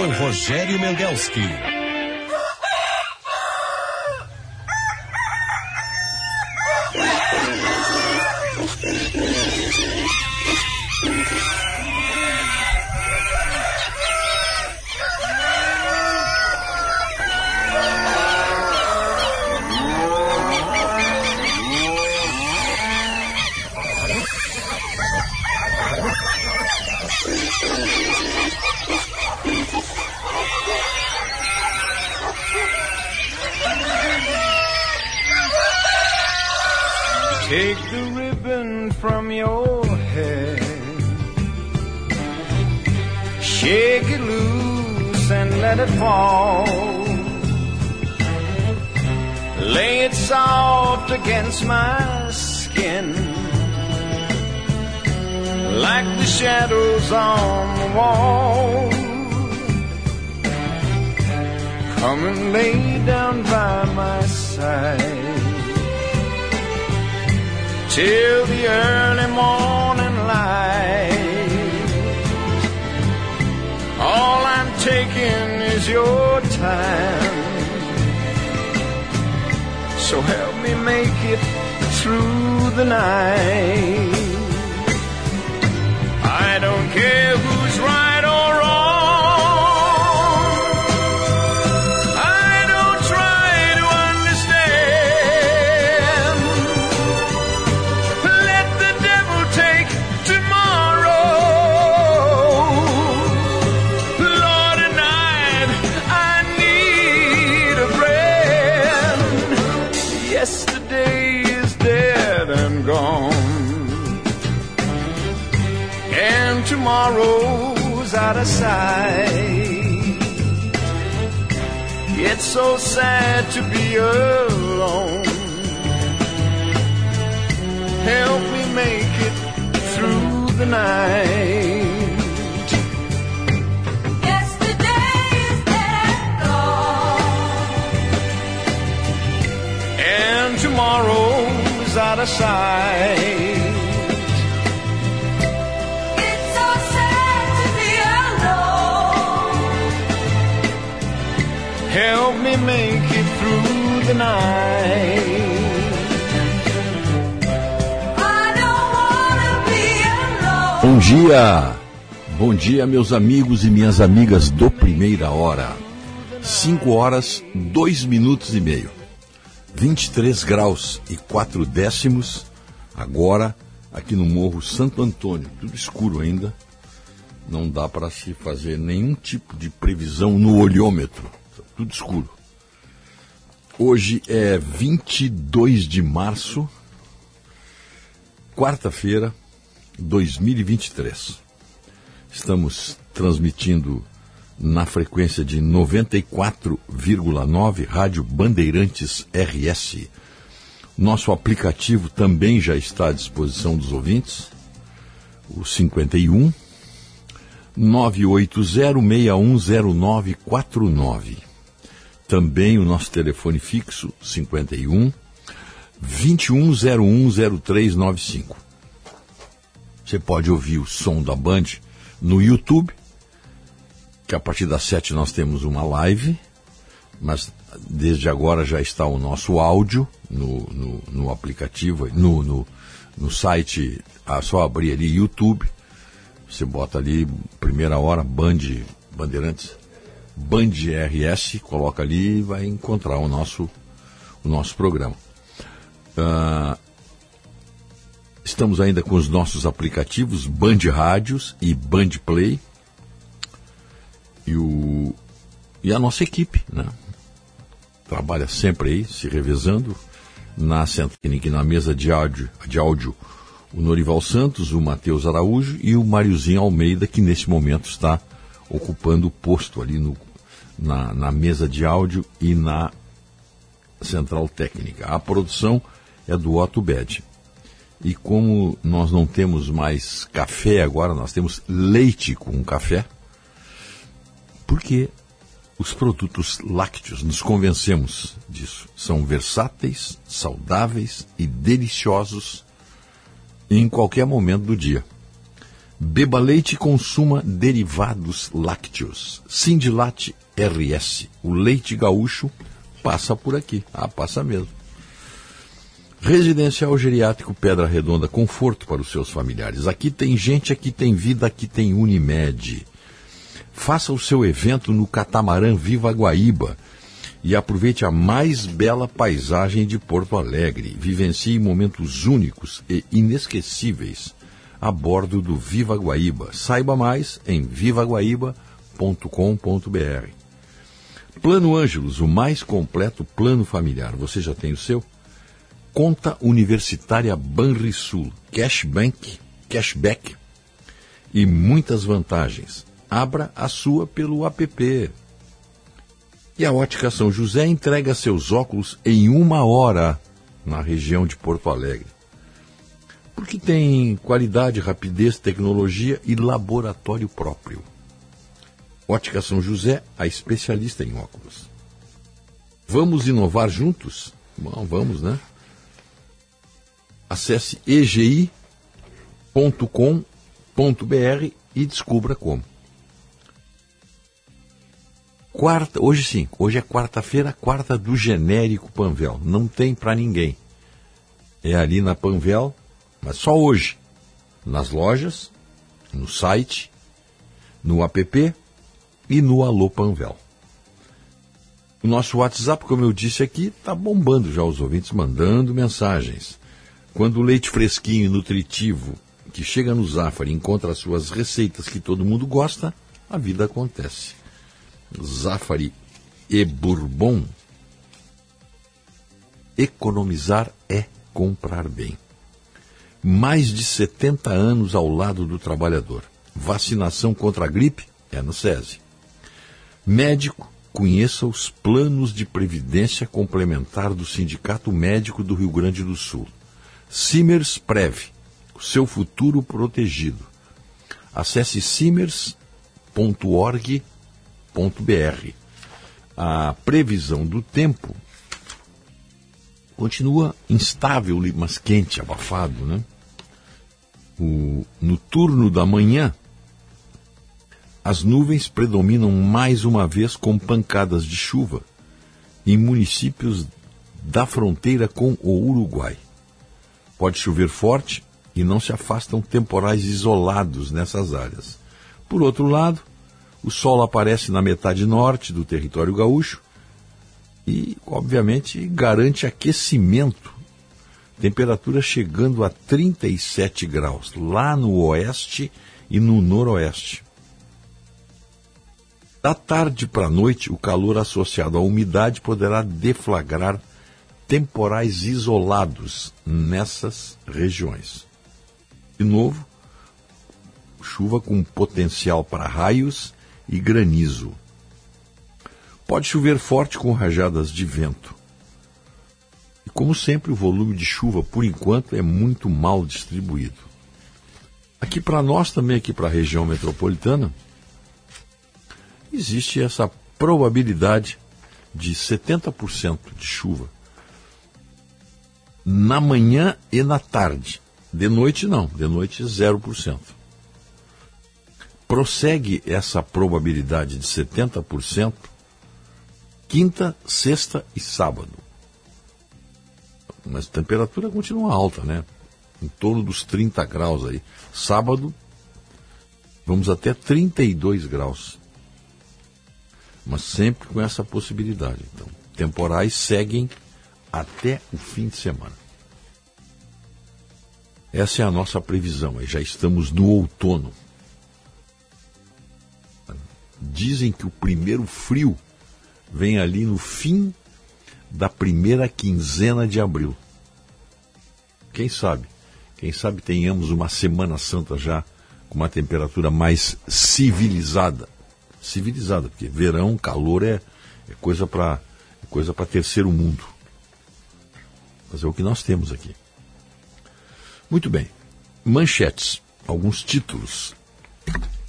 com Rogério Mendelski. Meus amigos e minhas amigas do Primeira Hora. 5 horas, 2 minutos e meio. 23 graus e 4 décimos, agora aqui no Morro Santo Antônio. Tudo escuro ainda. Não dá para se fazer nenhum tipo de previsão no olhômetro. Tá Tudo escuro. Hoje é 22 de março, quarta-feira, 2023. Estamos transmitindo na frequência de 94,9 Rádio Bandeirantes RS. Nosso aplicativo também já está à disposição dos ouvintes, o 51 980610949. Também o nosso telefone fixo 51 21010395. Você pode ouvir o som da Band no YouTube, que a partir das 7 nós temos uma live, mas desde agora já está o nosso áudio no, no, no aplicativo, no, no, no site, é só abrir ali YouTube, você bota ali, primeira hora, Band Bandeirantes, Band RS, coloca ali e vai encontrar o nosso, o nosso programa. Ah, Estamos ainda com os nossos aplicativos Band Rádios e Band Play. E, o, e a nossa equipe, né? Trabalha sempre aí, se revezando. Na e na mesa de áudio, de áudio, o Norival Santos, o Matheus Araújo e o Máriozinho Almeida, que nesse momento está ocupando o posto ali no, na, na mesa de áudio e na central técnica. A produção é do Otto Bed. E como nós não temos mais café agora, nós temos leite com café, porque os produtos lácteos, nos convencemos disso, são versáteis, saudáveis e deliciosos em qualquer momento do dia. Beba leite e consuma derivados lácteos. Sindilate RS. O leite gaúcho passa por aqui. Ah, passa mesmo. Residencial Geriátrico Pedra Redonda, conforto para os seus familiares. Aqui tem gente, aqui tem vida, aqui tem Unimed. Faça o seu evento no catamarã Viva Guaíba e aproveite a mais bela paisagem de Porto Alegre. Vivencie momentos únicos e inesquecíveis a bordo do Viva Guaíba. Saiba mais em vivaguaíba.com.br. Plano Ângelos, o mais completo plano familiar. Você já tem o seu? Conta Universitária Banrisul, cashback, cashback e muitas vantagens. Abra a sua pelo app. E a Ótica São José entrega seus óculos em uma hora na região de Porto Alegre. Porque tem qualidade, rapidez, tecnologia e laboratório próprio. Ótica São José, a especialista em óculos. Vamos inovar juntos? Bom, vamos, né? Acesse egi.com.br e descubra como. Quarta, hoje sim, hoje é quarta-feira, quarta do genérico Panvel. Não tem para ninguém. É ali na Panvel, mas só hoje. Nas lojas, no site, no app e no Alô Panvel. O nosso WhatsApp, como eu disse aqui, está bombando já os ouvintes mandando mensagens. Quando o leite fresquinho e nutritivo que chega no Zafari encontra as suas receitas que todo mundo gosta, a vida acontece. Zafari e Bourbon. Economizar é comprar bem. Mais de 70 anos ao lado do trabalhador. Vacinação contra a gripe é no SESI. Médico, conheça os planos de previdência complementar do Sindicato Médico do Rio Grande do Sul. Simers o seu futuro protegido. Acesse simers.org.br. A previsão do tempo continua instável, mas quente, abafado, né? O, no turno da manhã, as nuvens predominam mais uma vez com pancadas de chuva em municípios da fronteira com o Uruguai. Pode chover forte e não se afastam temporais isolados nessas áreas. Por outro lado, o sol aparece na metade norte do território gaúcho e, obviamente, garante aquecimento. Temperatura chegando a 37 graus lá no oeste e no noroeste. Da tarde para a noite, o calor associado à umidade poderá deflagrar temporais isolados nessas regiões. De novo, chuva com potencial para raios e granizo. Pode chover forte com rajadas de vento. E como sempre, o volume de chuva, por enquanto, é muito mal distribuído. Aqui para nós, também aqui para a região metropolitana, existe essa probabilidade de 70% de chuva na manhã e na tarde. De noite, não. De noite, 0%. Prossegue essa probabilidade de 70% quinta, sexta e sábado. Mas a temperatura continua alta, né? Em torno dos 30 graus aí. Sábado, vamos até 32 graus. Mas sempre com essa possibilidade. Então, temporais seguem até o fim de semana. Essa é a nossa previsão, já estamos no outono. Dizem que o primeiro frio vem ali no fim da primeira quinzena de abril. Quem sabe? Quem sabe tenhamos uma Semana Santa já com uma temperatura mais civilizada. Civilizada, porque verão, calor é, é coisa para é coisa para terceiro mundo. Mas é o que nós temos aqui. Muito bem. Manchetes. Alguns títulos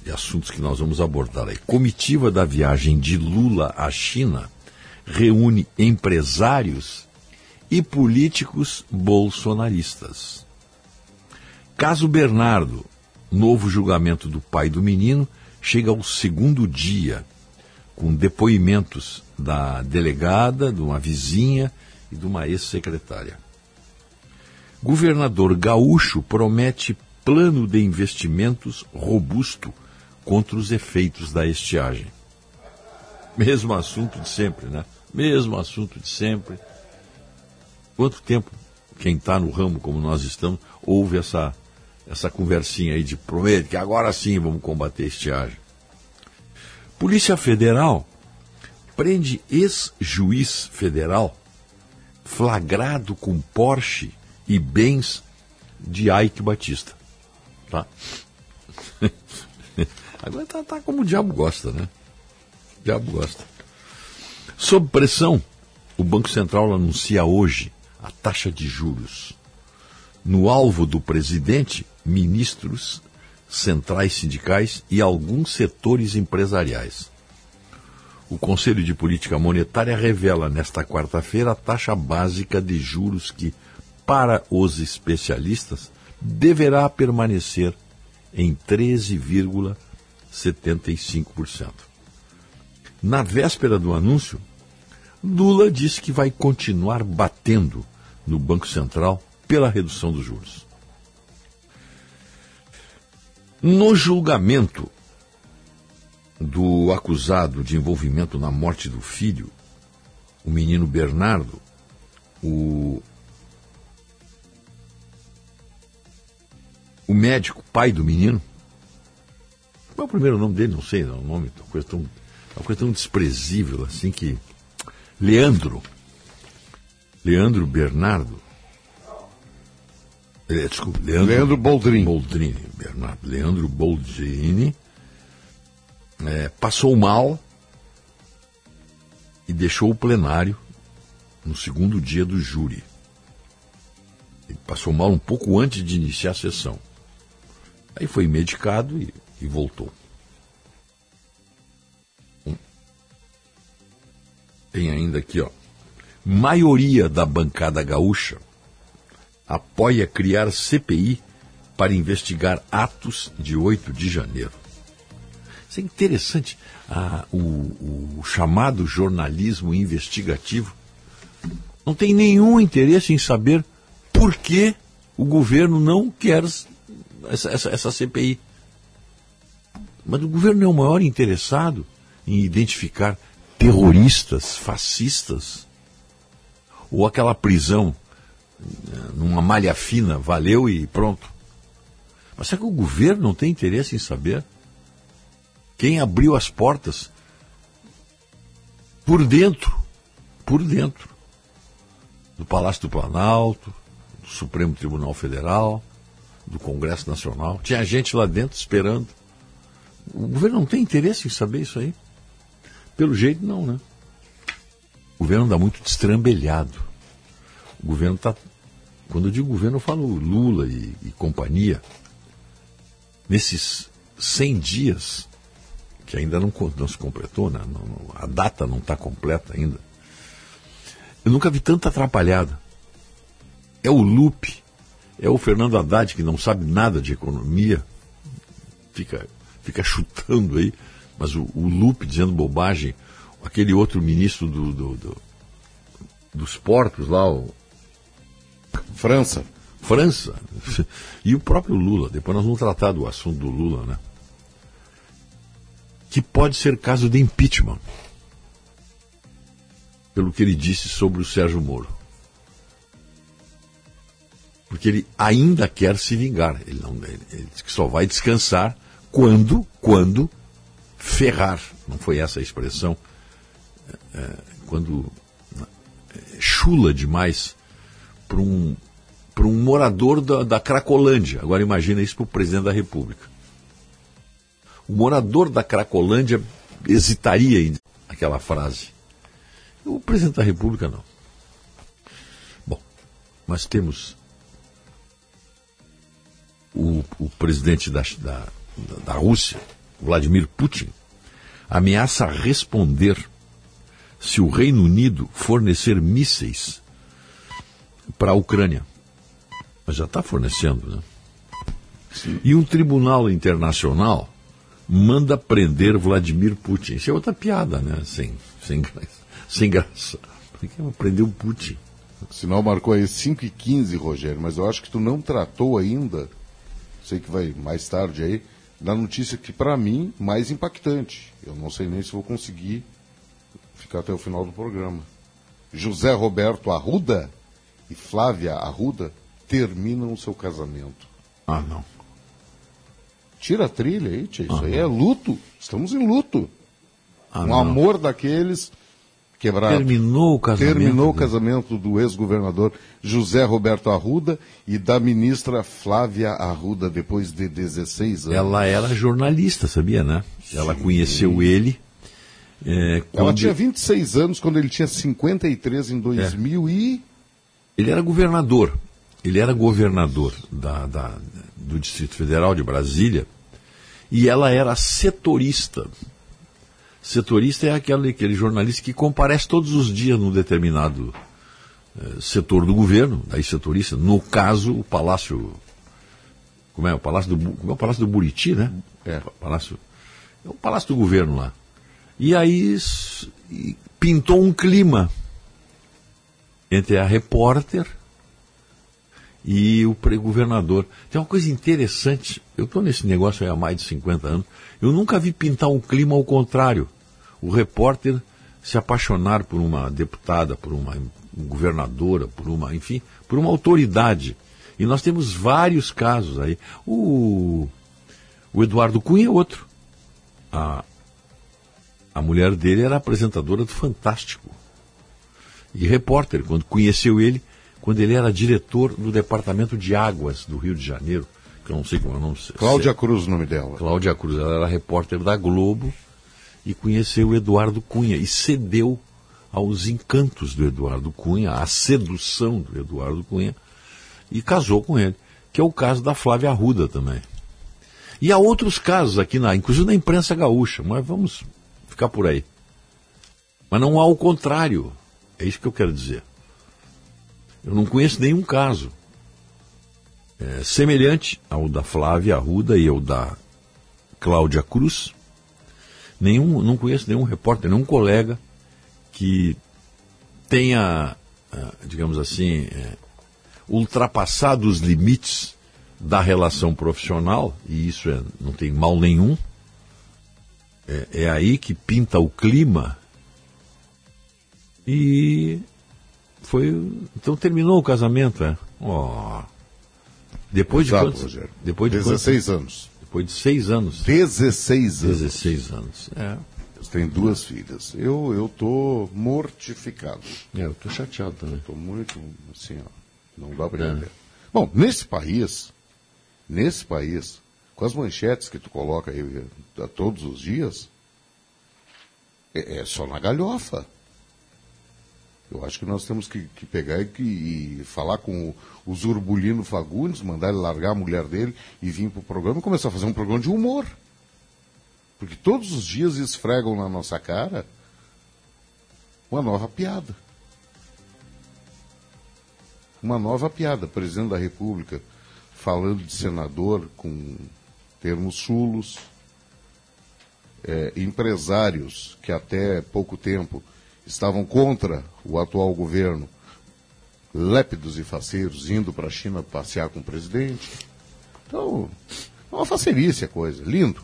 de assuntos que nós vamos abordar aí. Comitiva da viagem de Lula à China reúne empresários e políticos bolsonaristas. Caso Bernardo. Novo julgamento do pai do menino chega ao segundo dia, com depoimentos da delegada, de uma vizinha e de uma ex-secretária. Governador gaúcho promete plano de investimentos robusto contra os efeitos da estiagem. Mesmo assunto de sempre, né? Mesmo assunto de sempre. Quanto tempo quem está no ramo como nós estamos ouve essa, essa conversinha aí de promete que agora sim vamos combater a estiagem? Polícia Federal prende ex-juiz federal flagrado com Porsche e bens de Ike Batista. Tá? Agora tá, tá como o diabo gosta, né? O diabo gosta. Sob pressão, o Banco Central anuncia hoje a taxa de juros. No alvo do presidente, ministros, centrais sindicais e alguns setores empresariais. O Conselho de Política Monetária revela nesta quarta-feira a taxa básica de juros que, para os especialistas, deverá permanecer em 13,75%. Na véspera do anúncio, Lula disse que vai continuar batendo no Banco Central pela redução dos juros. No julgamento do acusado de envolvimento na morte do filho, o menino Bernardo, o, o médico, pai do menino, qual é o primeiro nome dele? Não sei, não, o nome, uma coisa tão, uma coisa tão desprezível assim que. Leandro. Leandro Bernardo. É, desculpa, Leandro, Leandro Boldrini. Boldrini. Bernardo. Leandro Boldrini é, passou mal e deixou o plenário no segundo dia do júri. Ele passou mal um pouco antes de iniciar a sessão. Aí foi medicado e, e voltou. Hum. Tem ainda aqui, ó. Maioria da bancada gaúcha apoia criar CPI para investigar atos de 8 de janeiro. Isso é interessante. Ah, o, o chamado jornalismo investigativo não tem nenhum interesse em saber por que o governo não quer essa, essa, essa CPI. Mas o governo é o maior interessado em identificar terroristas, fascistas, ou aquela prisão eh, numa malha fina, valeu e pronto. Mas será que o governo não tem interesse em saber quem abriu as portas por dentro, por dentro do Palácio do Planalto, do Supremo Tribunal Federal, do Congresso Nacional? Tinha gente lá dentro esperando. O governo não tem interesse em saber isso aí? Pelo jeito, não, né? O governo anda muito destrambelhado. O governo está. Quando eu digo governo, eu falo Lula e, e companhia. Nesses 100 dias, que ainda não, não se completou, né? Não, não, a data não está completa ainda. Eu nunca vi tanta atrapalhada. É o Lupe, é o Fernando Haddad, que não sabe nada de economia, fica, fica chutando aí, mas o, o Lupe dizendo bobagem, aquele outro ministro do, do, do dos portos lá, o França. França, e o próprio Lula. Depois nós vamos tratar do assunto do Lula, né? Que pode ser caso de impeachment, pelo que ele disse sobre o Sérgio Moro. Porque ele ainda quer se vingar. Ele, não, ele, ele só vai descansar quando, quando ferrar. Não foi essa a expressão. É, quando é, chula demais para um, um morador da, da Cracolândia. Agora imagina isso para o presidente da República. O morador da Cracolândia hesitaria em aquela frase. O presidente da República não. Bom, mas temos o, o presidente da, da, da Rússia, Vladimir Putin, ameaça responder se o Reino Unido fornecer mísseis para a Ucrânia. Mas já está fornecendo, né? E um tribunal internacional manda prender Vladimir Putin. Isso é outra piada, né? Sem, sem, graça. sem graça. Por que prender o Putin? O sinal marcou aí 5 e 15, Rogério, mas eu acho que tu não tratou ainda, sei que vai mais tarde aí, da notícia que, para mim, mais impactante. Eu não sei nem se vou conseguir ficar até o final do programa. José Roberto Arruda e Flávia Arruda terminam o seu casamento. Ah, não. Tira a trilha aí, tia. Isso aí é luto. Estamos em luto. Ah, um não. amor daqueles quebrado. Terminou o casamento. Terminou o dele. casamento do ex-governador José Roberto Arruda e da ministra Flávia Arruda, depois de 16 anos. Ela era jornalista, sabia, né? Ela conheceu ele. é, Ela quando tinha 26 anos quando ele tinha 53 em 2000 e... Ele era governador. Ele era governador da, da- do Distrito Federal de Brasília. E ela era setorista. Setorista é aquele, aquele jornalista que comparece todos os dias num determinado eh, setor do governo, daí setorista. No caso, o Palácio. Como é? O Palácio do, como é o Palácio do Buriti, né? É. Palácio, é o Palácio do Governo lá. E aí e pintou um clima entre a repórter e o pre-governador. Tem uma coisa interessante, eu estou nesse negócio há mais de 50 anos, eu nunca vi pintar um clima ao contrário. O repórter se apaixonar por uma deputada, por uma governadora, por uma, enfim, por uma autoridade. E nós temos vários casos aí. O, o Eduardo Cunha é outro. A, a mulher dele era apresentadora do Fantástico e repórter, quando conheceu ele, quando ele era diretor do Departamento de Águas do Rio de Janeiro, que eu não sei como é o nome. Cláudia Cruz, o nome dela. Cláudia Cruz, ela era repórter da Globo e conheceu o Eduardo Cunha e cedeu aos encantos do Eduardo Cunha, à sedução do Eduardo Cunha e casou com ele, que é o caso da Flávia Arruda também. E há outros casos aqui, na, inclusive na imprensa gaúcha, mas vamos ficar por aí. Mas não há o contrário. É isso que eu quero dizer. Eu não conheço nenhum caso é, semelhante ao da Flávia Arruda e ao da Cláudia Cruz. Nenhum, não conheço nenhum repórter, nenhum colega que tenha, ah, digamos assim, é, ultrapassado os limites da relação profissional, e isso é- não tem mal nenhum. É, é aí que pinta o clima. E foi. Então terminou o casamento, é? Ó. Depois de Exato, quantos? Rogério. Depois de 16 anos. Depois de seis anos. 16 anos. 16 anos. É. Eu tenho duas filhas. Eu, eu tô mortificado. É, eu tô chateado também. Tô muito, assim, ó, não dá para É. entender. Bom, nesse país, nesse país, com as manchetes que tu coloca aí eh, todos os dias, é, é só na galhofa. Eu acho que nós temos que, que pegar e, que- e falar com o, o Zurbulino Fagundes, mandar ele largar a mulher dele e vir para o programa e começar a fazer um programa de humor. Porque todos os dias esfregam na nossa cara uma nova piada. Uma nova piada. Presidente da República falando de senador com termos chulos. É, empresários que até pouco tempo estavam contra o atual governo, lépidos e faceiros, indo para a China passear com o presidente. Então, é uma facerice a coisa. Lindo.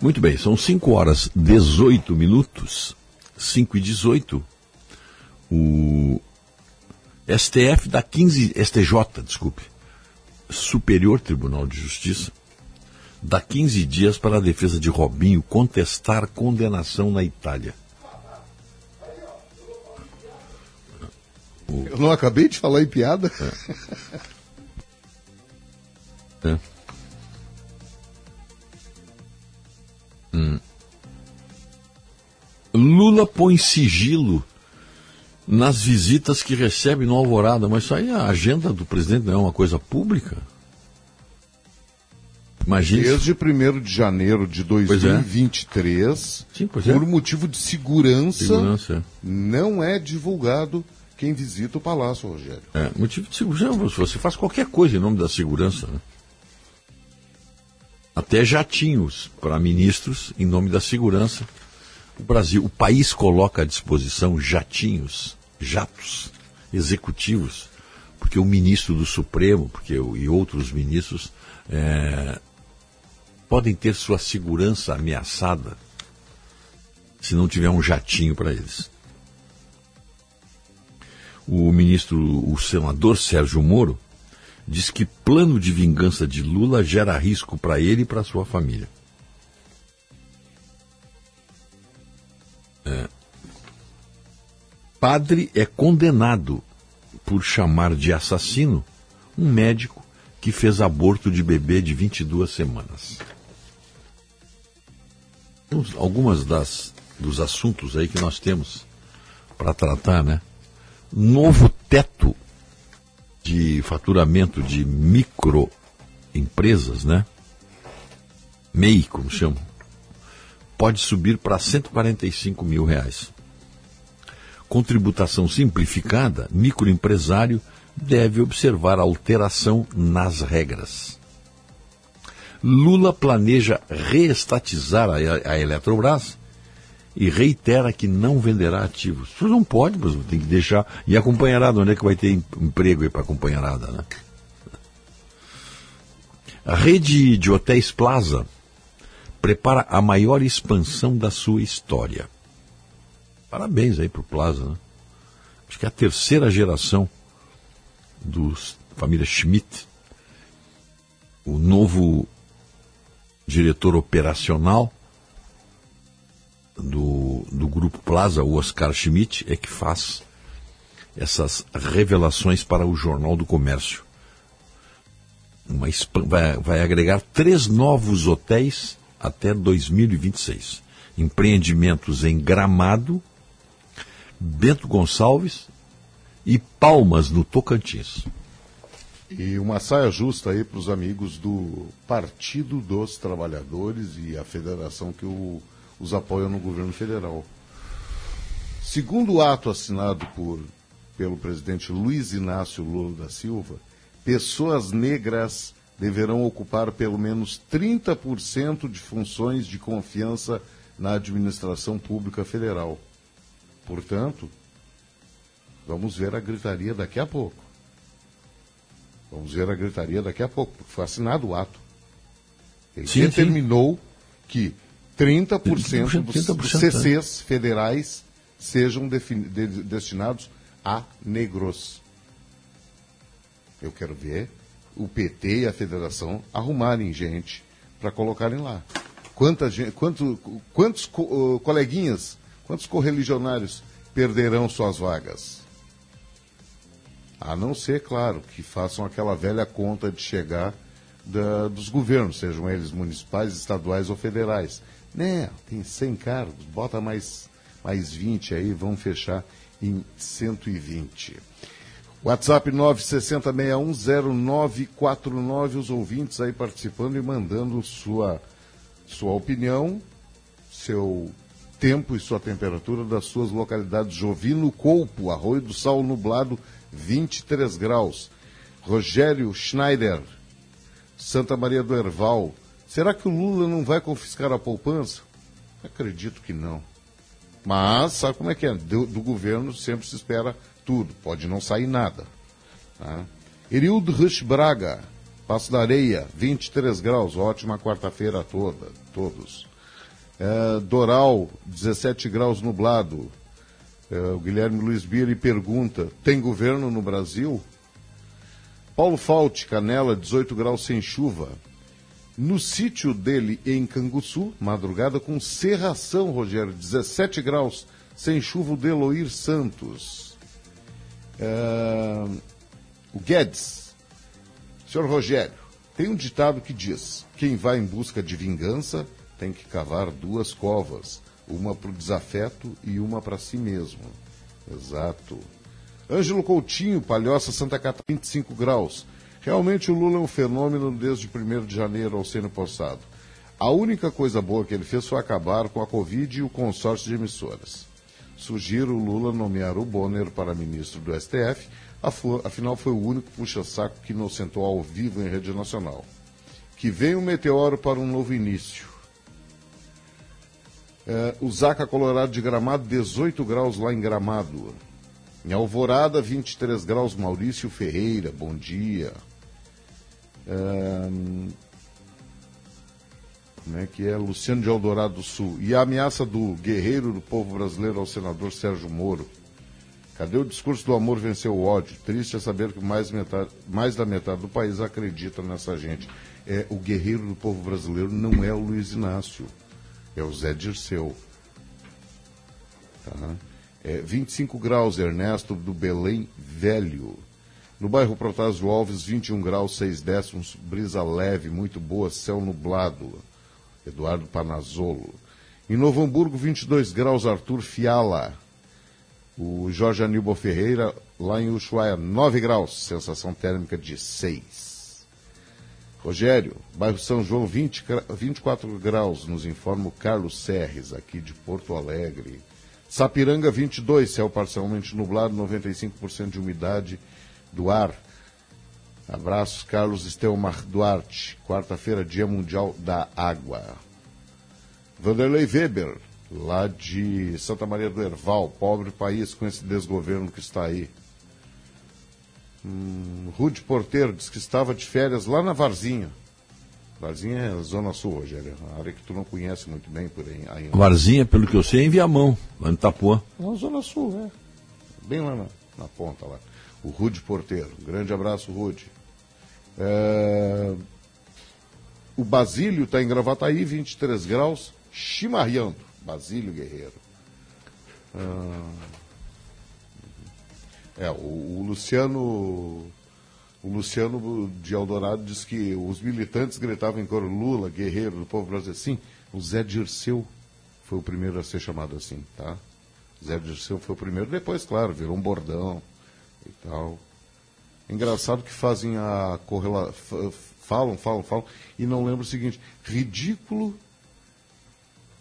Muito bem, são 5 horas 18 minutos, 5 e 18. O STF dá 15, STJ, desculpe, Superior Tribunal de Justiça, dá 15 dias para a defesa de Robinho contestar condenação na Itália. Eu não acabei de falar em piada? É. Hum. Lula põe sigilo nas visitas que recebe no Alvorada, mas isso aí a agenda do presidente não é uma coisa pública? Imagina. Desde 1 de janeiro de é. 2023, Sim, pois é. por motivo de segurança, Segurança. não é divulgado quem visita o Palácio, Rogério. É, motivo de segurança, você faz qualquer coisa em nome da segurança. Né? Até jatinhos para ministros em nome da segurança. O Brasil, o país coloca à disposição jatinhos, jatos executivos, porque o ministro do Supremo, porque e outros ministros é, podem ter sua segurança ameaçada se não tiver um jatinho para eles. O ministro, o senador Sérgio Moro, diz que plano de vingança de Lula gera risco para ele e para sua família. É. Padre é condenado por chamar de assassino um médico que fez aborto de bebê de 22 semanas. Algumas das dos assuntos aí que nós temos para tratar, né? Novo teto de faturamento de microempresas, né? MEI, como chamam, pode subir para 145 mil reais. Com tributação simplificada, microempresário deve observar alteração nas regras. Lula planeja reestatizar a, a Eletrobras e reitera que não venderá ativos. Isso não pode, mas tem que deixar. E a companheirada, onde é que vai ter emprego para a companheirada, né? A rede de hotéis Plaza prepara a maior expansão da sua história. Parabéns aí para o Plaza, né? Acho que é a terceira geração dos família Schmidt. O novo diretor operacional do, do Grupo Plaza, o Oscar Schmidt, é que faz essas revelações para o Jornal do Comércio. Uma, vai, vai agregar três novos hotéis até 2026. Empreendimentos em Gramado, Bento Gonçalves e Palmas, no Tocantins. E uma saia justa aí para os amigos do Partido dos Trabalhadores e a federação que o os apoiam no governo federal. Segundo o ato assinado por, pelo presidente Luiz Inácio Lula da Silva, pessoas negras deverão ocupar pelo menos 30% de funções de confiança na administração pública federal. Portanto, vamos ver a gritaria daqui a pouco. Vamos ver a gritaria daqui a pouco, porque foi assinado o ato. Ele sim, determinou sim. que 30%, 30% dos 30%, CCs é. federais sejam de, destinados a negros. Eu quero ver o PT e a federação arrumarem gente para colocarem lá. Quanta gente, quanto, quantos co, coleguinhas, quantos correligionários perderão suas vagas? A não ser, claro, que façam aquela velha conta de chegar da, dos governos, sejam eles municipais, estaduais ou federais. Né, tem 100 cargos, bota mais, mais 20 aí, vamos fechar em 120. WhatsApp 960610949, os ouvintes aí participando e mandando sua, sua opinião, seu tempo e sua temperatura das suas localidades. Jovino Colpo, Arroio do Sal Nublado, 23 graus. Rogério Schneider, Santa Maria do Herval, Será que o Lula não vai confiscar a poupança? Acredito que não. Mas sabe como é que é? Do, do governo sempre se espera tudo, pode não sair nada. Tá? Erildo Rush Braga, Passo da Areia, 23 graus, ótima quarta-feira toda, todos. É, Doral, 17 graus nublado. É, o Guilherme Luiz Biri pergunta: tem governo no Brasil? Paulo Falte, Canela, 18 graus sem chuva no sítio dele em Canguçu, madrugada com serração, Rogério, 17 graus, sem chuva o Deloir Santos. É... O Guedes, senhor Rogério, tem um ditado que diz: quem vai em busca de vingança tem que cavar duas covas, uma para o desafeto e uma para si mesmo. Exato. Ângelo Coutinho, Palhoça, Santa Catarina, 25 graus. Realmente o Lula é um fenômeno desde 1 de janeiro ao sendo postado. A única coisa boa que ele fez foi acabar com a Covid e o consórcio de emissoras. Sugiro o Lula nomear o Bonner para ministro do STF, afinal foi o único puxa-saco que inocentou ao vivo em rede nacional. Que venha um meteoro para um novo início. É, o Zaca Colorado de Gramado, 18 graus lá em Gramado. Em Alvorada, 23 graus, Maurício Ferreira, bom dia. Ahn, como é que é? Luciano de Eldorado do Sul. E a ameaça do guerreiro do povo brasileiro ao senador Sérgio Moro. Cadê o discurso do amor venceu o ódio? Triste é saber que mais, metade, mais da metade do país acredita nessa gente. É, o guerreiro do povo brasileiro não é o Luiz Inácio, é o Zé Dirceu. Tá? É, 25 graus, Ernesto do Belém Velho. No bairro Protásio Alves, 21 graus, 6 décimos, brisa leve, muito boa, céu nublado. Eduardo Panazolo. Em Novo Hamburgo, 22 graus, Arthur Fiala. O Jorge Aníbal Ferreira, lá em Ushuaia, 9 graus, sensação térmica de 6. Rogério, bairro São João, 20, gra- 24 graus, nos informa o Carlos Serres, aqui de Porto Alegre. Sapiranga, 22, céu parcialmente nublado, 95% de umidade do ar. Abraços, Carlos Estelmar Duarte. Quarta-feira, Dia Mundial da Água. Vanderlei Weber, lá de Santa Maria do Herval. Pobre país com esse desgoverno que está aí. Hum, Rude Porteiro diz que estava de férias lá na Varzinha. Varzinha é a Zona Sul, Rogério. Uma área que tu não conhece muito bem por aí ainda. Varzinha, pelo que eu sei, é em Viamão, lá em Itapuã. Na Zona Sul, é. Bem lá na, na ponta lá. O Rude Porteiro. Um grande abraço, Rude. É, O Basílio está em Gravataí, 23 graus, chimarreando. Basílio Guerreiro. Ah, É, o, o Luciano. O Luciano de Eldorado diz que os militantes gritavam em coro Lula, guerreiro do povo brasileiro. Sim, o Zé Dirceu foi o primeiro a ser chamado assim, tá? Zé Dirceu foi o primeiro, depois, claro, virou um bordão e tal. Engraçado que fazem a correlação, falam, falam, falam, e não lembro o seguinte, ridículo.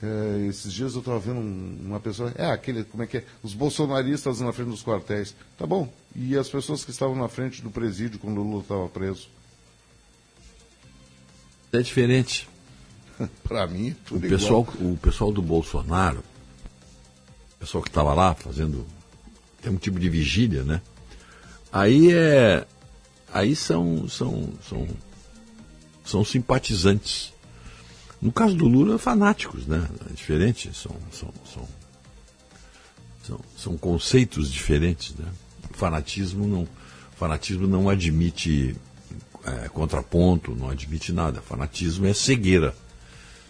É, esses dias eu estava vendo um- uma pessoa, é aquele, como é que é? Os bolsonaristas na frente dos quartéis. Tá bom. E as pessoas que estavam na frente do presídio quando o Lula estava preso? É diferente. Para mim, O tudo pessoal, igual. o pessoal do Bolsonaro, o pessoal que estava lá fazendo tem um tipo de vigília, né? Aí é, aí são são são são simpatizantes. No caso do Lula, fanáticos, né? É diferente, são são são são, são conceitos diferentes, né? Fanatismo não fanatismo não admite é, contraponto, não admite nada. Fanatismo é cegueira.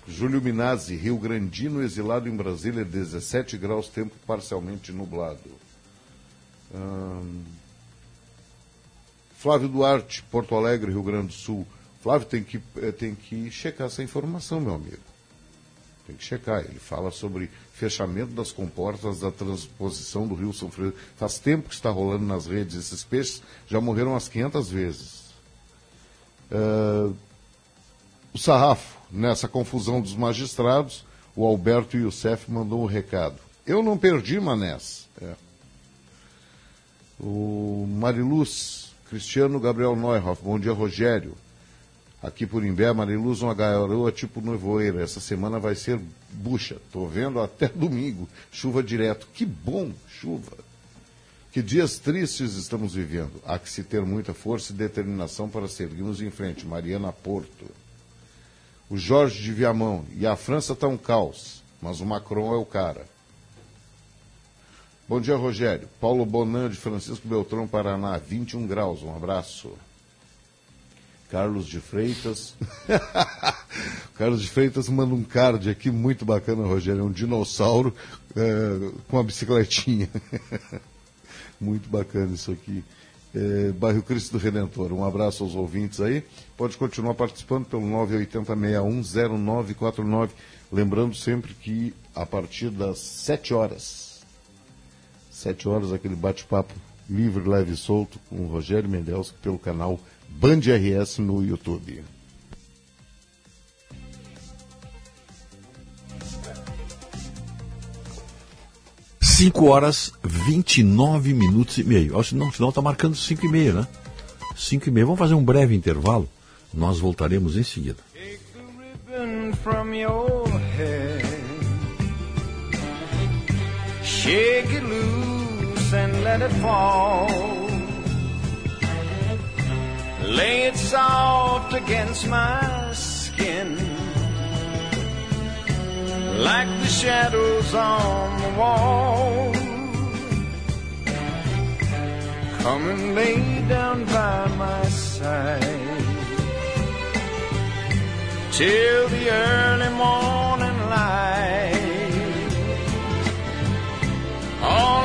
Júlio Minazzi, Rio Grandino, exilado em Brasília, 17 graus, tempo parcialmente nublado. Ahn, Flávio Duarte, Porto Alegre, Rio Grande do Sul. Flávio tem que, eh, tem que checar essa informação, meu amigo. Tem que checar. Ele fala sobre fechamento das comportas da transposição do Rio São Francisco. Faz tempo que está rolando nas redes. Esses peixes já morreram umas 500 vezes. Ah, o sarrafo, nessa confusão dos magistrados, o Alberto Youssef mandou um recado. Eu não perdi, Manés. É. O Mariluz, Cristiano Gabriel Neuhoff, bom dia, Rogério. Aqui por Imbé, Mariluz, uma garoa tipo nevoeira. Essa semana vai ser bucha. Tô vendo até domingo. Chuva direto. Que bom, chuva. Que dias tristes estamos vivendo. Há que se ter muita força e determinação para seguirmos em frente. Mariana Porto. O Jorge de Viamão. E a França está um caos, mas o Macron é o cara. Bom dia, Rogério. Paulo Bonan de Francisco Beltrão, Paraná. 21 graus. Um abraço. Carlos de Freitas. Carlos de Freitas manda um card aqui muito bacana, Rogério. É um dinossauro eh, com uma bicicletinha. muito bacana isso aqui. Eh, bairro Cristo do Redentor. Um abraço aos ouvintes aí. Pode continuar participando pelo 980610949. Lembrando sempre que a partir das 7 horas, 7 horas, aquele bate-papo livre, leve e solto com o Rogério Mendelski pelo canal Band RS no YouTube. 5 horas 29 minutos e meio. Ó, Não, senão está marcando 5 e meia, né? 5 e meia. Vamos fazer um breve intervalo. Nós voltaremos em seguida. Take the ribbon from your hair. Shake it loose and let it fall. Lay it soft against my skin. Like the shadows on the wall. Come and lay down by my side till the early morning light. All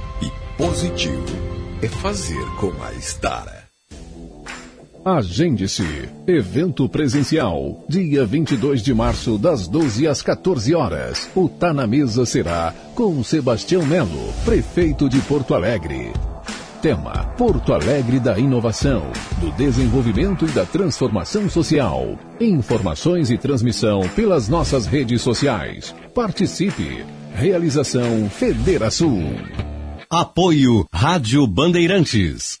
Positivo é fazer com a Estara. Agende-se. Evento presencial. Dia 22 de março, das 12 às 14 horas. O Tá na Mesa será com Sebastião Melo, prefeito de Porto Alegre. Tema: Porto Alegre da inovação, do desenvolvimento e da transformação social. Informações e transmissão pelas nossas redes sociais. Participe. Realização Federação. Apoio Rádio Bandeirantes.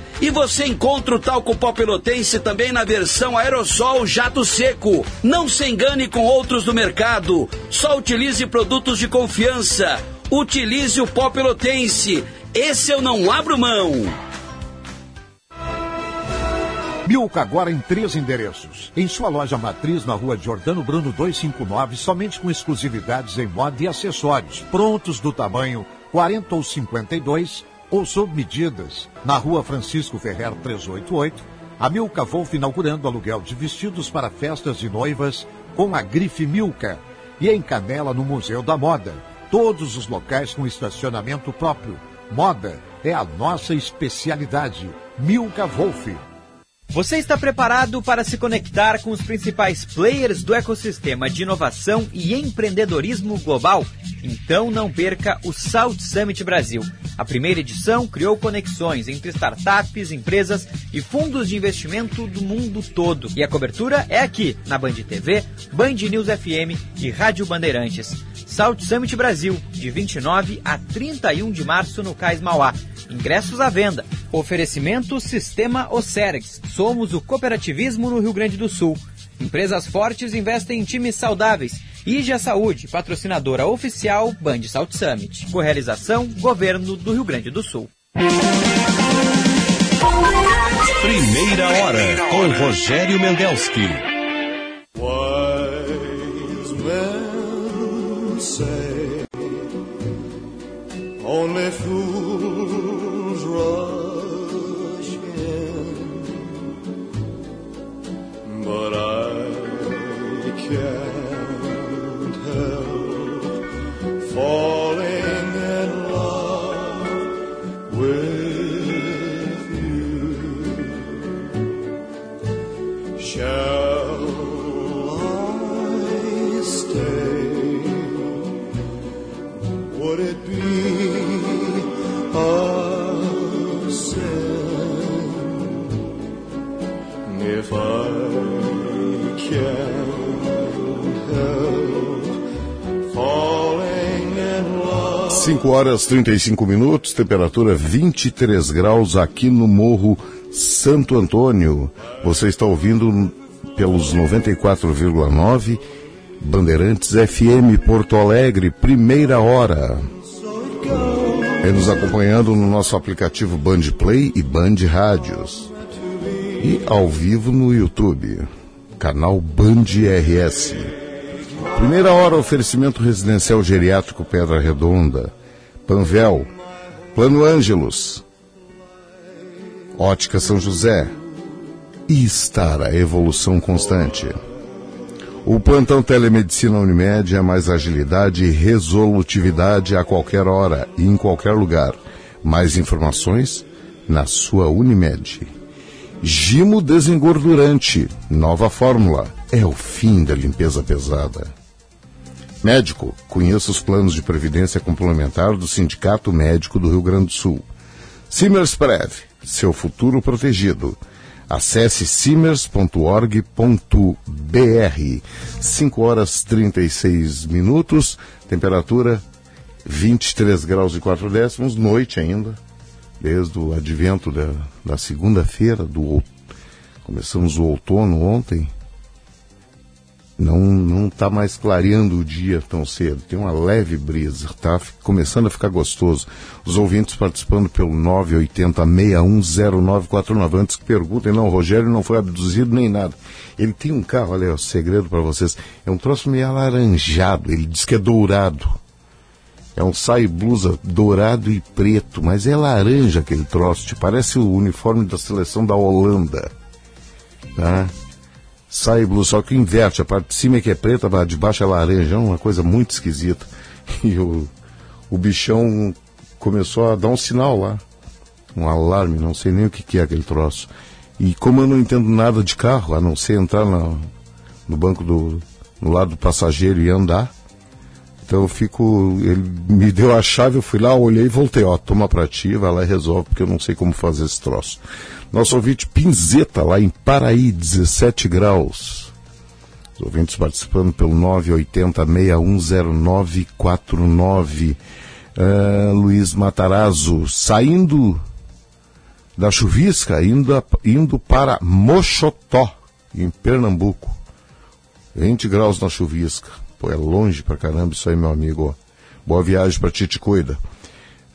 E você encontra o talco pó pelotense também na versão aerossol jato seco. Não se engane com outros do mercado. Só utilize produtos de confiança. Utilize o pó pelotense. Esse eu não abro mão. Milka agora em três endereços. Em sua loja matriz na rua Jordano Bruno 259, somente com exclusividades em moda e acessórios, prontos do tamanho 40 ou 52 ou sob medidas. Na rua Francisco Ferrer 388, a Milka Wolf inaugurando aluguel de vestidos para festas de noivas com a grife Milka. E em Canela, no Museu da Moda. Todos os locais com estacionamento próprio. Moda é a nossa especialidade. Milka Wolf. Você está preparado para se conectar com os principais players do ecossistema de inovação e empreendedorismo global? Então não perca o South Summit Brasil. A primeira edição criou conexões entre startups, empresas e fundos de investimento do mundo todo. E a cobertura é aqui, na Band TV, Band News FM e Rádio Bandeirantes. South Summit Brasil, de 29 a 31 de março no Cais Mauá. Ingressos à venda. Oferecimento Sistema Ocergs. Somos o cooperativismo no Rio Grande do Sul. Empresas fortes investem em times saudáveis. IGA Saúde, patrocinadora oficial Band South Summit. Correalização Governo do Rio Grande do Sul. Primeira hora com Rogério Mendelski. Wise men say but 5 horas 35 minutos, temperatura 23 graus aqui no Morro Santo Antônio. Você está ouvindo pelos 94,9 Bandeirantes FM Porto Alegre, primeira hora. E nos acompanhando no nosso aplicativo Band Play e Band Rádios. E ao vivo no YouTube, canal Band RS. Primeira hora, oferecimento residencial geriátrico Pedra Redonda, Panvel, Plano Ângelos, Ótica São José e Estar a evolução constante. O plantão Telemedicina Unimed é mais agilidade e resolutividade a qualquer hora e em qualquer lugar. Mais informações na sua Unimed. Gimo desengordurante, nova fórmula, é o fim da limpeza pesada. Médico, conheça os planos de previdência complementar do Sindicato Médico do Rio Grande do Sul. Simmersprev, seu futuro protegido. Acesse simmers.org.br. 5 horas 36 minutos, temperatura 23 graus e 4 décimos, noite ainda, desde o advento da, da segunda-feira, do começamos o outono ontem. Não não está mais clareando o dia tão cedo, tem uma leve brisa, está começando a ficar gostoso. Os ouvintes participando pelo 980-610949. Antes que perguntem, não, o Rogério não foi abduzido nem nada. Ele tem um carro, olha, é o segredo para vocês. É um troço meio alaranjado, ele diz que é dourado. É um sai blusa dourado e preto, mas é laranja aquele troço, te parece o uniforme da seleção da Holanda. Tá? Sai blusa, só que inverte, a parte de cima é que é preta, a de baixo é laranja, é uma coisa muito esquisita. E o, o bichão começou a dar um sinal lá, um alarme, não sei nem o que, que é aquele troço. E como eu não entendo nada de carro, a não ser entrar no banco do no lado do passageiro e andar, então eu fico. Ele me deu a chave, eu fui lá, olhei e voltei. Ó, toma pra ti, vai lá e resolve, porque eu não sei como fazer esse troço. Nosso ouvinte Pinzeta, lá em Paraí, 17 graus. Os ouvintes participando pelo 980-610949. Ah, Luiz Matarazzo, saindo da chuvisca, indo, a- indo para Mochotó, em Pernambuco. 20 graus na chuvisca. Pô, é longe pra caramba isso aí, meu amigo. Boa viagem pra ti, te cuida.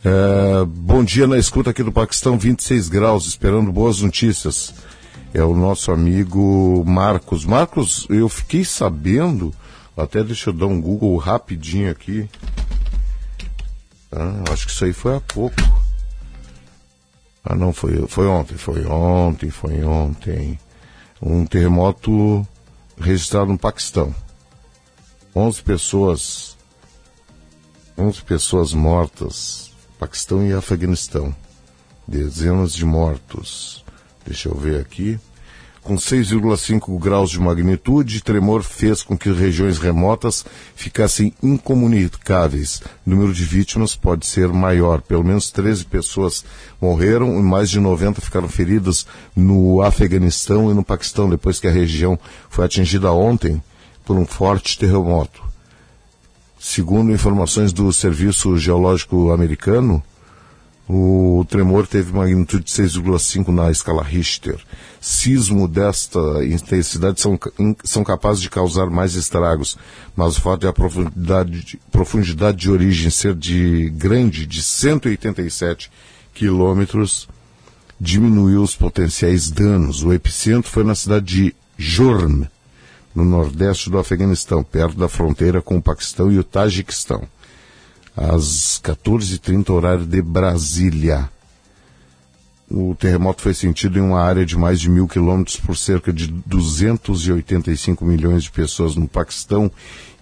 É, bom dia na escuta aqui do Paquistão, 26 graus, esperando boas notícias. É o nosso amigo Marcos. Marcos, eu fiquei sabendo, até deixa eu dar um Google rapidinho aqui. Ah, acho que isso aí foi há pouco. Ah, não, foi, foi ontem, foi ontem, foi ontem. Um terremoto registrado no Paquistão. 11 pessoas, 11 pessoas mortas, Paquistão e Afeganistão. Dezenas de mortos. Deixa eu ver aqui. Com 6,5 graus de magnitude, tremor fez com que regiões remotas ficassem incomunicáveis. O número de vítimas pode ser maior. Pelo menos 13 pessoas morreram e mais de 90 ficaram feridas no Afeganistão e no Paquistão, depois que a região foi atingida ontem por um forte terremoto. Segundo informações do Serviço Geológico Americano, o tremor teve magnitude de 6,5 na escala Richter. Sismo desta intensidade são, são capazes de causar mais estragos, mas o fato de a profundidade de, profundidade de origem ser de grande, de 187 quilômetros, diminuiu os potenciais danos. O epicentro foi na cidade de Jurm, no nordeste do Afeganistão, perto da fronteira com o Paquistão e o Tajiquistão às 14h30, horário de Brasília. o terremoto foi sentido em uma área de mais de mil quilômetros por cerca de 285 milhões de pessoas no Paquistão,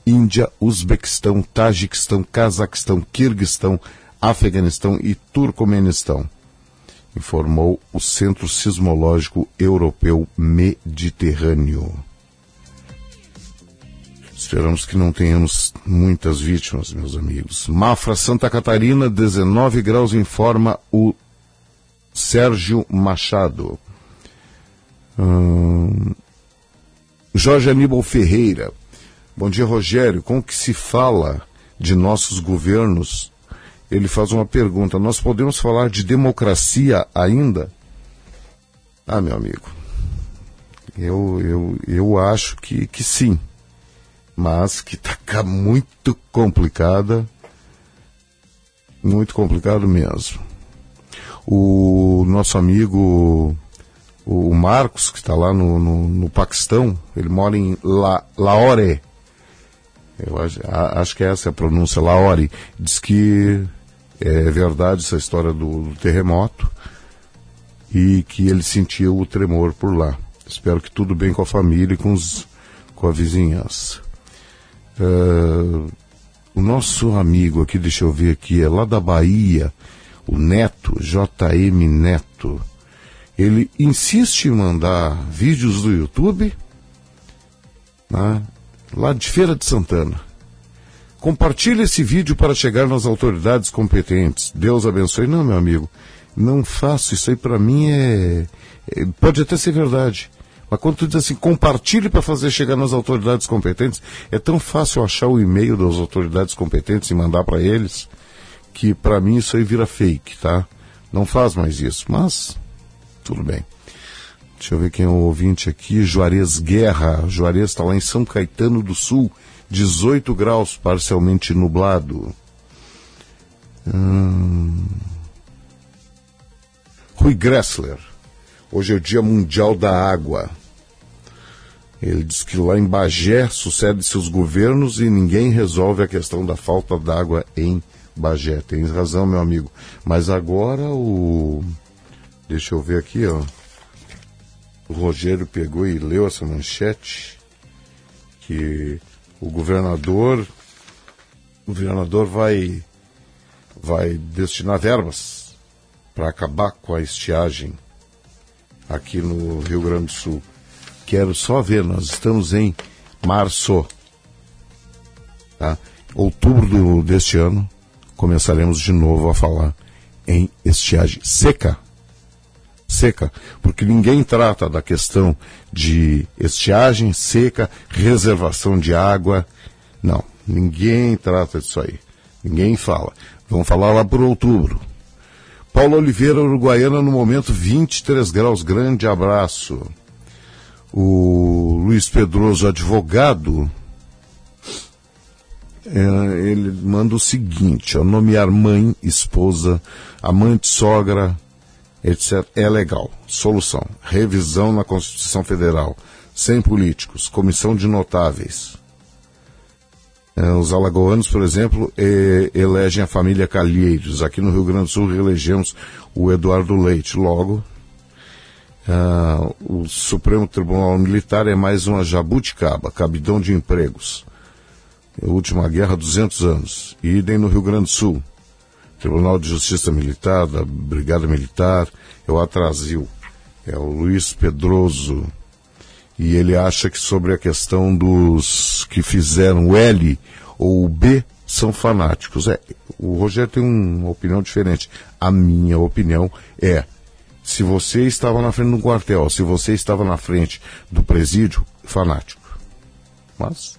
Índia, Uzbequistão, Tajiquistão, Cazaquistão, Quirguistão, Afeganistão e Turcomenistão, informou o Centro Sismológico Europeu Mediterrâneo. Esperamos que não tenhamos muitas vítimas, meus amigos. Mafra, Santa Catarina, 19 graus, informa o Sérgio Machado. Hum, Jorge Aníbal Ferreira. Bom dia, Rogério. Com que se fala de nossos governos? Ele faz uma pergunta. Nós podemos falar de democracia ainda? Ah, meu amigo. Eu, eu, eu acho que, que sim. Mas que está muito complicada. Muito complicado mesmo o nosso amigo o Marcos, que está lá no, no, no, Paquistão, ele mora em La, Lahore. Eu acho, acho, que essa é a pronúncia, Lahore. Diz que é verdade essa história do, do terremoto e que ele sentiu o tremor por lá. Espero que tudo bem com a família e com, os, com a vizinhança. Uh, o nosso amigo aqui, deixa eu ver aqui, é lá da Bahia, o Neto, JM Neto, ele insiste em mandar vídeos do YouTube né, lá de Feira de Santana. Compartilhe esse vídeo para chegar nas autoridades competentes. Deus abençoe. Não, meu amigo, não faço. Isso aí para mim é, é, Pode até ser verdade. Mas quando tu diz assim, compartilhe para fazer chegar nas autoridades competentes, é tão fácil achar o e-mail das autoridades competentes e mandar para eles que para mim isso aí vira fake, tá? Não faz mais isso, mas tudo bem. Deixa eu ver quem é o ouvinte aqui. Juarez Guerra. Juarez está lá em São Caetano do Sul, 18 graus, parcialmente nublado. Hum... Rui Gressler. Hoje é o Dia Mundial da Água. Ele diz que lá em Bagé sucede seus governos e ninguém resolve a questão da falta d'água em Bagé. Tem razão, meu amigo. Mas agora o. Deixa eu ver aqui, ó. O Rogério pegou e leu essa manchete que o governador o governador vai vai destinar verbas para acabar com a estiagem aqui no Rio Grande do Sul. Quero só ver, nós estamos em março, tá? Outubro do, deste ano, começaremos de novo a falar em estiagem seca. Seca, porque ninguém trata da questão de estiagem seca, reservação de água. Não, ninguém trata disso aí. Ninguém fala. Vamos falar lá por outubro. Paulo Oliveira, Uruguaiana, no momento 23 graus. Grande abraço. O Luiz Pedroso, advogado, é, ele manda o seguinte: ó, nomear mãe, esposa, amante, sogra, etc. É legal. Solução: revisão na Constituição Federal, sem políticos, comissão de notáveis. É, os alagoanos, por exemplo, elegem a família Calheiros. Aqui no Rio Grande do Sul elegemos o Eduardo Leite. Logo, uh, o Supremo Tribunal Militar é mais uma jabuticaba, cabidão de empregos última guerra, 200 anos. E idem no Rio Grande do Sul. Tribunal de Justiça Militar, da Brigada Militar, é o Atrasil. É o Luiz Pedroso. E ele acha que sobre a questão dos que fizeram o L ou o B são fanáticos. É, o Rogério tem uma opinião diferente. A minha opinião é, se você estava na frente do quartel, se você estava na frente do presídio, fanático. Mas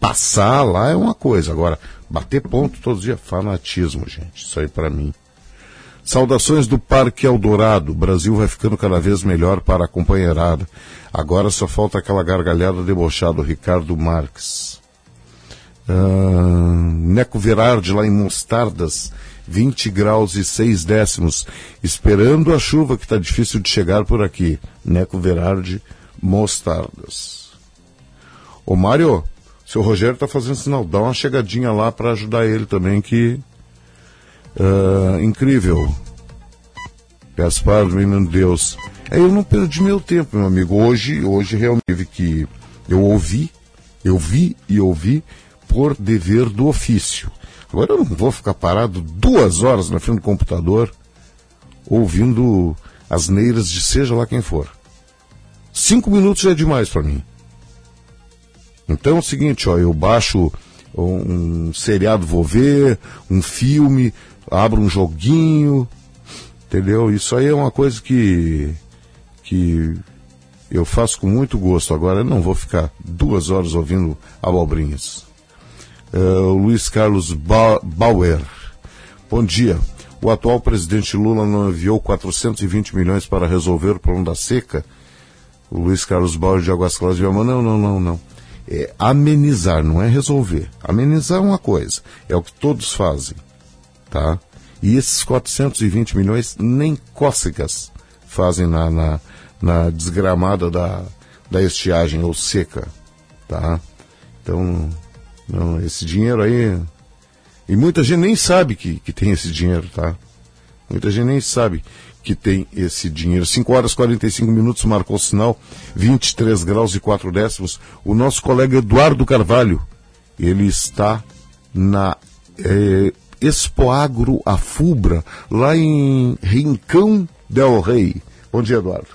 Passar lá é uma coisa, agora bater ponto todos os dias, fanatismo, gente. Isso aí para mim. Saudações do Parque Eldorado. O Brasil vai ficando cada vez melhor para a companheirada. Agora só falta aquela gargalhada debochada, Ricardo Marques. Uh, Neco Verardi lá em Mostardas, 20 graus e 6 décimos, esperando a chuva que está difícil de chegar por aqui. Neco Verardi, Mostardas. Ô Mário, seu Rogério está fazendo sinal, dá uma chegadinha lá para ajudar ele também, que uh, incrível. Gaspar, menino Deus. É, eu não perdi meu tempo, meu amigo. Hoje, hoje realmente que. Eu ouvi, eu vi e ouvi por dever do ofício. Agora eu não vou ficar parado duas horas na frente do computador ouvindo as neiras de seja lá quem for. Cinco minutos já é demais para mim. Então é o seguinte, ó, eu baixo um seriado vou ver, um filme, abro um joguinho, entendeu? Isso aí é uma coisa que que eu faço com muito gosto. Agora eu não vou ficar duas horas ouvindo abobrinhas. Uh, Luiz Carlos ba Bauer. Bom dia. O atual presidente Lula não enviou 420 milhões para resolver o problema da seca? O Luiz Carlos Bauer de Águas Claras de Não, não, não, não. É amenizar, não é resolver. Amenizar é uma coisa, é o que todos fazem, tá? E esses 420 milhões nem cócegas fazem na, na, na desgramada da, da estiagem ou seca, tá? Então, não, esse dinheiro aí. E muita gente nem sabe que, que tem esse dinheiro, tá? Muita gente nem sabe que tem esse dinheiro. 5 horas e 45 minutos marcou o sinal, 23 graus e 4 décimos. O nosso colega Eduardo Carvalho, ele está na é, Expoagro Afubra, lá em Rincão del Rei. Bom dia, Eduardo.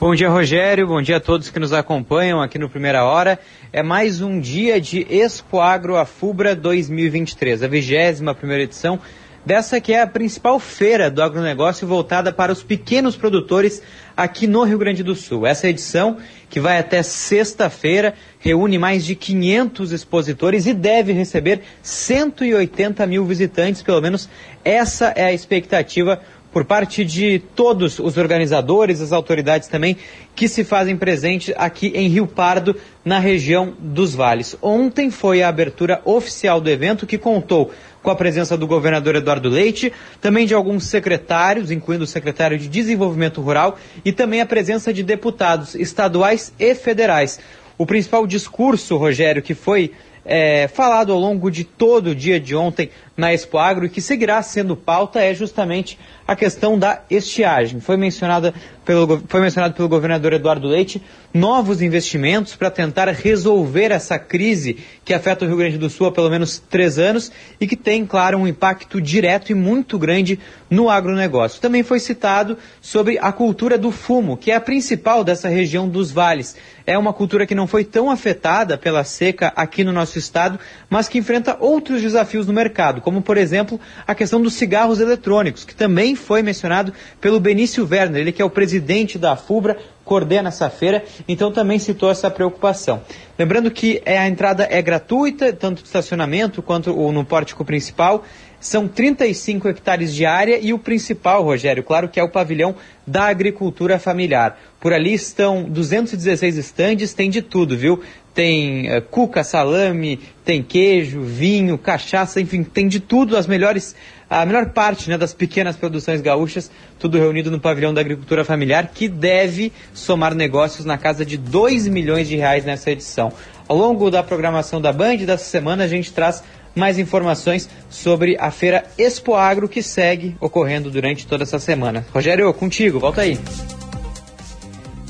Bom dia, Rogério. Bom dia a todos que nos acompanham aqui no Primeira Hora. É mais um dia de Expo Agro Afubra 2023, a vigésima primeira edição dessa que é a principal feira do agronegócio voltada para os pequenos produtores aqui no Rio Grande do Sul. Essa edição, que vai até sexta-feira, reúne mais de 500 expositores e deve receber 180 mil visitantes, pelo menos essa é a expectativa por parte de todos os organizadores, as autoridades também, que se fazem presente aqui em Rio Pardo, na região dos Vales. Ontem foi a abertura oficial do evento que contou com a presença do governador Eduardo Leite, também de alguns secretários, incluindo o secretário de Desenvolvimento Rural, e também a presença de deputados estaduais e federais. O principal discurso, Rogério, que foi é, falado ao longo de todo o dia de ontem na Expo Agro e que seguirá sendo pauta é justamente a questão da estiagem. Foi, mencionada pelo, foi mencionado pelo governador Eduardo Leite novos investimentos para tentar resolver essa crise que afeta o Rio Grande do Sul há pelo menos três anos e que tem, claro, um impacto direto e muito grande no agronegócio. Também foi citado sobre a cultura do fumo, que é a principal dessa região dos vales. É uma cultura que não foi tão afetada pela seca aqui no nosso estado, mas que enfrenta outros desafios no mercado, como por exemplo a questão dos cigarros eletrônicos, que também foi mencionado pelo Benício Werner, ele que é o presidente da FUBRA, coordena essa feira, então também citou essa preocupação. Lembrando que é, a entrada é gratuita, tanto no estacionamento quanto no pórtico principal. São 35 hectares de área e o principal, Rogério, claro que é o pavilhão da agricultura familiar. Por ali estão 216 estandes, tem de tudo, viu? Tem uh, cuca, salame, tem queijo, vinho, cachaça, enfim, tem de tudo, as melhores a melhor parte né, das pequenas produções gaúchas, tudo reunido no pavilhão da agricultura familiar, que deve somar negócios na casa de 2 milhões de reais nessa edição. Ao longo da programação da Band dessa semana, a gente traz mais informações sobre a feira Expo Agro que segue ocorrendo durante toda essa semana. Rogério, contigo, volta aí.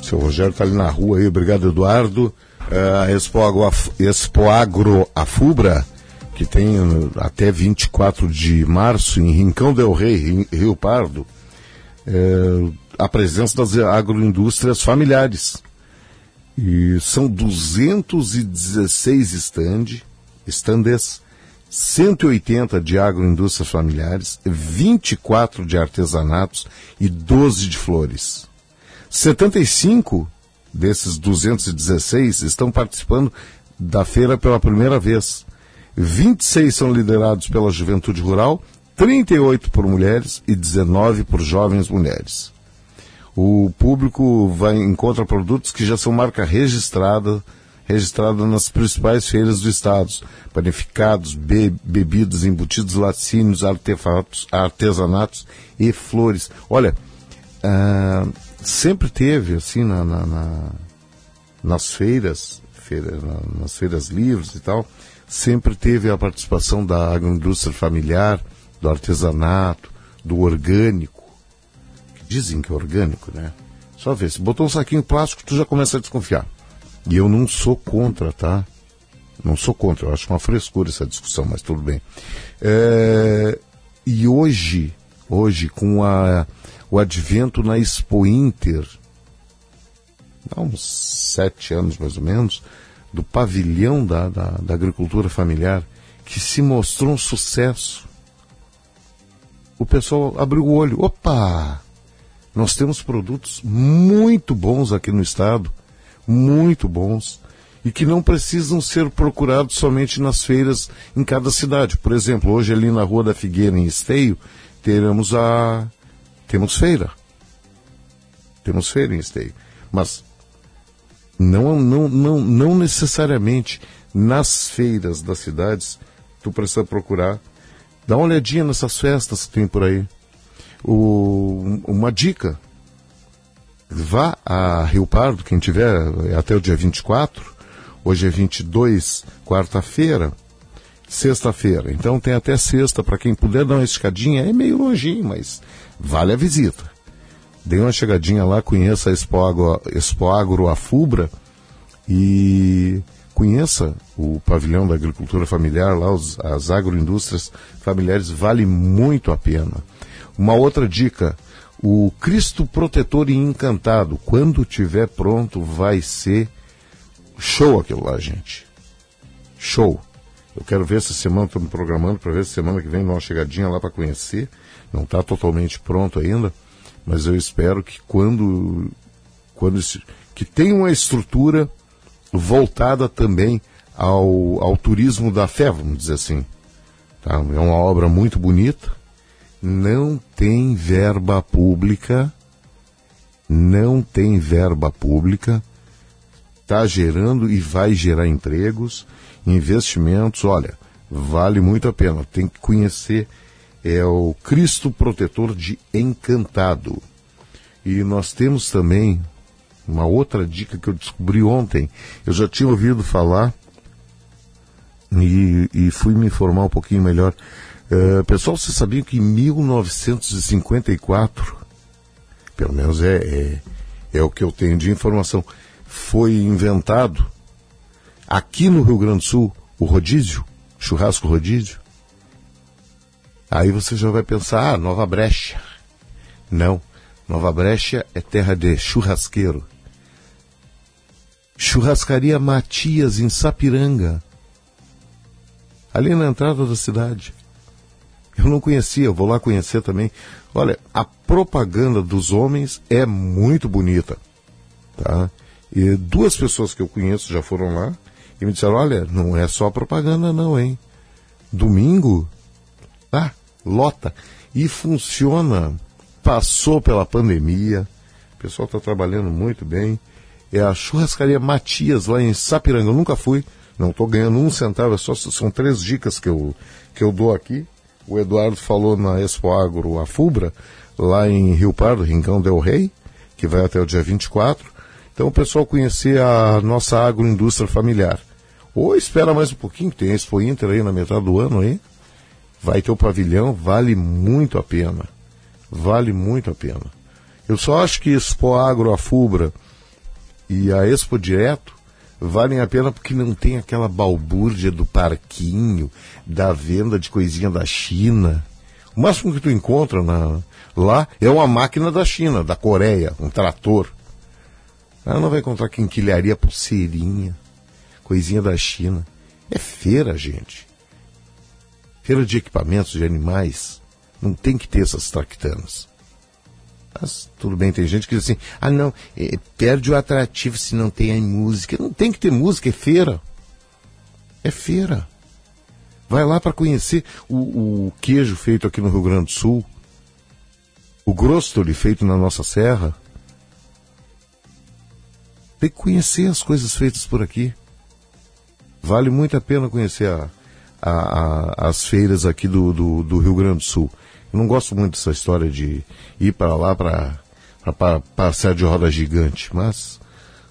Seu Rogério está ali na rua aí, obrigado Eduardo. Uh, Expo Agro, Expo Agro Afubra que tem uh, até 24 de março em Rincão del Rei, Rio Pardo, é, a presença das agroindústrias familiares. E são 216 stand, standes, 180 de agroindústrias familiares, 24 de artesanatos e 12 de flores. 75 desses 216 estão participando da feira pela primeira vez. 26 são liderados pela juventude rural, 38 por mulheres e 19 por jovens mulheres. O público vai encontra produtos que já são marca registrada, registrada nas principais feiras do estado, panificados, be, bebidas, embutidos, laticínios, artefatos, artesanatos e flores. Olha, ah, sempre teve assim na, na, na nas feiras, feira, nas feiras livres e tal, sempre teve a participação da agroindústria familiar, do artesanato, do orgânico, Dizem que é orgânico, né? Só ver, se botou um saquinho plástico, tu já começa a desconfiar. E eu não sou contra, tá? Não sou contra, eu acho uma frescura essa discussão, mas tudo bem. É, e hoje, hoje, com a, o advento na Expo Inter, há uns sete anos mais ou menos, do pavilhão da, da, da agricultura familiar, que se mostrou um sucesso. O pessoal abriu o olho. Opa! Nós temos produtos muito bons aqui no estado, muito bons, e que não precisam ser procurados somente nas feiras em cada cidade. Por exemplo, hoje ali na Rua da Figueira, em Esteio, teremos a. temos feira. Temos feira em Esteio. Mas não, não, não, não necessariamente nas feiras das cidades tu precisa procurar. Dá uma olhadinha nessas festas que tem por aí. O, uma dica. Vá a Rio Pardo, quem tiver, é até o dia 24. Hoje é 22, quarta-feira. Sexta-feira. Então tem até sexta, para quem puder dar uma escadinha. É meio longinho, mas vale a visita. Dê uma chegadinha lá, conheça a Expo Agro, Expo Agro Afubra e conheça o pavilhão da agricultura familiar, lá os, as agroindústrias familiares, vale muito a pena. Uma outra dica, o Cristo Protetor e Encantado, quando tiver pronto, vai ser show aquilo lá, gente. Show. Eu quero ver essa semana, estou me programando para ver se semana que vem dá uma chegadinha lá para conhecer. Não está totalmente pronto ainda, mas eu espero que quando, quando que tenha uma estrutura voltada também ao, ao turismo da fé, vamos dizer assim. Tá? É uma obra muito bonita, não tem verba pública, não tem verba pública, está gerando e vai gerar empregos, investimentos, olha, vale muito a pena, tem que conhecer, é o Cristo Protetor de Encantado. E nós temos também uma outra dica que eu descobri ontem. Eu já tinha ouvido falar e, e fui me informar um pouquinho melhor. Uh, pessoal, vocês sabiam que em 1954, pelo menos é, é, é o que eu tenho de informação, foi inventado aqui no Rio Grande do Sul o rodízio, churrasco rodízio. Aí você já vai pensar, ah, Nova Brecha. Não, Nova Brecha é terra de churrasqueiro. Churrascaria Matias, em Sapiranga. Ali na entrada da cidade. Eu não conhecia, eu vou lá conhecer também. Olha, a propaganda dos homens é muito bonita. Tá? E duas pessoas que eu conheço já foram lá e me disseram, olha, não é só propaganda não, hein? Domingo, ah, lota. E funciona. Passou pela pandemia. O pessoal está trabalhando muito bem é a churrascaria Matias, lá em Sapiranga. Eu nunca fui, não estou ganhando um centavo, é só, são três dicas que eu, que eu dou aqui. O Eduardo falou na Expo Agro, a Fubra, lá em Rio Pardo, Rincão Del Rei, que vai até o dia 24. Então o pessoal conhecer a nossa agroindústria familiar. Ou espera mais um pouquinho, tem a Expo Inter aí na metade do ano aí. Vai ter o pavilhão, vale muito a pena. Vale muito a pena. Eu só acho que Expo Agro, a Fubra, e a Expo Direto valem a pena porque não tem aquela balbúrdia do parquinho, da venda de coisinha da China. O máximo que tu encontra na, lá é uma máquina da China, da Coreia, um trator. Ela não vai encontrar quinquilharia, pulseirinha, coisinha da China. É feira, gente. Feira de equipamentos de animais. Não tem que ter essas tractanas. Mas tudo bem, tem gente que diz assim, ah não, é, perde o atrativo se não tem a música. Não tem que ter música, é feira. É feira. Vai lá para conhecer o, o, queijo feito aqui no Rio Grande do Sul, o grostoli feito na nossa serra. Tem que conhecer as coisas feitas por aqui. Vale muito a pena conhecer a, a, a, as feiras aqui do, do, do Rio Grande do Sul. Eu não gosto muito dessa história de ir para lá para passear de roda gigante, mas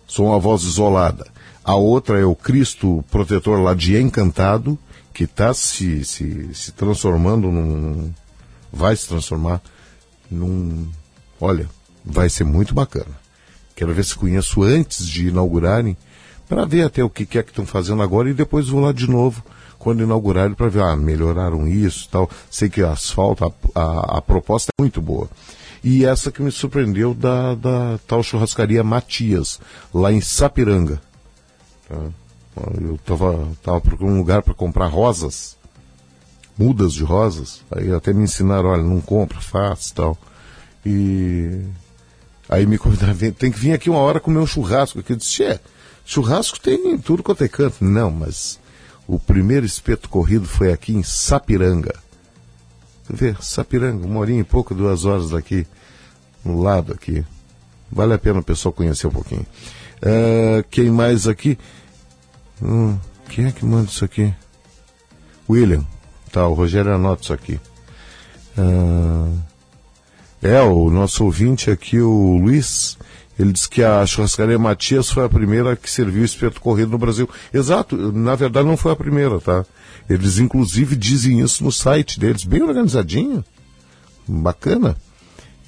sou uma voz isolada. A outra é o Cristo protetor lá de Encantado, que está se, se, se transformando num. vai se transformar num Olha, vai ser muito bacana. Quero ver se conheço antes de inaugurarem, para ver até o que, que é que estão fazendo agora e depois vou lá de novo quando inaugurarem para ver, ah, melhoraram isso tal. Sei que asfalto, a, a, a proposta é muito boa. E essa que me surpreendeu da, da tal churrascaria Matias, lá em Sapiranga. Tá? Eu estava tava procurando um lugar para comprar rosas, mudas de rosas. Aí até me ensinaram, olha, não compra, faz tal. E aí me convidaram, "Vem, tem que vir aqui uma hora comer um churrasco. Aqui eu disse, é, churrasco tem em tudo quanto é canto. Não, mas o primeiro espeto corrido foi aqui em Sapiranga. Vê, Sapiranga, uma horinha e pouco, duas horas daqui, no lado aqui. Vale a pena o pessoal conhecer um pouquinho. Ah, quem mais aqui? Hum, quem é que manda isso aqui? William. Tá, o Rogério anota isso aqui. Ah, é, o nosso ouvinte aqui, o Luiz, ele disse que a churrascaria Matias foi a primeira que serviu espeto corrido no Brasil. Exato, na verdade não foi a primeira, tá? Eles inclusive dizem isso no site deles, bem organizadinho. Bacana.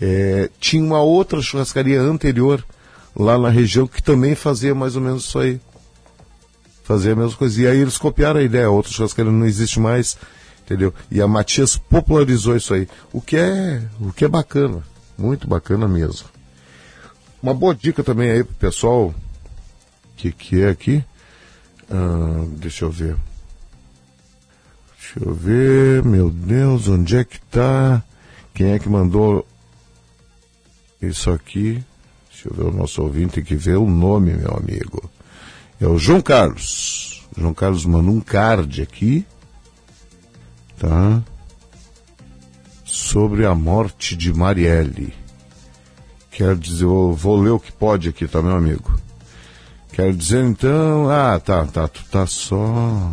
É, tinha uma outra churrascaria anterior lá na região que também fazia mais ou menos isso aí. Fazia a mesma coisa. E aí eles copiaram a ideia, a outra churrascaria não existe mais, entendeu? E a Matias popularizou isso aí. O que é, o que é bacana, muito bacana mesmo. Uma boa dica também aí pro pessoal, que, que é aqui? Ah, deixa eu ver. Deixa eu ver, meu Deus, onde é que tá? Quem é que mandou isso aqui? Deixa eu ver o nosso ouvinte, tem que ver o nome, meu amigo. É o João Carlos. O João Carlos mandou um card aqui, tá? Sobre a morte de Marielle. Quero dizer, eu vou ler o que pode aqui, tá, meu amigo? Quero dizer então, ah, tá, tá, tu tá só.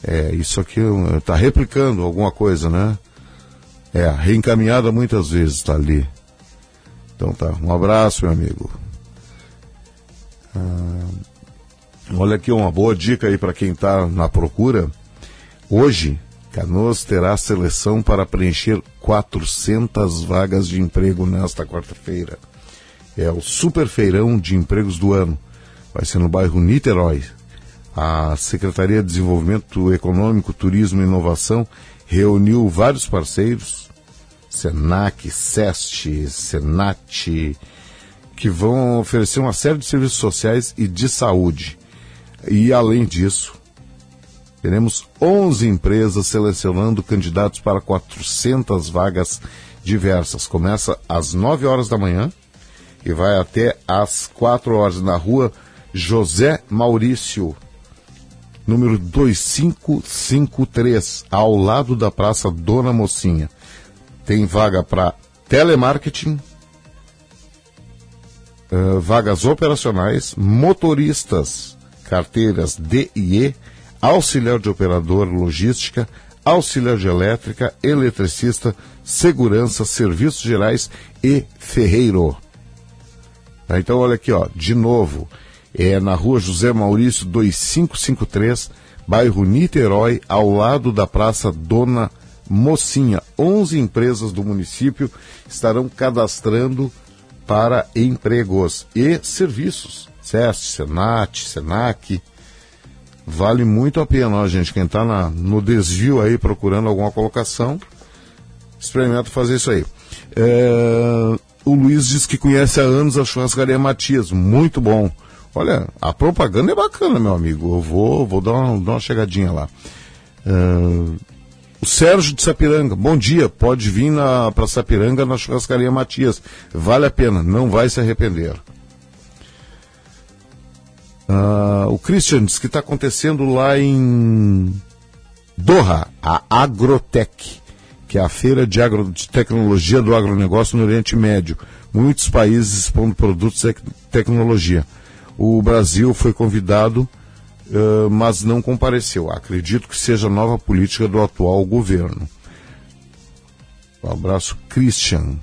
É, isso aqui tá replicando alguma coisa, né? É, reencaminhada muitas vezes, tá ali. Então tá, um abraço, meu amigo. Ah, olha aqui uma boa dica aí para quem tá na procura. Hoje, Canoas terá seleção para preencher 400 vagas de emprego nesta quarta-feira. É o super feirão de empregos do ano. Vai ser no bairro Niterói. A Secretaria de Desenvolvimento Econômico, Turismo e Inovação reuniu vários parceiros, Senac, SEST, Senat, que vão oferecer uma série de serviços sociais e de saúde. E além disso, teremos 11 empresas selecionando candidatos para 400 vagas diversas. Começa às 9 horas da manhã e vai até às 4 horas na rua José Maurício, número 2553, ao lado da Praça Dona Mocinha. Tem vaga para telemarketing, eh, vagas operacionais, motoristas, carteiras D e E, auxiliar de operador logística, auxiliar de elétrica, eletricista, segurança, serviços gerais e ferreiro. Tá, Então, olha aqui, ó, de novo, é na rua José Maurício 2553, bairro Niterói, ao lado da Praça Dona Mocinha. 11 empresas do município estarão cadastrando para empregos e serviços. SEST, Senat, Senac. Vale muito a pena, ó, gente. Quem está no desvio aí procurando alguma colocação, experimenta fazer isso aí. É, o Luiz diz que conhece há anos a churrascaria Matias. Muito bom. Olha, a propaganda é bacana, meu amigo. Eu vou, vou dar, uma, dar uma chegadinha lá. É, o Sérgio de Sapiranga, bom dia. Pode vir para Sapiranga na churrascaria Matias. Vale a pena, não vai se arrepender. Ah, o Christian diz que está acontecendo lá em Doha, a Agrotech, que é a feira de, agro, de tecnologia do agronegócio no Oriente Médio. Muitos países expondo produtos de tecnologia. O Brasil foi convidado, uh, mas não compareceu. Acredito que seja nova política do atual governo. Um abraço, Christian.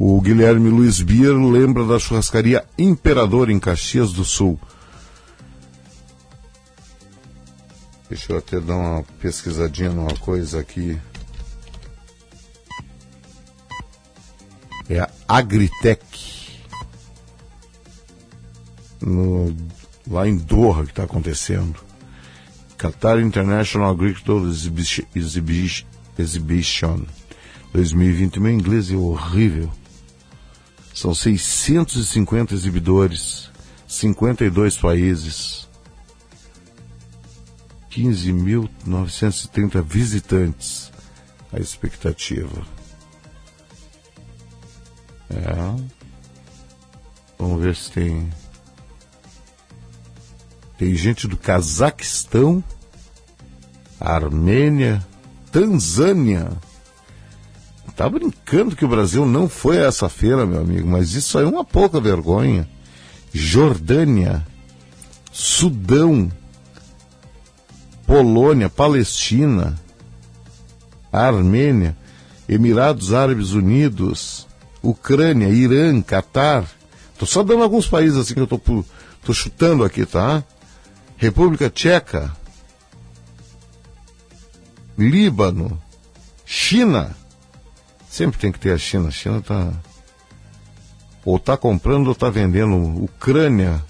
O Guilherme Luiz Bier lembra da churrascaria Imperador em Caxias do Sul. Deixa eu até dar uma pesquisadinha numa coisa aqui. É a Agritec. No, lá em Doha que está acontecendo. Qatar International Agricultural Exhibition, Exhibition, Exhibition 2020. Meu inglês é horrível. São 650 exibidores, 52 países, 15.930 visitantes. A expectativa. É. Vamos ver se tem. Tem gente do Cazaquistão, Armênia, Tanzânia. Tá brincando que o Brasil não foi a essa feira, meu amigo, mas isso aí é uma pouca vergonha. Jordânia, Sudão, Polônia, Palestina, Armênia, Emirados Árabes Unidos, Ucrânia, Irã, Catar. Tô só dando alguns países assim que eu tô, tô chutando aqui, tá? República Tcheca, Líbano, China. Sempre tem que ter a China. A China tá ou tá comprando ou tá vendendo. Ucrânia,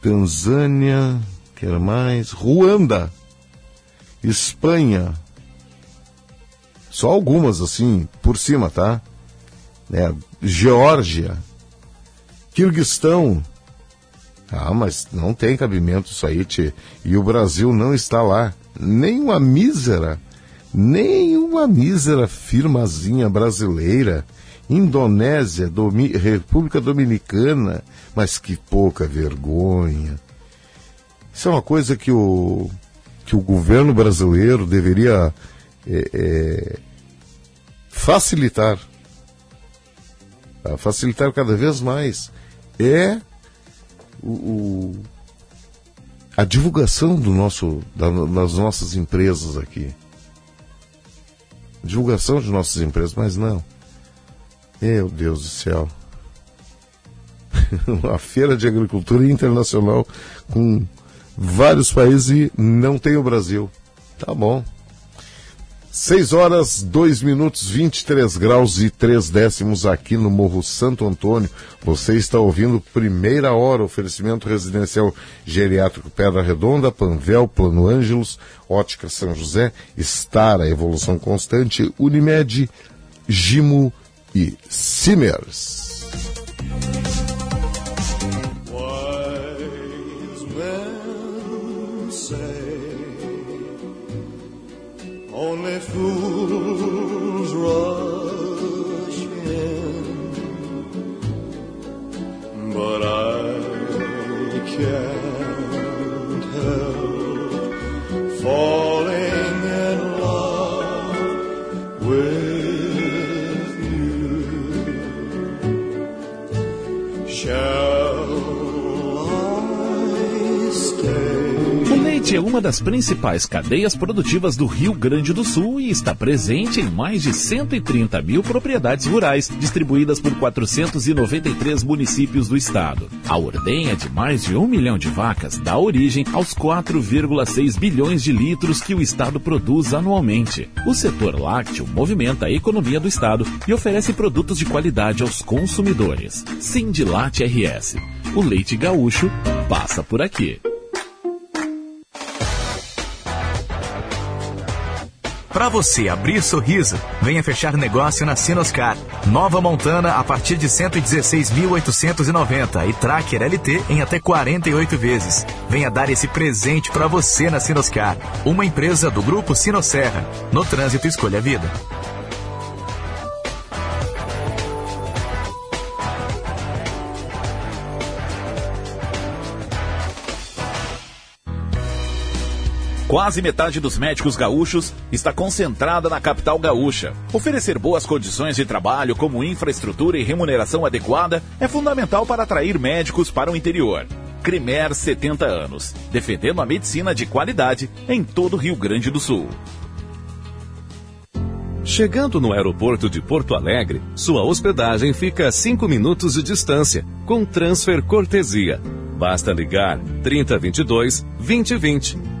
Tanzânia, quer mais? Ruanda, Espanha. Só algumas assim, por cima, tá? né, Geórgia, Quirguistão. Ah, mas não tem cabimento isso aí, tchê. E o Brasil não está lá. Nem uma mísera, nem uma mísera firmazinha brasileira. Indonésia, Domi- República Dominicana. Mas que pouca vergonha. Isso é uma coisa que o, que o governo brasileiro deveria é, é, facilitar a facilitar cada vez mais é o, o- a divulgação do nosso, da- das nossas empresas aqui. Divulgação de nossas empresas, mas não. Meu Deus do céu. a Feira de Agricultura Internacional com vários países e não tem o Brasil. Tá bom. 6 horas, 2 minutos, 23 graus e 3 décimos aqui no Morro Santo Antônio. Você está ouvindo Primeira Hora, oferecimento residencial geriátrico Pedra Redonda, Panvel, Plano Ângelos, Ótica São José, Star, evolução constante, Unimed, Gimo e Simers. Only leite é uma das principais cadeias produtivas do Rio Grande do Sul e está presente em mais de 130 mil propriedades rurais, distribuídas por 493 municípios do estado. A ordenha de mais de um milhão de vacas dá origem aos 4,6 bilhões de litros que o estado produz anualmente. O setor lácteo movimenta a economia do estado e oferece produtos de qualidade aos consumidores. Sindilate RS. O leite gaúcho passa por aqui. Para você abrir sorriso, venha fechar negócio na Sinoscar. Nova Montana a partir de 116.890 e Tracker LT em até 48 vezes. Venha dar esse presente para você na Sinoscar, uma empresa do grupo Sinosserra. No trânsito escolha a vida. Quase metade dos médicos gaúchos está concentrada na capital gaúcha. Oferecer boas condições de trabalho, como infraestrutura e remuneração adequada, é fundamental para atrair médicos para o interior. Cremer 70 anos, defendendo a medicina de qualidade em todo o Rio Grande do Sul. Chegando no aeroporto de Porto Alegre, sua hospedagem fica a 5 minutos de distância, com transfer cortesia. Basta ligar 3022 2020.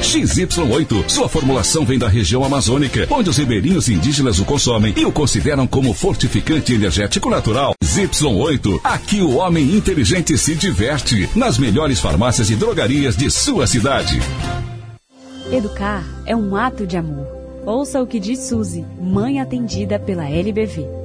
XY8. Sua formulação vem da região amazônica, onde os ribeirinhos indígenas o consomem e o consideram como fortificante energético natural. XY8. Aqui o homem inteligente se diverte. Nas melhores farmácias e drogarias de sua cidade. Educar é um ato de amor. Ouça o que diz Suzy, mãe atendida pela LBV.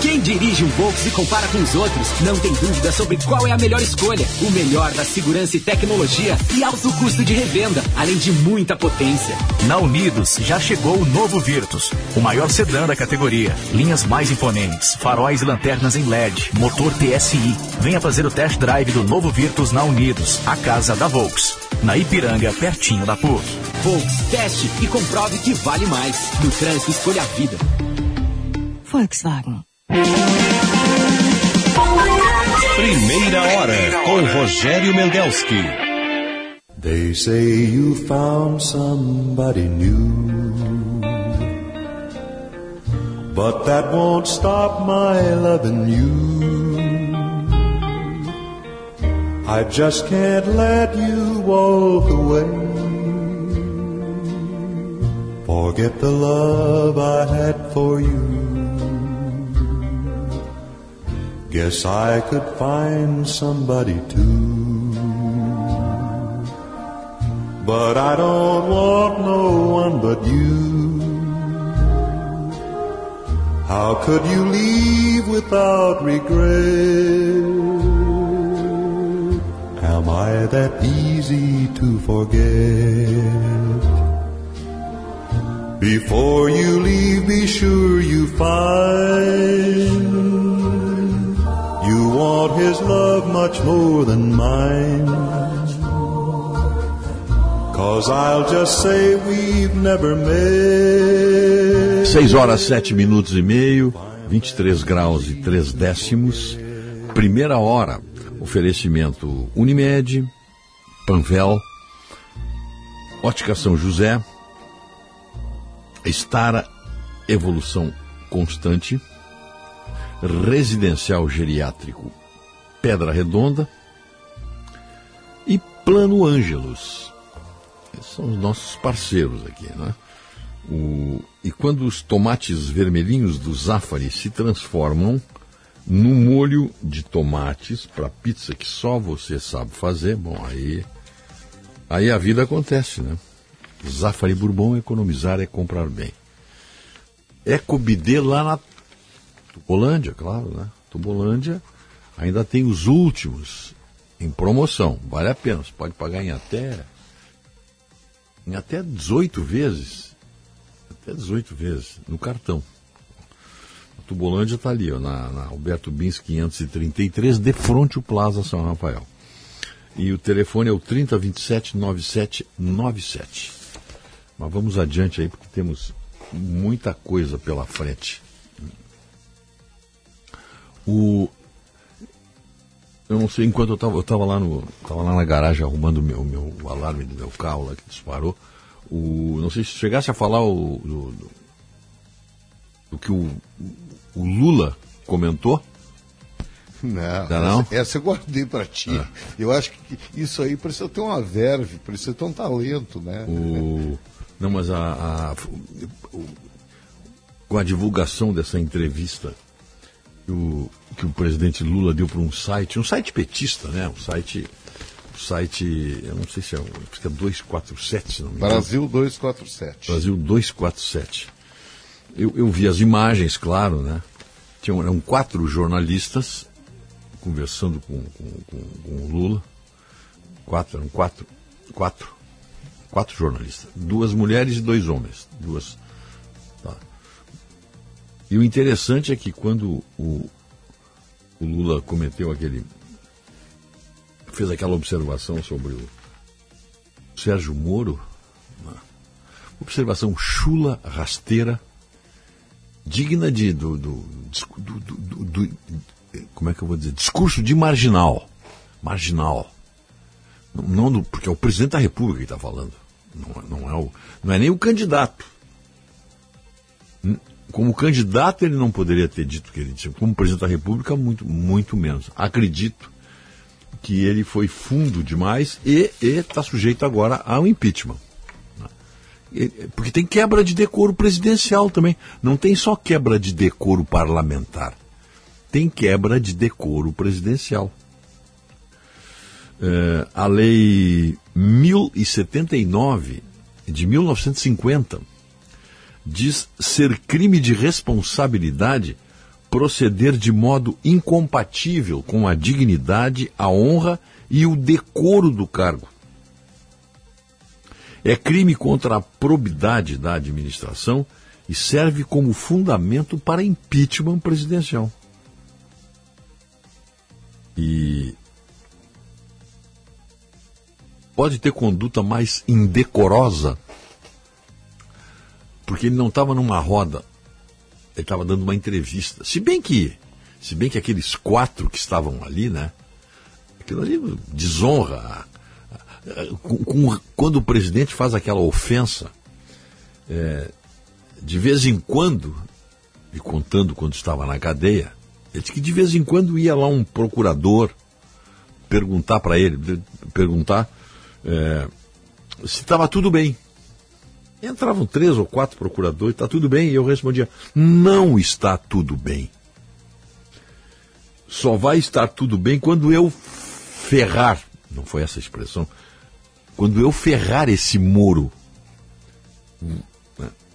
Quem dirige um Volks e compara com os outros não tem dúvida sobre qual é a melhor escolha. O melhor da segurança e tecnologia e alto custo de revenda, além de muita potência. Na Unidos já chegou o novo Virtus, o maior sedã da categoria. Linhas mais imponentes, faróis e lanternas em LED, motor TSI. Venha fazer o test drive do novo Virtus na Unidos, a casa da Volks. Na Ipiranga, pertinho da PUC. Volks, teste e comprove que vale mais. No trânsito, escolha a vida. Volkswagen. Primeira hora com Rogério Mendelski. They say you found somebody new. But that won't stop my loving you. I just can't let you walk away. Forget the love I had for you. Guess I could find somebody too. But I don't want no one but you. How could you leave without regret? Am I that easy to forget? Before you leave, be sure you find want his love much more than mine. Cause I'll just say we've never met. 6 horas 7 minutos e meio, 23 graus e 3 décimos. Primeira hora, oferecimento Unimed, Panvel, Ótica São José, Estara Evolução Constante, Residencial Geriátrico Pedra Redonda e Plano Ângelos. São os nossos parceiros aqui, né? O, e quando os tomates vermelhinhos do Zafari se transformam no molho de tomates para pizza que só você sabe fazer, bom, aí, aí a vida acontece, né? Zafari Bourbon, economizar é comprar bem. Ecobidê lá na Tubolândia, claro, né? Tubolândia ainda tem os últimos em promoção. Vale a pena, você pode pagar em até em até 18 vezes. Até 18 vezes no cartão. A Tubolândia está ali, ó, na, na Alberto Bins 533, de frente ao Plaza São Rafael. E o telefone é o 3027 9797. Mas vamos adiante aí, porque temos muita coisa pela frente. O, eu não sei, enquanto eu estava eu tava lá, no, tava lá na garagem arrumando o meu, meu o alarme do meu carro lá que disparou. O, não sei se chegasse a falar o, do, do, do que o, o Lula comentou. Não, Tá não? Essa, essa eu guardei para ti. Eu acho que isso aí precisa ter uma verve, precisa ter um talento, né? O, não, mas a, a- com a divulgação dessa entrevista que o, que o presidente Lula deu para um site, um site petista, né? Um site, site, eu não sei se é, acho que é 247, se não me engano. Brasil 247. Brasil 247. Eu, eu vi as imagens, claro, né? Tinham, eram quatro jornalistas conversando com, com, com, com o Lula. Quatro, eram quatro, quatro, quatro jornalistas. Duas mulheres e dois homens. Duas. E o interessante é que quando o, o Lula cometeu aquele. fez aquela observação sobre o Sérgio Moro, observação chula, rasteira, digna de. Do, do, do, do, do, como é que eu vou dizer? Discurso de marginal. Marginal. Não do, porque é o presidente da República que está falando. Não, não, é o, não é nem o candidato. Como candidato, ele não poderia ter dito que ele disse. Como presidente da República, muito, muito menos. Acredito que ele foi fundo demais e está sujeito agora ao impeachment. Porque tem quebra de decoro presidencial também. Não tem só quebra de decoro parlamentar. Tem quebra de decoro presidencial. É, a lei 1079 de 1950 diz ser crime de responsabilidade proceder de modo incompatível com a dignidade, a honra e o decoro do cargo. É crime contra a probidade da administração e serve como fundamento para impeachment presidencial. E pode ter conduta mais indecorosa, porque ele não estava numa roda, ele estava dando uma entrevista. Se bem que, se bem que aqueles quatro que estavam ali, né? Aquilo ali desonra. Quando o presidente faz aquela ofensa, é, de vez em quando, e contando quando estava na cadeia, ele disse que de vez em quando ia lá um procurador perguntar para ele, perguntar é, se estava tudo bem. Entravam três ou quatro procuradores, está tudo bem? E eu respondia, não está tudo bem. Só vai estar tudo bem quando eu ferrar, não foi essa a expressão, quando eu ferrar esse muro.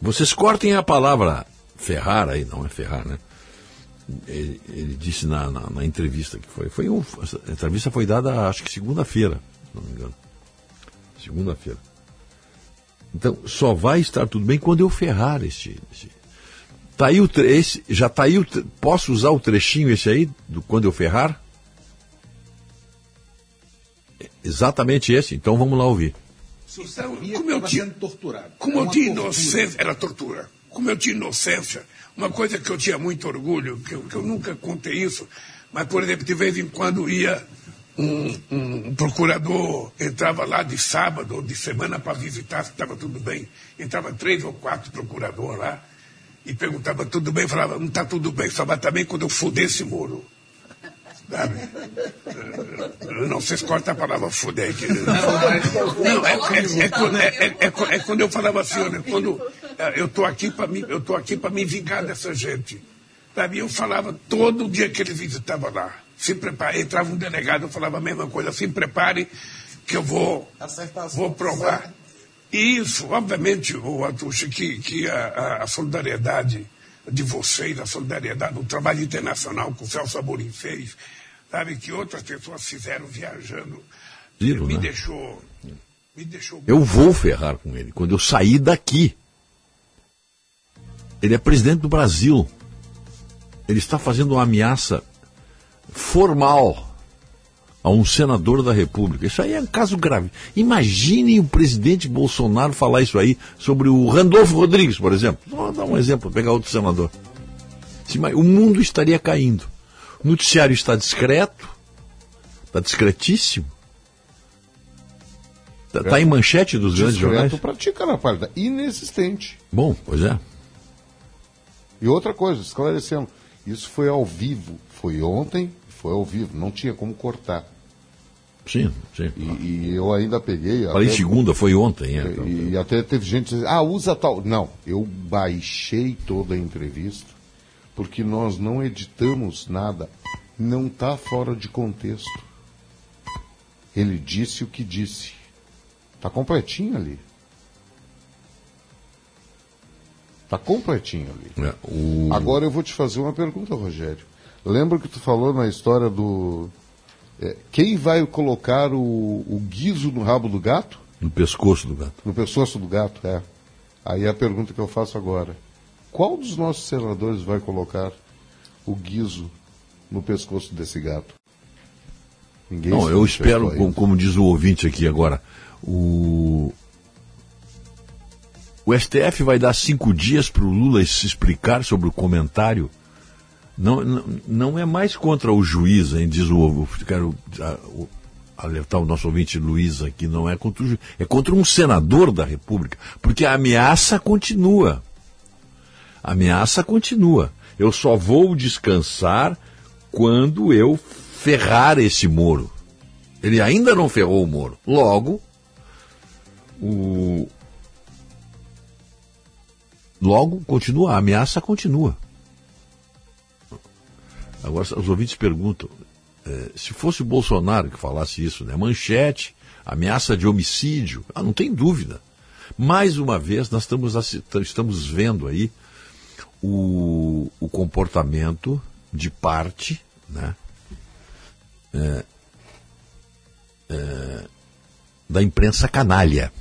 Vocês cortem a palavra ferrar aí, não é ferrar, né? Ele, ele disse na, na, na, entrevista que foi. foi um, a entrevista foi dada, acho que segunda-feira, se não me engano. Segunda-feira. Então, só vai estar tudo bem quando eu ferrar este. este. Tá aí o esse, já está aí o, posso usar o trechinho esse aí do quando eu ferrar? Exatamente esse. Então vamos lá ouvir. Como eu tinha torturado. Como eu tinha inocência, era tortura. Como eu tinha inocência, uma coisa que eu tinha muito orgulho, que eu, que eu nunca contei isso, mas por exemplo, de vez em quando ia um, um, procurador entrava lá de sábado ou de semana para visitar se estava tudo bem. Entrava três ou quatro procuradores lá e perguntava tudo bem, falava, não está tudo bem, só vai estar bem quando eu fuder esse muro. Sabe? Não, vocês cortam a palavra fuder aqui. Não, é, é, é, quando eu falava assim, olha, quando eu estou aqui para me, eu aqui para me vingar dessa gente. Sabe? Eu falava todo dia que ele visitava lá se prepare. Entrava um delegado, eu falava a mesma coisa, se prepare que eu vou, vou provar. E isso, obviamente, o Atucha, que, que a, a, solidariedade de vocês, a solidariedade do trabalho internacional que o Celso Amorim fez, sabe, que outras pessoas fizeram viajando, Giro, me né? deixou. Me deixou. Eu vou ferrar com ele quando eu sair daqui. Ele é presidente do Brasil. Ele está fazendo uma ameaça formal a um senador da República. Isso aí é um caso grave. Imaginem o presidente Bolsonaro falar isso aí sobre o Randolfo Rodrigues, por exemplo. Vou dar um exemplo, pegar outro senador. O mundo estaria caindo. O noticiário está discreto, está discretíssimo. Está tá em manchete dos grandes jornais. pratica na parte inexistente. Bom, pois é. E outra coisa, esclarecendo, isso foi ao vivo, foi ontem, foi ao vivo, não tinha como cortar. Sim, sim. E, e eu ainda peguei. Falei até- segunda, foi ontem. É. E, e até teve gente dizendo, ah, usa tal. Não, eu baixei toda a entrevista, porque nós não editamos nada. Não está fora de contexto. Ele disse o que disse. Está completinho ali. Está completinho ali. É, o- Agora eu vou te fazer uma pergunta, Rogério. Lembra que tu falou na história do. é, quem vai colocar o, o guiso no rabo do gato? No pescoço do gato. No pescoço do gato, é. Aí a pergunta que eu faço agora: qual dos nossos senadores vai colocar o guiso no pescoço desse gato? Ninguém Não, eu espero, como, como diz o ouvinte aqui agora, o. O STF vai dar cinco dias para o Lula se explicar sobre o comentário. Não, não, é mais contra o juiz, hein, diz o. o- Quero a- o- alertar o nosso ouvinte Luiz aqui, não é contra o juiz, é contra um senador da República, porque a ameaça continua. A ameaça continua. Eu só vou descansar quando eu ferrar esse Moro. Ele ainda não ferrou o Moro. Logo, o. Logo, continua, a ameaça continua. Agora, os ouvintes perguntam: eh, se fosse o Bolsonaro que falasse isso, né? Manchete, ameaça de homicídio, ah, não tem dúvida. Mais uma vez, nós estamos, estamos vendo aí o, o comportamento de parte, né? É, é, da imprensa canalha.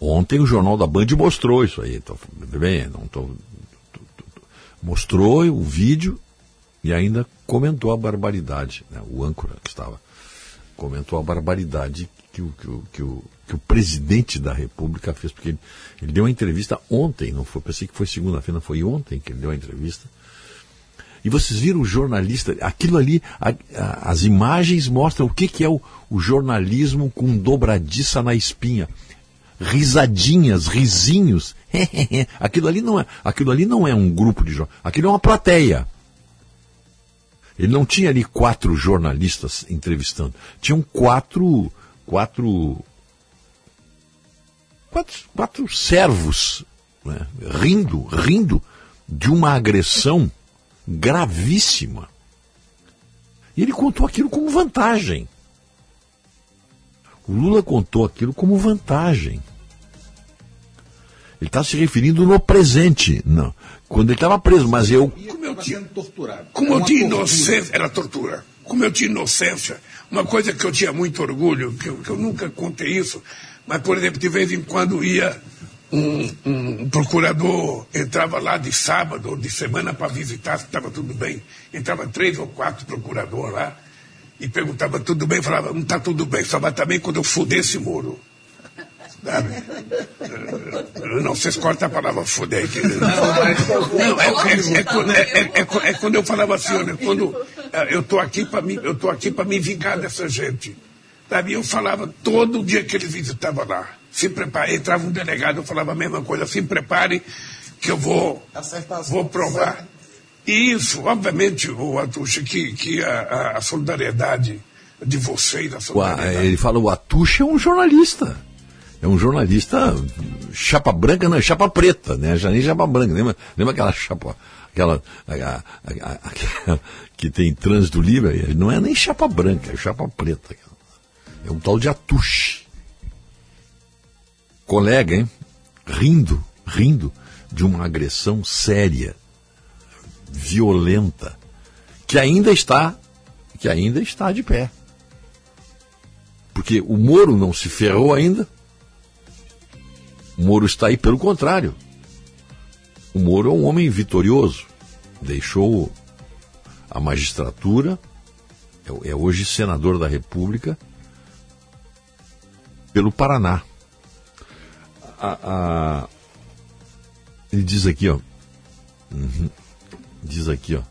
Ontem o Jornal da Band mostrou isso aí. Tô, bem, não tô- mostrou o vídeo e ainda comentou a barbaridade. né? O âncora que estava comentou a barbaridade que o, que o, que o, que o presidente da República fez, porque ele, ele deu uma entrevista ontem, não foi, pensei que foi segunda-feira, foi ontem que ele deu a entrevista. E vocês viram o jornalista, aquilo ali, a- a- as imagens mostram o que, que é o, o jornalismo com dobradiça na espinha. Risadinhas, risinhos. aquilo, ali não é, aquilo ali não é um grupo de jornalistas, aquilo é uma plateia. Ele não tinha ali quatro jornalistas entrevistando. Tinham quatro, quatro, quatro, quatro servos, né, rindo, rindo de uma agressão gravíssima. E ele contou aquilo como vantagem. O Lula contou aquilo como vantagem. Ele está se referindo no presente, não. Quando ele estava preso, mas eu Como eu tinha torturado. Como eu tinha inocência, era tortura. Como eu tinha inocência, uma coisa que eu tinha muito orgulho, que eu, que eu nunca contei isso, mas, por exemplo, de vez em quando ia um, um procurador, entrava lá de sábado ou de semana para visitar se estava tudo bem. Entrava três ou quatro procuradores lá e perguntava tudo bem, falava, não está tudo bem, só vai estar bem quando eu fuder esse muro. Não, vocês cortam a palavra fuder aqui. Não, é, é- é quando- é- é- é quando- é quando eu falava assim, olha, quando eu estou aqui para mim, eu tô aqui para me vingar dessa gente. Sabe? Eu falava todo dia que eles visitavam lá. Se prepare, entrava um delegado, eu falava a mesma coisa, se prepare que eu vou, vou provar. E isso, obviamente, o Atucha, que, que a, a- solidariedade de vocês, a solidariedade. ele fala, o Atucha é um jornalista. É um jornalista chapa branca, não, é chapa preta, né? Já nem chapa branca. Lembra, lembra aquela chapa, aquela, a- a- aquela que tem trânsito livre? Não é nem chapa branca, é chapa preta. É um tal de Atuche. Colega, hein? Rindo, rindo de uma agressão séria, violenta, que ainda está, que ainda está de pé. Porque o Moro não se ferrou ainda. O Moro está aí pelo contrário. O Moro é um homem vitorioso. Deixou a magistratura, é, é hoje senador da República, pelo Paraná. A- a- ele diz aqui, ó. Uhum. Diz aqui, ó.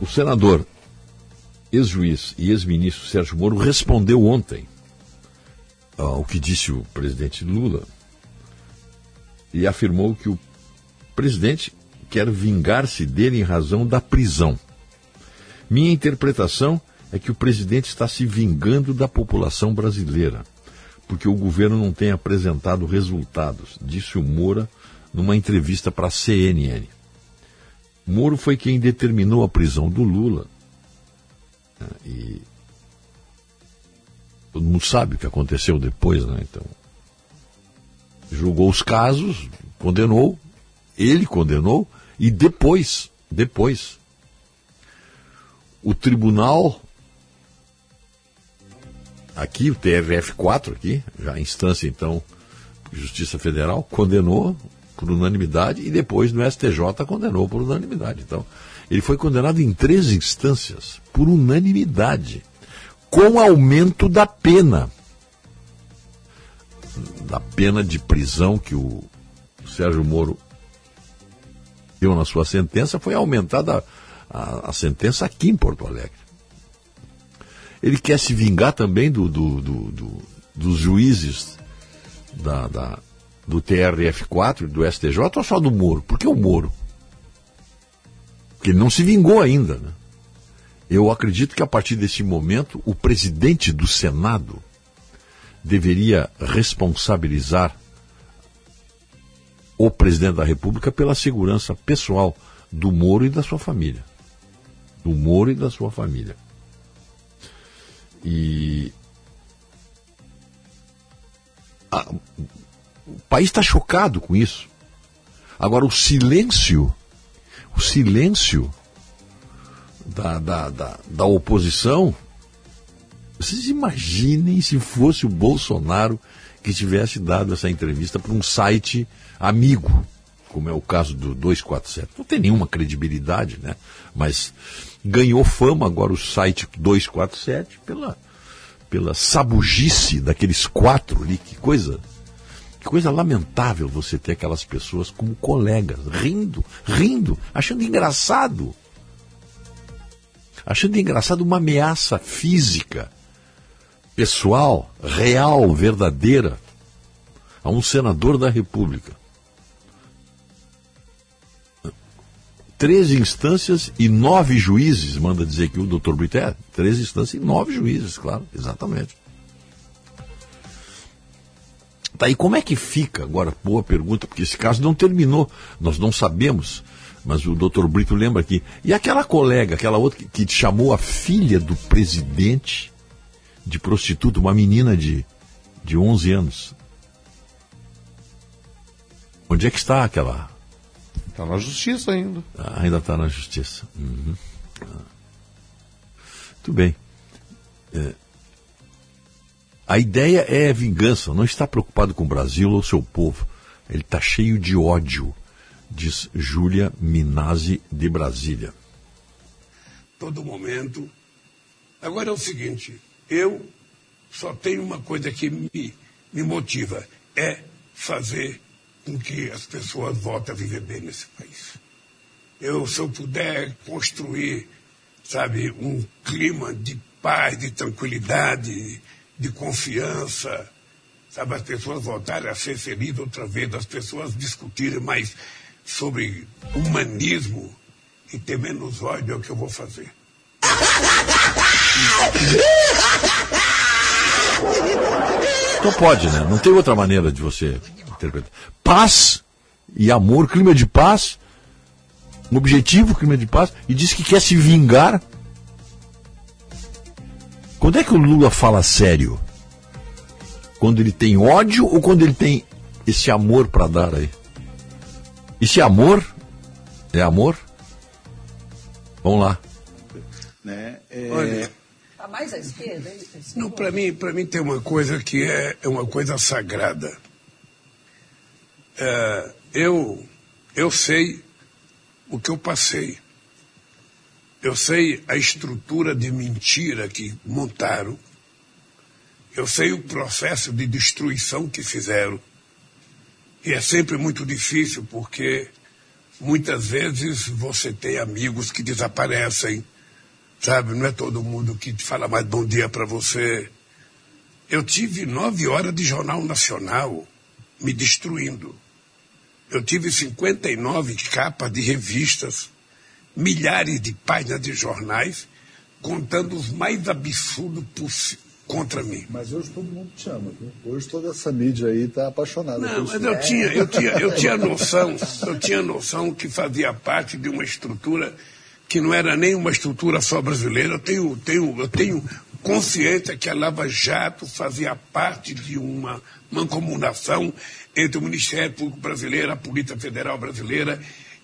O senador, ex-juiz e ex-ministro Sérgio Moro respondeu ontem ao que disse o presidente Lula e afirmou que o presidente quer vingar-se dele em razão da prisão. Minha interpretação é que o presidente está se vingando da população brasileira, porque o governo não tem apresentado resultados, disse o Moura numa entrevista para a CNN. Moro foi quem determinou a prisão do Lula. né, E todo mundo sabe o que aconteceu depois, né? Então, julgou os casos, condenou, ele condenou, e depois, depois, o tribunal, aqui, o TRF4, aqui, já a instância então, Justiça Federal, condenou por unanimidade e depois no STJ condenou por unanimidade. Então, ele foi condenado em três instâncias por unanimidade, com aumento da pena. Da pena de prisão que o Sérgio Moro deu na sua sentença, foi aumentada a, a sentença aqui em Porto Alegre. Ele quer se vingar também do, do- do- do- dos juízes da, da- do TRF4 e do STJ ou só do Moro? Por que o Moro? Porque ele não se vingou ainda. Né? Eu acredito que a partir desse momento o presidente do Senado deveria responsabilizar o presidente da República pela segurança pessoal do Moro e da sua família. Do Moro e da sua família. E o país está chocado com isso. Agora, o silêncio, o silêncio da, da, da, da oposição, vocês imaginem se fosse o Bolsonaro que tivesse dado essa entrevista para um site amigo, como é o caso do 247. Não tem nenhuma credibilidade, né? Mas ganhou fama agora o site 247 pela, pela sabugice daqueles quatro ali. Que coisa, que coisa lamentável você ter aquelas pessoas como colegas, rindo, rindo, achando engraçado. Achando engraçado uma ameaça física, pessoal, real, verdadeira, a um senador da República. Três instâncias e nove juízes, manda dizer que o doutor Brito é. Três instâncias e nove juízes, claro, exatamente. Tá, e como é que fica? Agora, boa pergunta, porque esse caso não terminou. Nós não sabemos, mas o doutor Brito lembra aqui. E aquela colega, aquela outra que, que chamou a filha do presidente de prostituta, uma menina de, de 11 anos. Onde é que está aquela? Está na justiça ainda. Ah, ainda está na justiça. Uhum. Ah. Muito bem. É, A ideia é vingança, não está preocupado com o Brasil ou seu povo. Ele está cheio de ódio, diz Júlia Minazzi de Brasília. todo momento. Agora é o seguinte, eu só tenho uma coisa que me, me motiva, é fazer com que as pessoas voltem a viver bem nesse país. Eu, se eu puder construir, sabe, um clima de paz, de tranquilidade, de confiança, sabe, as pessoas voltarem a ser felizes outra vez, as pessoas discutirem mais sobre humanismo e ter menos ódio é o que eu vou fazer. Então pode, né? Não tem outra maneira de você interpretar. Paz e amor, clima de paz, um objetivo, clima de paz, e diz que quer se vingar. Quando é que o Lula fala sério? Quando ele tem ódio ou quando ele tem esse amor para dar aí? Esse amor é amor? Vamos lá. Né? Olha, Tá mais à esquerda, é não, para mim, para mim tem uma coisa que é, é uma coisa sagrada. É, eu, eu sei o que eu passei. Eu sei a estrutura de mentira que montaram. Eu sei o processo de destruição que fizeram. E é sempre muito difícil porque muitas vezes você tem amigos que desaparecem, sabe? Não é todo mundo que fala mais bom dia para você. Eu tive nove horas de Jornal Nacional me destruindo. Eu tive 59 capas de revistas, milhares de páginas de jornais, contando os mais absurdos possíveis contra mim. Mas hoje todo mundo te ama, viu? Hoje toda essa mídia aí está apaixonada. Não, mas eu tinha, eu tinha, eu tinha noção, eu tinha noção que fazia parte de uma estrutura que não era nem uma estrutura só brasileira. Eu tenho, tenho, eu tenho consciência que a Lava Jato fazia parte de uma mancomunação entre o Ministério Público Brasileiro, a Polícia Federal Brasileira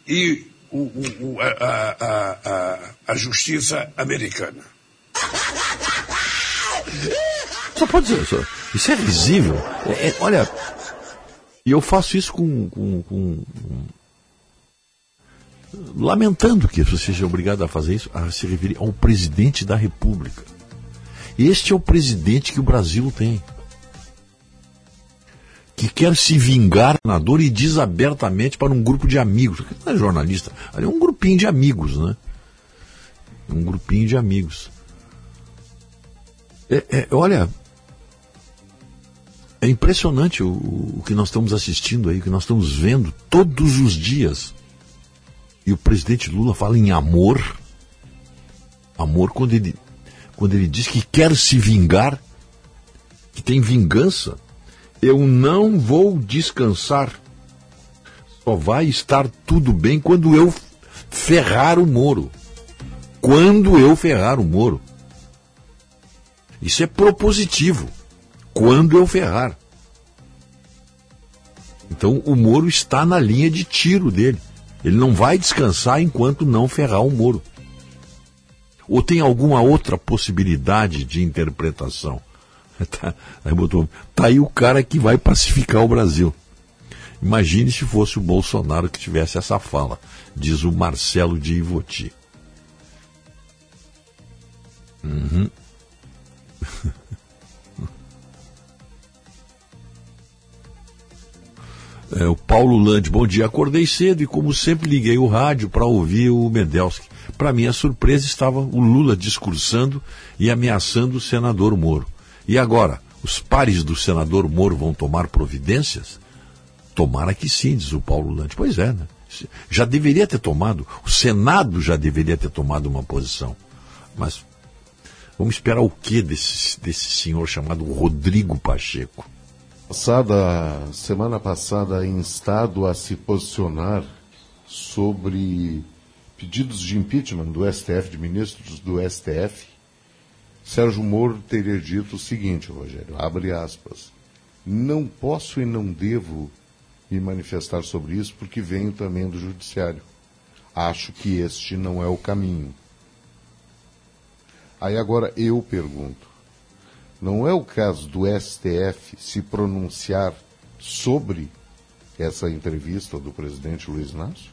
e o, o, a, a, a, a Justiça Americana. Só pode dizer, só, isso é visível. É, é, olha, e eu faço isso com, com, com, lamentando que você seja obrigado a fazer isso, a se referir ao presidente da República. Este é o presidente que o Brasil tem. Que quer se vingar na dor e diz abertamente para um grupo de amigos. Não é jornalista, ali é um grupinho de amigos, né? Um grupinho de amigos. É, é, olha, é impressionante o, o, que nós estamos assistindo aí, o que nós estamos vendo todos os dias. E o presidente Lula fala em amor. Amor quando ele, quando ele diz que quer se vingar, que tem vingança. Eu não vou descansar. Só vai estar tudo bem quando eu ferrar o Moro. Quando eu ferrar o Moro. Isso é propositivo. Quando eu ferrar. Então o Moro está na linha de tiro dele. Ele não vai descansar enquanto não ferrar o Moro. Ou tem alguma outra possibilidade de interpretação? Tá, aí botou, tá aí o cara que vai pacificar o Brasil. Imagine se fosse o Bolsonaro que tivesse essa fala, diz o Marcelo de Ivoti. Uhum. É, o Paulo Lande, bom dia. Acordei cedo e, como sempre, liguei o rádio para ouvir o Mendelski. Para minha surpresa, estava o Lula discursando e ameaçando o senador Moro. E agora, os pares do senador Moro vão tomar providências? Tomara que sim, diz o Paulo Lande. Pois é, né? Já deveria ter tomado, o Senado já deveria ter tomado uma posição. Mas vamos esperar o que desse, desse senhor chamado Rodrigo Pacheco? Passada, semana passada, em estado a se posicionar sobre pedidos de impeachment do STF, de ministros do STF, Sérgio Moro teria dito o seguinte, Rogério, abre aspas, não posso e não devo me manifestar sobre isso porque venho também do judiciário. Acho que este não é o caminho. Aí agora eu pergunto, não é o caso do STF se pronunciar sobre essa entrevista do presidente Luiz Inácio?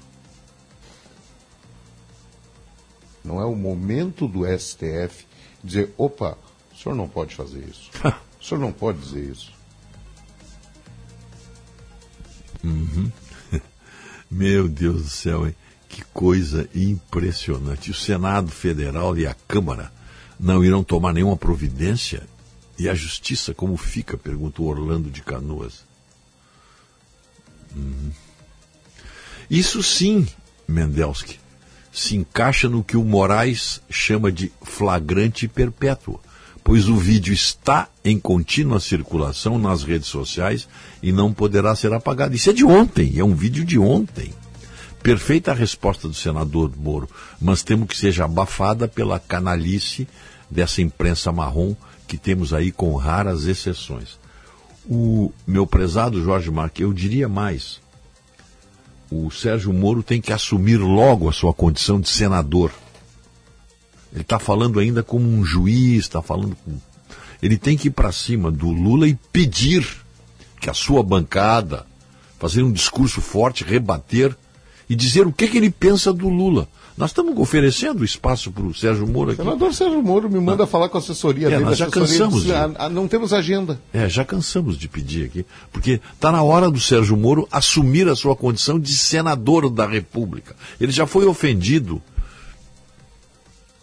Não é o momento do STF dizer: opa, o senhor não pode fazer isso. o senhor não pode dizer isso. Uhum. Meu Deus do céu, hein? Que coisa impressionante. O Senado Federal e a Câmara não irão tomar nenhuma providência e a justiça como fica? Pergunta o Orlando de Canoas. Uhum. Isso sim, Mendelski, se encaixa no que o Moraes chama de flagrante perpétuo, pois o vídeo está em contínua circulação nas redes sociais e não poderá ser apagado. Isso é de ontem, é um vídeo de ontem. Perfeita a resposta do senador Moro, mas temo que seja abafada pela canalice dessa imprensa marrom que temos aí com raras exceções. O meu prezado Jorge Marques, eu diria mais. O Sérgio Moro tem que assumir logo a sua condição de senador. Ele está falando ainda como um juiz, está falando com... Ele tem que ir para cima do Lula e pedir que a sua bancada, fazer um discurso forte, rebater e dizer o que, que ele pensa do Lula. Nós estamos oferecendo espaço para o Sérgio Moro aqui. O senador Sérgio Moro me manda ah. falar com a assessoria é, dele. Nós já cansamos. De... Ah, não temos agenda. É, já cansamos de pedir aqui, porque está na hora do Sérgio Moro assumir a sua condição de senador da República. Ele já foi ofendido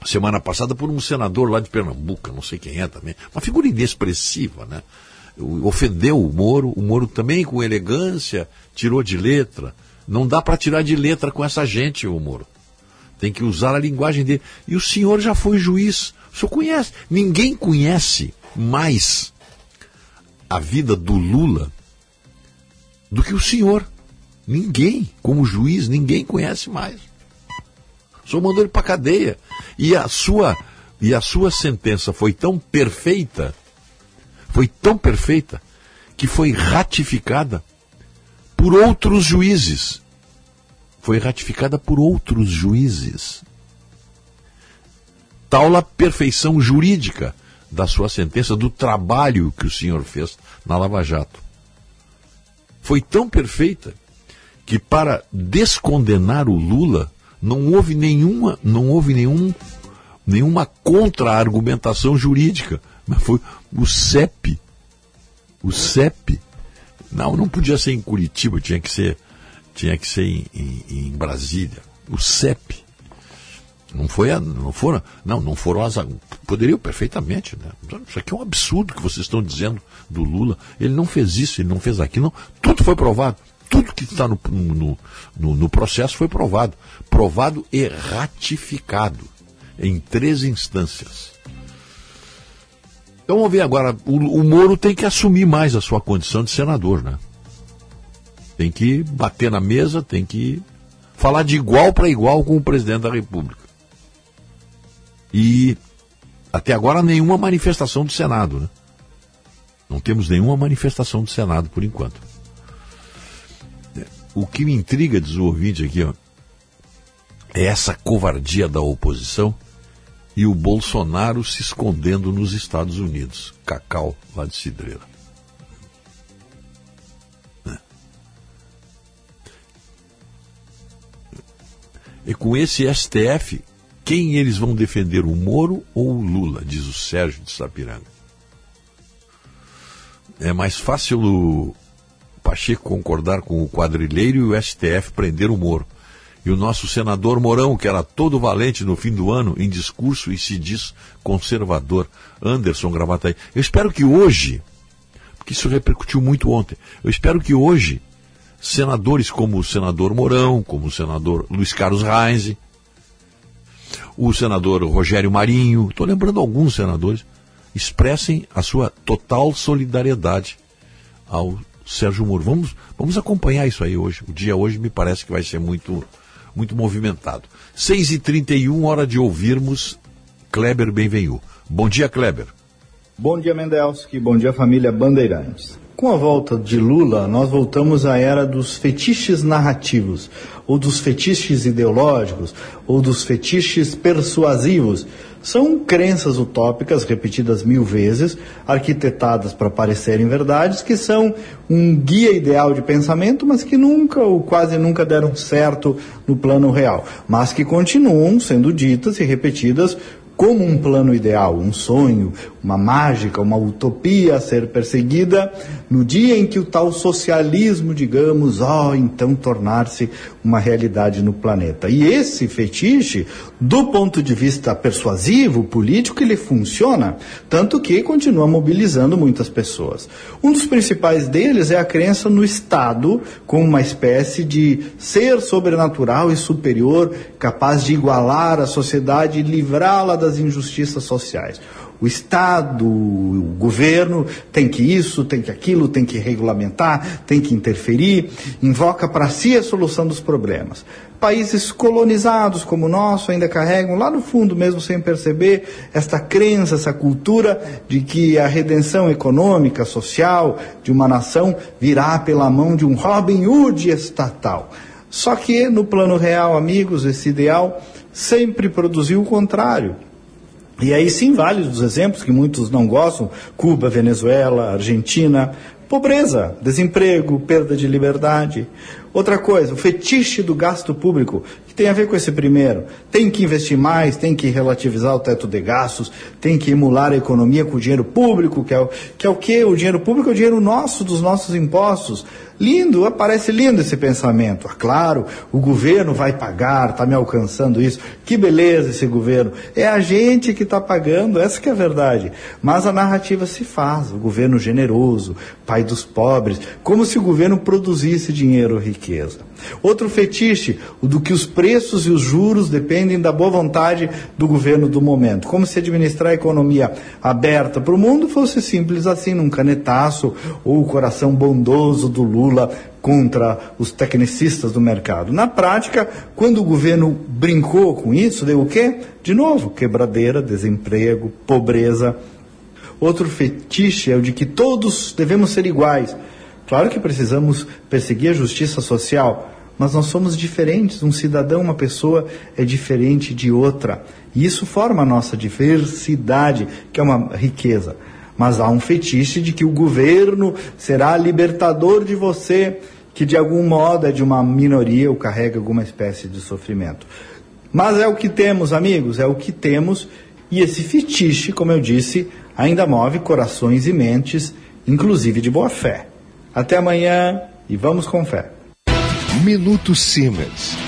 semana passada por um senador lá de Pernambuco, não sei quem é também, uma figura inexpressiva, né? Ofendeu o Moro, o Moro também com elegância tirou de letra. Não dá para tirar de letra com essa gente, o Moro. Tem que usar a linguagem dele. E o senhor já foi juiz. O senhor conhece. Ninguém conhece mais a vida do Lula do que o senhor. Ninguém, como juiz, ninguém conhece mais. O senhor mandou ele para cadeia. E a sua e a sua sentença foi tão perfeita, foi tão perfeita que foi ratificada por outros juízes. Foi ratificada por outros juízes. Tal a perfeição jurídica da sua sentença, do trabalho que o senhor fez na Lava Jato. Foi tão perfeita que para descondenar o Lula não houve nenhuma, não houve nenhum, nenhuma contra-argumentação jurídica, mas foi o CEP. O CEP. Não, não podia ser em Curitiba, tinha que ser, tinha que ser em, em, em Brasília. O CEP. Não foi a, não foram, não, não foram as poderiam perfeitamente, né? Isso aqui é um absurdo que vocês estão dizendo do Lula. Ele não fez isso, ele não fez aquilo. Tudo foi provado. Tudo que está no, no, no, no processo foi provado. Provado e ratificado em três instâncias. Então vamos ver agora, o, o Moro tem que assumir mais a sua condição de senador, né? Tem que bater na mesa, tem que falar de igual para igual com o presidente da República. E até agora nenhuma manifestação do Senado, né? Não temos nenhuma manifestação do Senado por enquanto. O que me intriga, diz o ouvinte aqui, ó, é essa covardia da oposição e o Bolsonaro se escondendo nos Estados Unidos. Cacau, lá de Cidreira. E com esse STF, quem eles vão defender, o Moro ou o Lula, diz o Sérgio de Sapiranga. É mais fácil o Pacheco concordar com o quadrilheiro e o STF prender o Moro. E o nosso senador Mourão, que era todo valente no fim do ano, em discurso e se diz conservador, Anderson Gravataí. Eu espero que hoje, porque isso repercutiu muito ontem, eu espero que hoje, senadores como o senador Mourão, como o senador Luiz Carlos Reis, o senador Rogério Marinho, estou lembrando alguns senadores, expressem a sua total solidariedade ao Sérgio Moro. Vamos, vamos acompanhar isso aí hoje. O dia hoje me parece que vai ser muito, muito movimentado. 6h31, hora de ouvirmos Kleber Benvenu. Bom dia, Kleber. Bom dia, Mendelski. Bom dia, família Bandeirantes. Com a volta de Lula, nós voltamos à era dos fetiches narrativos, ou dos fetiches ideológicos, ou dos fetiches persuasivos. São crenças utópicas repetidas mil vezes, arquitetadas para parecerem verdades, que são um guia ideal de pensamento, mas que nunca ou quase nunca deram certo no plano real, mas que continuam sendo ditas e repetidas como um plano ideal, um sonho, uma mágica, uma utopia a ser perseguida, no dia em que o tal socialismo, digamos, ó, oh, então tornar-se uma realidade no planeta. E esse fetiche, do ponto de vista persuasivo, político, ele funciona, tanto que continua mobilizando muitas pessoas. Um dos principais deles é a crença no Estado como uma espécie de ser sobrenatural e superior, capaz de igualar a sociedade e livrá-la das injustiças sociais o Estado, o governo tem que isso, tem que aquilo, tem que regulamentar, tem que interferir, invoca para si a solução dos problemas. Países colonizados como o nosso ainda carregam lá no fundo, mesmo sem perceber, esta crença, essa cultura de que a redenção econômica, social de uma nação virá pela mão de um Robin Hood estatal. Só que no plano real, amigos, esse ideal sempre produziu o contrário e aí sim, vários exemplos que muitos não gostam, Cuba, Venezuela, Argentina, pobreza, desemprego, perda de liberdade. Outra coisa, o fetiche do gasto público, tem a ver com esse primeiro. Tem que investir mais, tem que relativizar o teto de gastos, tem que emular a economia com o dinheiro público, que é o que? É o, quê? o dinheiro público é o dinheiro nosso, dos nossos impostos. Lindo, parece lindo esse pensamento. Ah, claro, o governo vai pagar, está me alcançando isso. Que beleza esse governo. É a gente que está pagando, essa que é a verdade. Mas a narrativa se faz, o governo generoso, pai dos pobres, como se o governo produzisse dinheiro riqueza. Outro fetiche, o do que os preços e os juros dependem da boa vontade do governo do momento. Como se administrar a economia aberta para o mundo fosse simples assim, num canetaço ou o coração bondoso do Lula contra os tecnicistas do mercado. Na prática, quando o governo brincou com isso, deu o quê? De novo, quebradeira, desemprego, pobreza. Outro fetiche é o de que todos devemos ser iguais. Claro que precisamos perseguir a justiça social, mas nós somos diferentes. Um cidadão, uma pessoa é diferente de outra. E isso forma a nossa diversidade, que é uma riqueza. Mas há um fetiche de que o governo será libertador de você, que de algum modo é de uma minoria ou carrega alguma espécie de sofrimento. Mas é o que temos, amigos, é o que temos. E esse fetiche, como eu disse, ainda move corações e mentes, inclusive de boa fé. Até amanhã e vamos com fé. Minuto Siemens.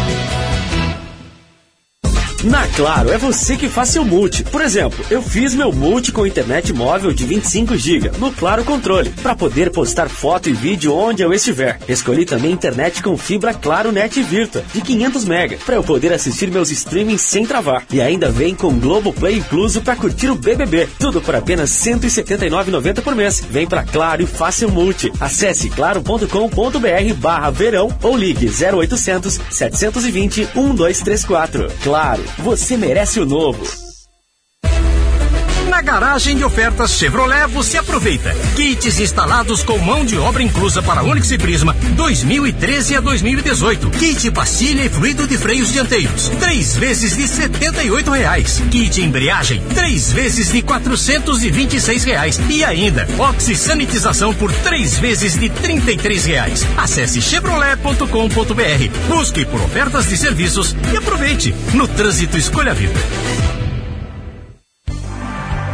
Na Claro, é você que faz seu multi. Por exemplo, eu fiz meu multi com internet móvel de 25 GB no Claro Controle, para poder postar foto e vídeo onde eu estiver. Escolhi também internet com fibra Claro Net Virtua de 500 MB, para eu poder assistir meus streamings sem travar. E ainda vem com Globoplay incluso para curtir o BBB. Tudo por apenas R$ 179,90 por mês. Vem pra Claro e faça seu multi. Acesse claro.com.br barra verão ou ligue 0800 720 1234. Claro, você merece o novo. Na garagem de ofertas Chevrolet você aproveita. Kits instalados com mão de obra inclusa para Onix e Prisma 2013 a 2018. Kit pastilha e fluido de freios dianteiros. Três vezes de setenta e oito reais. Kit embreagem. Três vezes de quatrocentos e vinte e seis reais. E ainda, oxi sanitização por três vezes de trinta e três reais. Acesse chevrolet.com.br. Busque por ofertas de serviços e aproveite. No trânsito escolha a vida.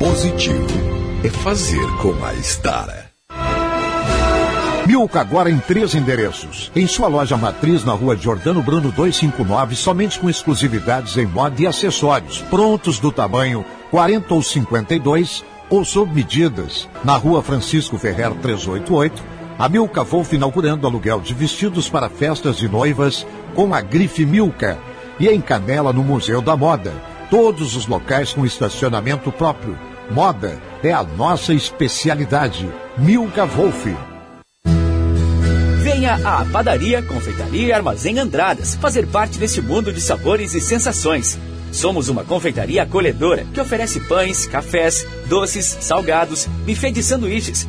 positivo é fazer com a Estara. Milka agora em três endereços. Em sua loja matriz na rua Jordano Bruno 259, somente com exclusividades em moda e acessórios, prontos do tamanho 40 ou 52 ou sob medidas. Na rua Francisco Ferrer 388, a Milka Wolf inaugurando aluguel de vestidos para festas de noivas com a grife Milka. E em Canela, no Museu da Moda. Todos os locais com estacionamento próprio Moda é a nossa especialidade. Milka Wolf. Venha à Padaria, Confeitaria e Armazém Andradas fazer parte desse mundo de sabores e sensações. Somos uma confeitaria acolhedora que oferece pães, cafés, doces, salgados, buffet de sanduíches,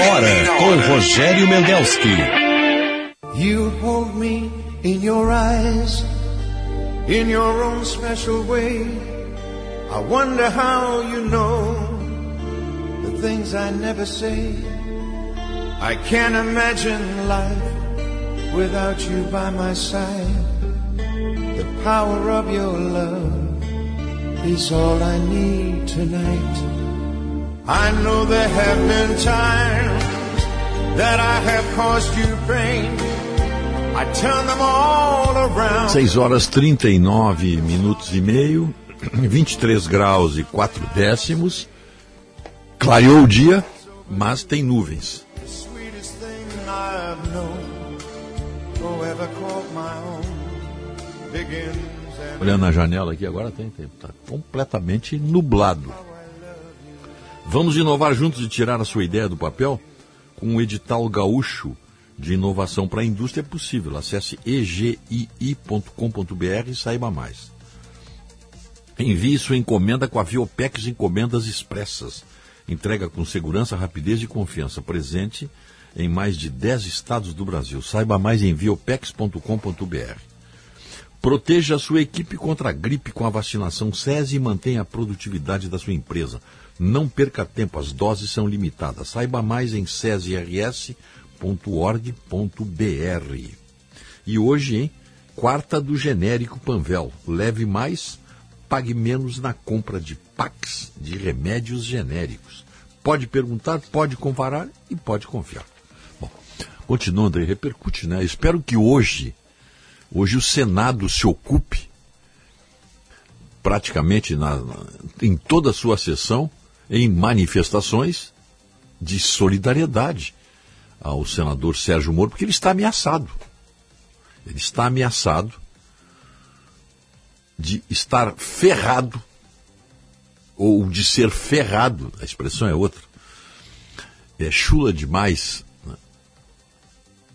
Hora com Rogério Mendelski. You hold me in your eyes in your own special way. I wonder how you know the things I never say. I can't imagine life without you by my side. The power of your love is all I need tonight. I know there have been times that I have caused you pain. I turn them all around. 6 horas 39 minutos e meio, 23 graus e 4 décimos. Clareou o dia, mas tem nuvens. And Olhando na janela aqui agora tem, tem tá completamente nublado. Vamos inovar juntos e tirar a sua ideia do papel com o edital gaúcho de inovação para a indústria é possível. Acesse egii.com.br e saiba mais. Envie sua encomenda com a Viopex Encomendas Expressas. Entrega com segurança, rapidez e confiança. Presente em mais de 10 estados do Brasil. Saiba mais em viopex.com.br. Proteja a sua equipe contra a gripe com a vacinação SESI e mantenha a produtividade da sua empresa. Não perca tempo, as doses são limitadas. Saiba mais em sesirs.org.br. E hoje, hein? Quarta do genérico Panvel. Leve mais, pague menos na compra de packs de remédios genéricos. Pode perguntar, pode comparar e pode confiar. Bom, continuando aí, repercute, né? Espero que hoje, hoje o Senado se ocupe praticamente na, em toda a sua sessão em manifestações de solidariedade ao senador Sérgio Moro, porque ele está ameaçado. Ele está ameaçado de estar ferrado ou de ser ferrado, a expressão é outra. É chula demais. Né?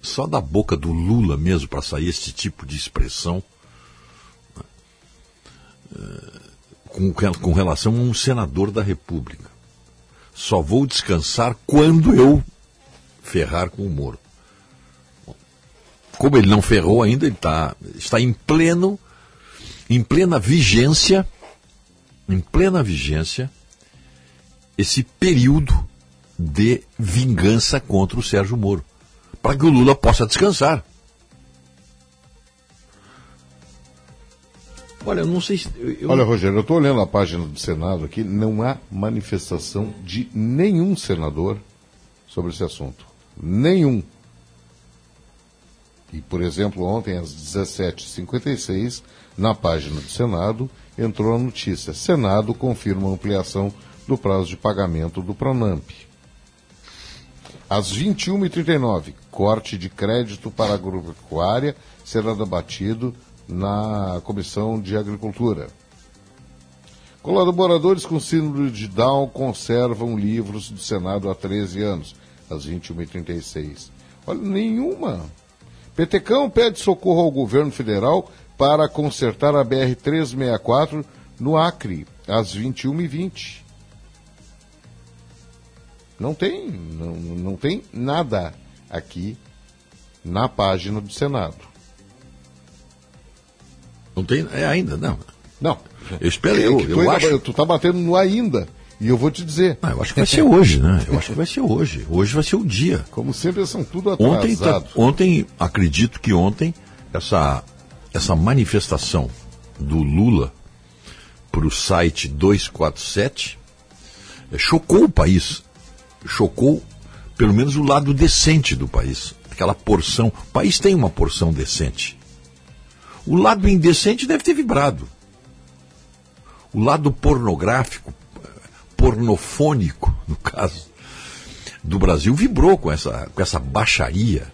Só da boca do Lula mesmo para sair esse tipo de expressão. Né? É, com, com relação a um senador da República. Só vou descansar quando eu ferrar com o Moro. Como ele não ferrou ainda, ele tá, está em pleno, em plena vigência, em plena vigência, esse período de vingança contra o Sérgio Moro, para que o Lula possa descansar. Olha, eu não sei se. Eu... Olha, Rogério, eu estou olhando a página do Senado aqui, não há manifestação de nenhum senador sobre esse assunto. Nenhum. E, por exemplo, ontem às 17h56, na página do Senado, entrou a notícia: Senado confirma ampliação do prazo de pagamento do Pronamp. Às 21h39, corte de crédito para a agropecuária será debatido na Comissão de Agricultura. Colaboradores com síndrome de Down conservam livros do Senado há 13 anos, às 21h36. Olha, nenhuma. Petecão pede socorro ao governo federal para consertar a BR-364 no Acre, às 21h20. Não tem, não, não tem nada aqui na página do Senado. Não tem é ainda, não. Não. Eu espero, É eu, eu ainda acho. tu tá batendo no ainda. E eu vou te dizer. Ah, eu acho que vai ser hoje, né? Eu acho que vai ser hoje. Hoje vai ser o dia. Como sempre, eles são tudo Ontem, tá- atrasados. ontem, acredito que ontem, essa, essa manifestação do Lula para o site 247 eh, chocou o país. Chocou, pelo menos, o lado decente do país. Aquela porção. O país tem uma porção decente. O lado indecente deve ter vibrado. O lado pornográfico, pornofônico, no caso, do Brasil vibrou com essa, com essa baixaria,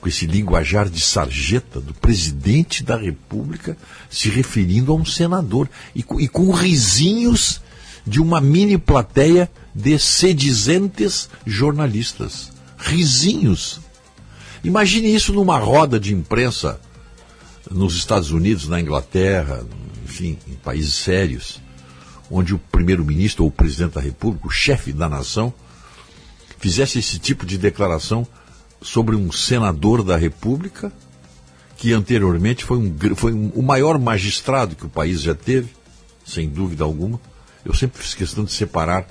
com esse linguajar de sarjeta do presidente da República se referindo a um senador e, e com risinhos de uma mini plateia de sedizentes jornalistas. Risinhos. Imagine isso numa roda de imprensa nos Estados Unidos, na Inglaterra, enfim, em países sérios, onde o primeiro-ministro ou o presidente da República, o chefe da nação, fizesse esse tipo de declaração sobre um senador da República, que anteriormente foi, um, foi um, o maior magistrado que o país já teve, sem dúvida alguma. Eu sempre fiz questão de separar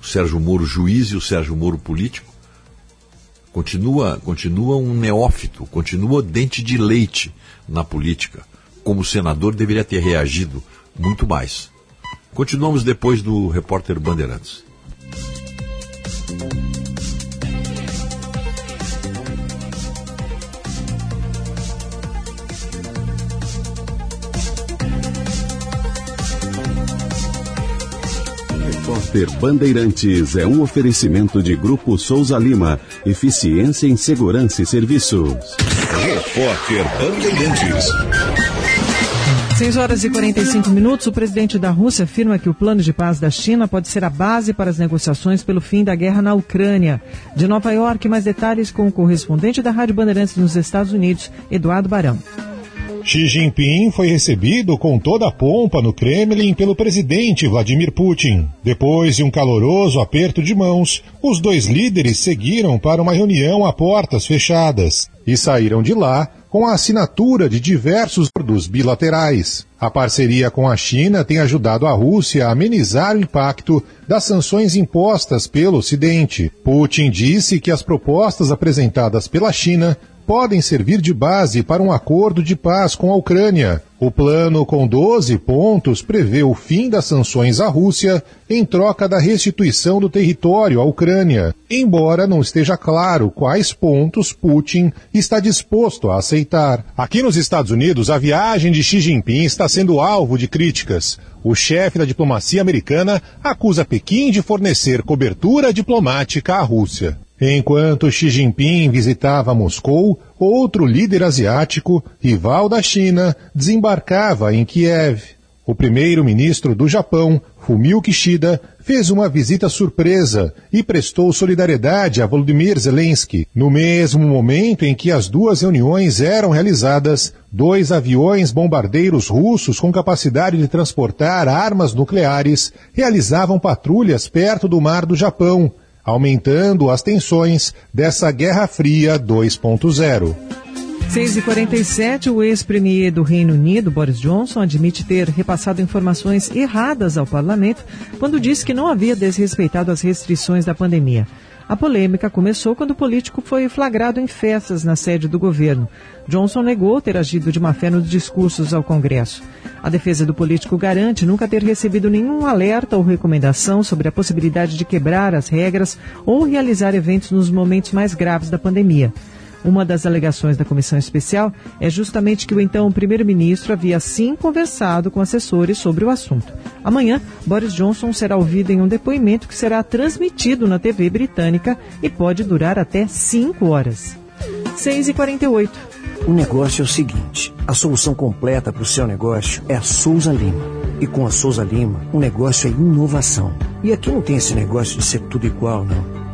o Sérgio Moro juiz e o Sérgio Moro político. Continua, continua um neófito, continua dente de leite na política. Como senador, deveria ter reagido muito mais. Continuamos depois do repórter Bandeirantes. Repórter Bandeirantes é um oferecimento de Grupo Souza Lima. Eficiência em Segurança e Serviços. Repórter Bandeirantes. 6 horas e 45 minutos. O presidente da Rússia afirma que o plano de paz da China pode ser a base para as negociações pelo fim da guerra na Ucrânia. De Nova York, mais detalhes com o correspondente da Rádio Bandeirantes nos Estados Unidos, Eduardo Barão. Xi Jinping foi recebido com toda a pompa no Kremlin pelo presidente Vladimir Putin. Depois de um caloroso aperto de mãos, os dois líderes seguiram para uma reunião a portas fechadas e saíram de lá com a assinatura de diversos acordos bilaterais. A parceria com a China tem ajudado a Rússia a amenizar o impacto das sanções impostas pelo Ocidente. Putin disse que as propostas apresentadas pela China podem servir de base para um acordo de paz com a Ucrânia. O plano, com 12 pontos, prevê o fim das sanções à Rússia em troca da restituição do território à Ucrânia, embora não esteja claro quais pontos Putin está disposto a aceitar. Aqui nos Estados Unidos, a viagem de Xi Jinping está sendo alvo de críticas. O chefe da diplomacia americana acusa Pequim de fornecer cobertura diplomática à Rússia. Enquanto Xi Jinping visitava Moscou, outro líder asiático, rival da China, desembarcava em Kiev. O primeiro-ministro do Japão, Fumio Kishida, fez uma visita surpresa e prestou solidariedade a Volodymyr Zelensky. No mesmo momento em que as duas reuniões eram realizadas, dois aviões bombardeiros russos com capacidade de transportar armas nucleares realizavam patrulhas perto do mar do Japão aumentando as tensões dessa Guerra Fria 2.0. 6 e 47 o ex-premier do Reino Unido, Boris Johnson, admite ter repassado informações erradas ao parlamento quando disse que não havia desrespeitado as restrições da pandemia. A polêmica começou quando o político foi flagrado em festas na sede do governo. Johnson negou ter agido de má fé nos discursos ao Congresso. A defesa do político garante nunca ter recebido nenhum alerta ou recomendação sobre a possibilidade de quebrar as regras ou realizar eventos nos momentos mais graves da pandemia. Uma das alegações da comissão especial é justamente que o então primeiro-ministro havia sim conversado com assessores sobre o assunto. Amanhã, Boris Johnson será ouvido em um depoimento que será transmitido na TV britânica e pode durar até 5 horas. 6 e 48 O negócio é o seguinte: a solução completa para o seu negócio é a Souza Lima. E com a Souza Lima, o negócio é inovação. E aqui não tem esse negócio de ser tudo igual, não.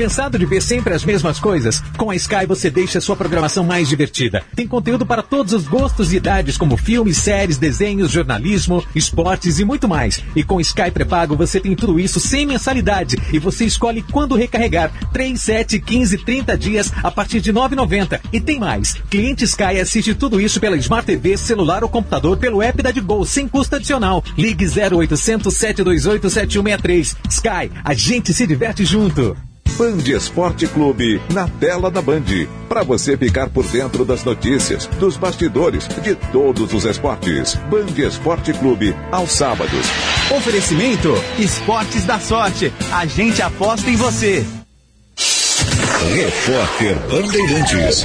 Cansado de ver sempre as mesmas coisas? Com a Sky você deixa a sua programação mais divertida. Tem conteúdo para todos os gostos e idades, como filmes, séries, desenhos, jornalismo, esportes e muito mais. E com Sky pré-pago você tem tudo isso sem mensalidade e você escolhe quando recarregar. 3, 7, 15, 30 dias a partir de 9,90. E tem mais. Cliente Sky assiste tudo isso pela Smart TV, celular ou computador pelo app da Digol sem custo adicional. Ligue 0800 728 7163. Sky, a gente se diverte junto. Band Esporte Clube, na tela da Band. Para você ficar por dentro das notícias, dos bastidores, de todos os esportes. Band Esporte Clube, aos sábados. Oferecimento: Esportes da Sorte. A gente aposta em você. Repórter Bandeirantes.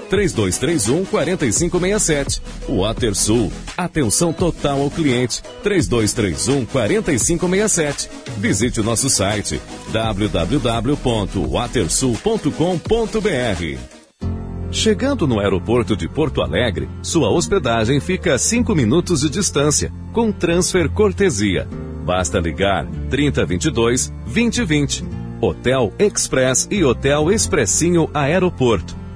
3231 4567. WaterSul, atenção total ao cliente 3231 4567. Visite o nosso site www.watersul.com.br. Chegando no aeroporto de Porto Alegre, sua hospedagem fica a 5 minutos de distância, com transfer cortesia. Basta ligar 3022 2020. Hotel Express e Hotel Expressinho Aeroporto.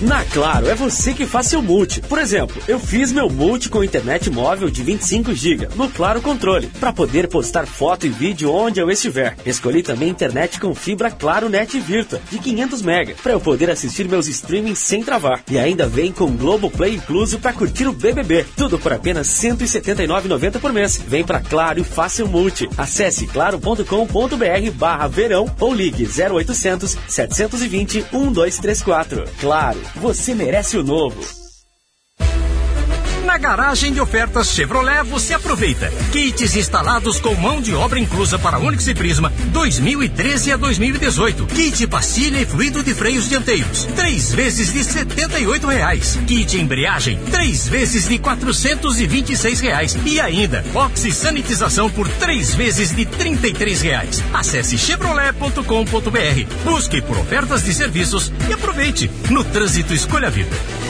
Na Claro, é você que faz seu multi. Por exemplo, eu fiz meu multi com internet móvel de 25 GB no Claro Controle, para poder postar foto e vídeo onde eu estiver. Escolhi também internet com fibra Claro Net Virtua de 500 MB, para eu poder assistir meus streamings sem travar. E ainda vem com Globoplay incluso para curtir o BBB. Tudo por apenas R$ 179,90 por mês. Vem para Claro e faça o multi. Acesse claro.com.br barra verão ou ligue 0800 720 1234. Claro você merece o novo. Na garagem de ofertas Chevrolet você aproveita. Kits instalados com mão de obra inclusa para Onix e Prisma 2013 a 2018. Kit pastilha e fluido de freios dianteiros. Três vezes de setenta e reais. Kit embreagem. Três vezes de quatrocentos e vinte e reais. E ainda, oxi sanitização por três vezes de trinta e reais. Acesse chevrolet.com.br. Busque por ofertas de serviços e aproveite. No trânsito escolha a vida.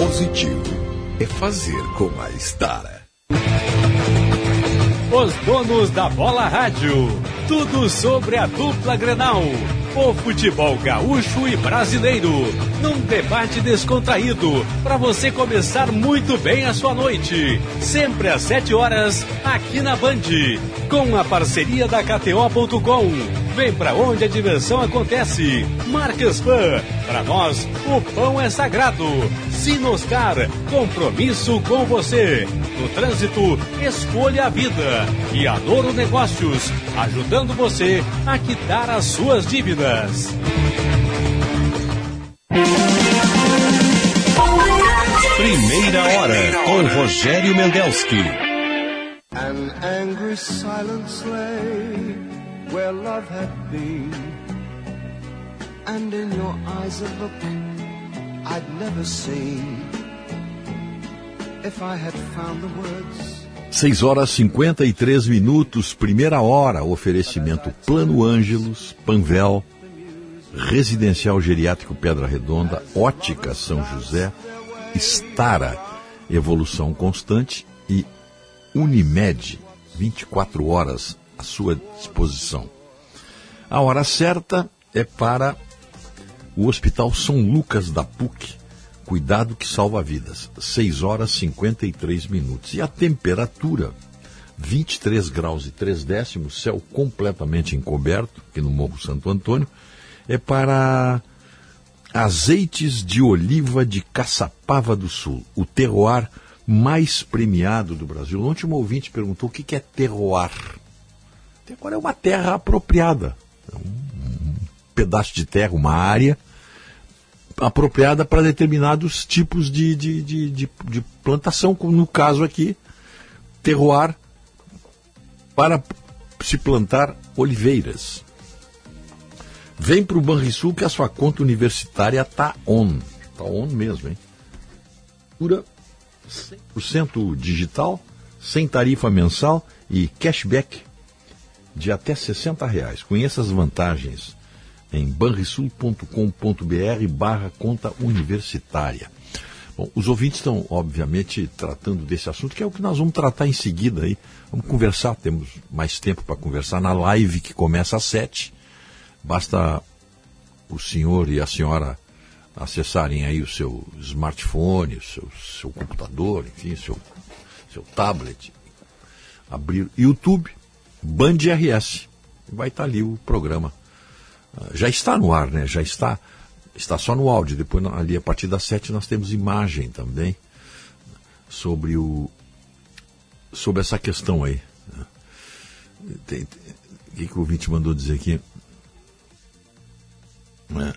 positivo é fazer com a Estara. Os donos da bola rádio. Tudo sobre a dupla Grenal. O futebol gaúcho e brasileiro. Num debate descontraído. Para você começar muito bem a sua noite. Sempre às 7 horas, aqui na Band. Com a parceria da KTO.com. Vem pra onde a diversão acontece. Marcas Pan. Para nós, o pão é sagrado. Sinoscar. Compromisso com você. No trânsito, escolha a vida. E Adoro Negócios. Ajudando você a quitar as suas dívidas. Primeira hora com Rogério Mendelski. An angry silence lay where love had been. And in your eyes a look I'd never seen. If I had found the words 6 horas 53 minutos, primeira hora, oferecimento Plano Ângelos, Panvel, Residencial Geriátrico Pedra Redonda, Ótica São José, Estara, Evolução Constante e Unimed, 24 horas à sua disposição. A hora certa é para o Hospital São Lucas da PUC, Cuidado que salva vidas. 6 horas 53 minutos. E a temperatura, 23 graus e 3 décimos, céu completamente encoberto, aqui no Morro Santo Antônio, é para azeites de oliva de Caçapava do Sul, o terroir mais premiado do Brasil. Ontem um ouvinte perguntou o que é terroir. Terroir é uma terra apropriada. É um pedaço de terra, uma área apropriada para determinados tipos de, de, de, de, de plantação, como no caso aqui, terroir para se plantar oliveiras. Vem para o Banrisul que a sua conta universitária tá on. Tá on mesmo, hein? Pura 100% digital, sem tarifa mensal e cashback de até 60 reais. Conheça as vantagens em banrisul.com.br barra conta universitária. Bom, os ouvintes estão, obviamente, tratando desse assunto, que é o que nós vamos tratar em seguida aí. Vamos conversar, temos mais tempo para conversar na live que começa às sete. Basta o senhor e a senhora acessarem aí o seu smartphone, o seu, seu computador, enfim, seu, seu tablet, abrir YouTube, Band RS. Vai estar ali o programa. Ah, já está no ar, né? Já está. Está só no áudio. Depois, ali, a partir das sete, nós temos imagem também sobre o sobre essa questão aí. Tem, tem, o que, que o ouvinte mandou dizer aqui? É.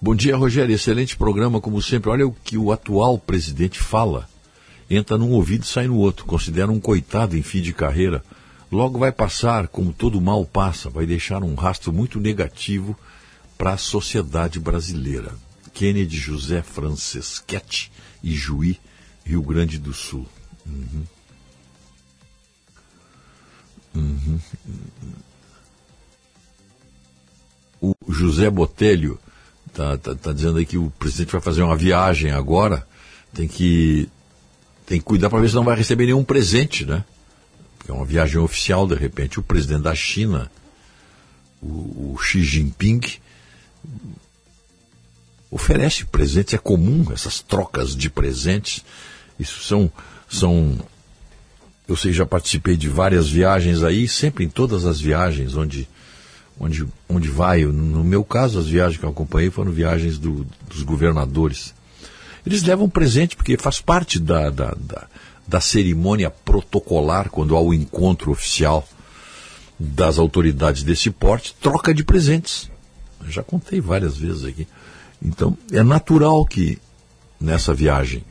Bom dia, Rogério. Excelente programa, como sempre. Olha o que o atual presidente fala. Entra num ouvido e sai no outro. Considera um coitado em fim de carreira. Logo vai passar, como todo mal passa, vai deixar um rastro muito negativo para a sociedade brasileira. Kennedy José Franceschetti e Juí, Rio Grande do Sul. Uhum. Uhum. O José Botelho está tá, tá dizendo aí que o presidente vai fazer uma viagem agora, tem que, tem que cuidar para ver se não vai receber nenhum presente, né? É uma viagem oficial, de repente, o presidente da China, o, o Xi Jinping, oferece presentes, é comum essas trocas de presentes. Isso são, são eu sei, já participei de várias viagens aí, sempre em todas as viagens onde, onde, onde vai. No meu caso, as viagens que eu acompanhei foram viagens do, dos governadores. Eles levam presente porque faz parte da, da, da, da cerimônia protocolar, quando há o encontro oficial das autoridades desse porte, troca de presentes. Eu já contei várias vezes aqui. Então, é natural que nessa viagem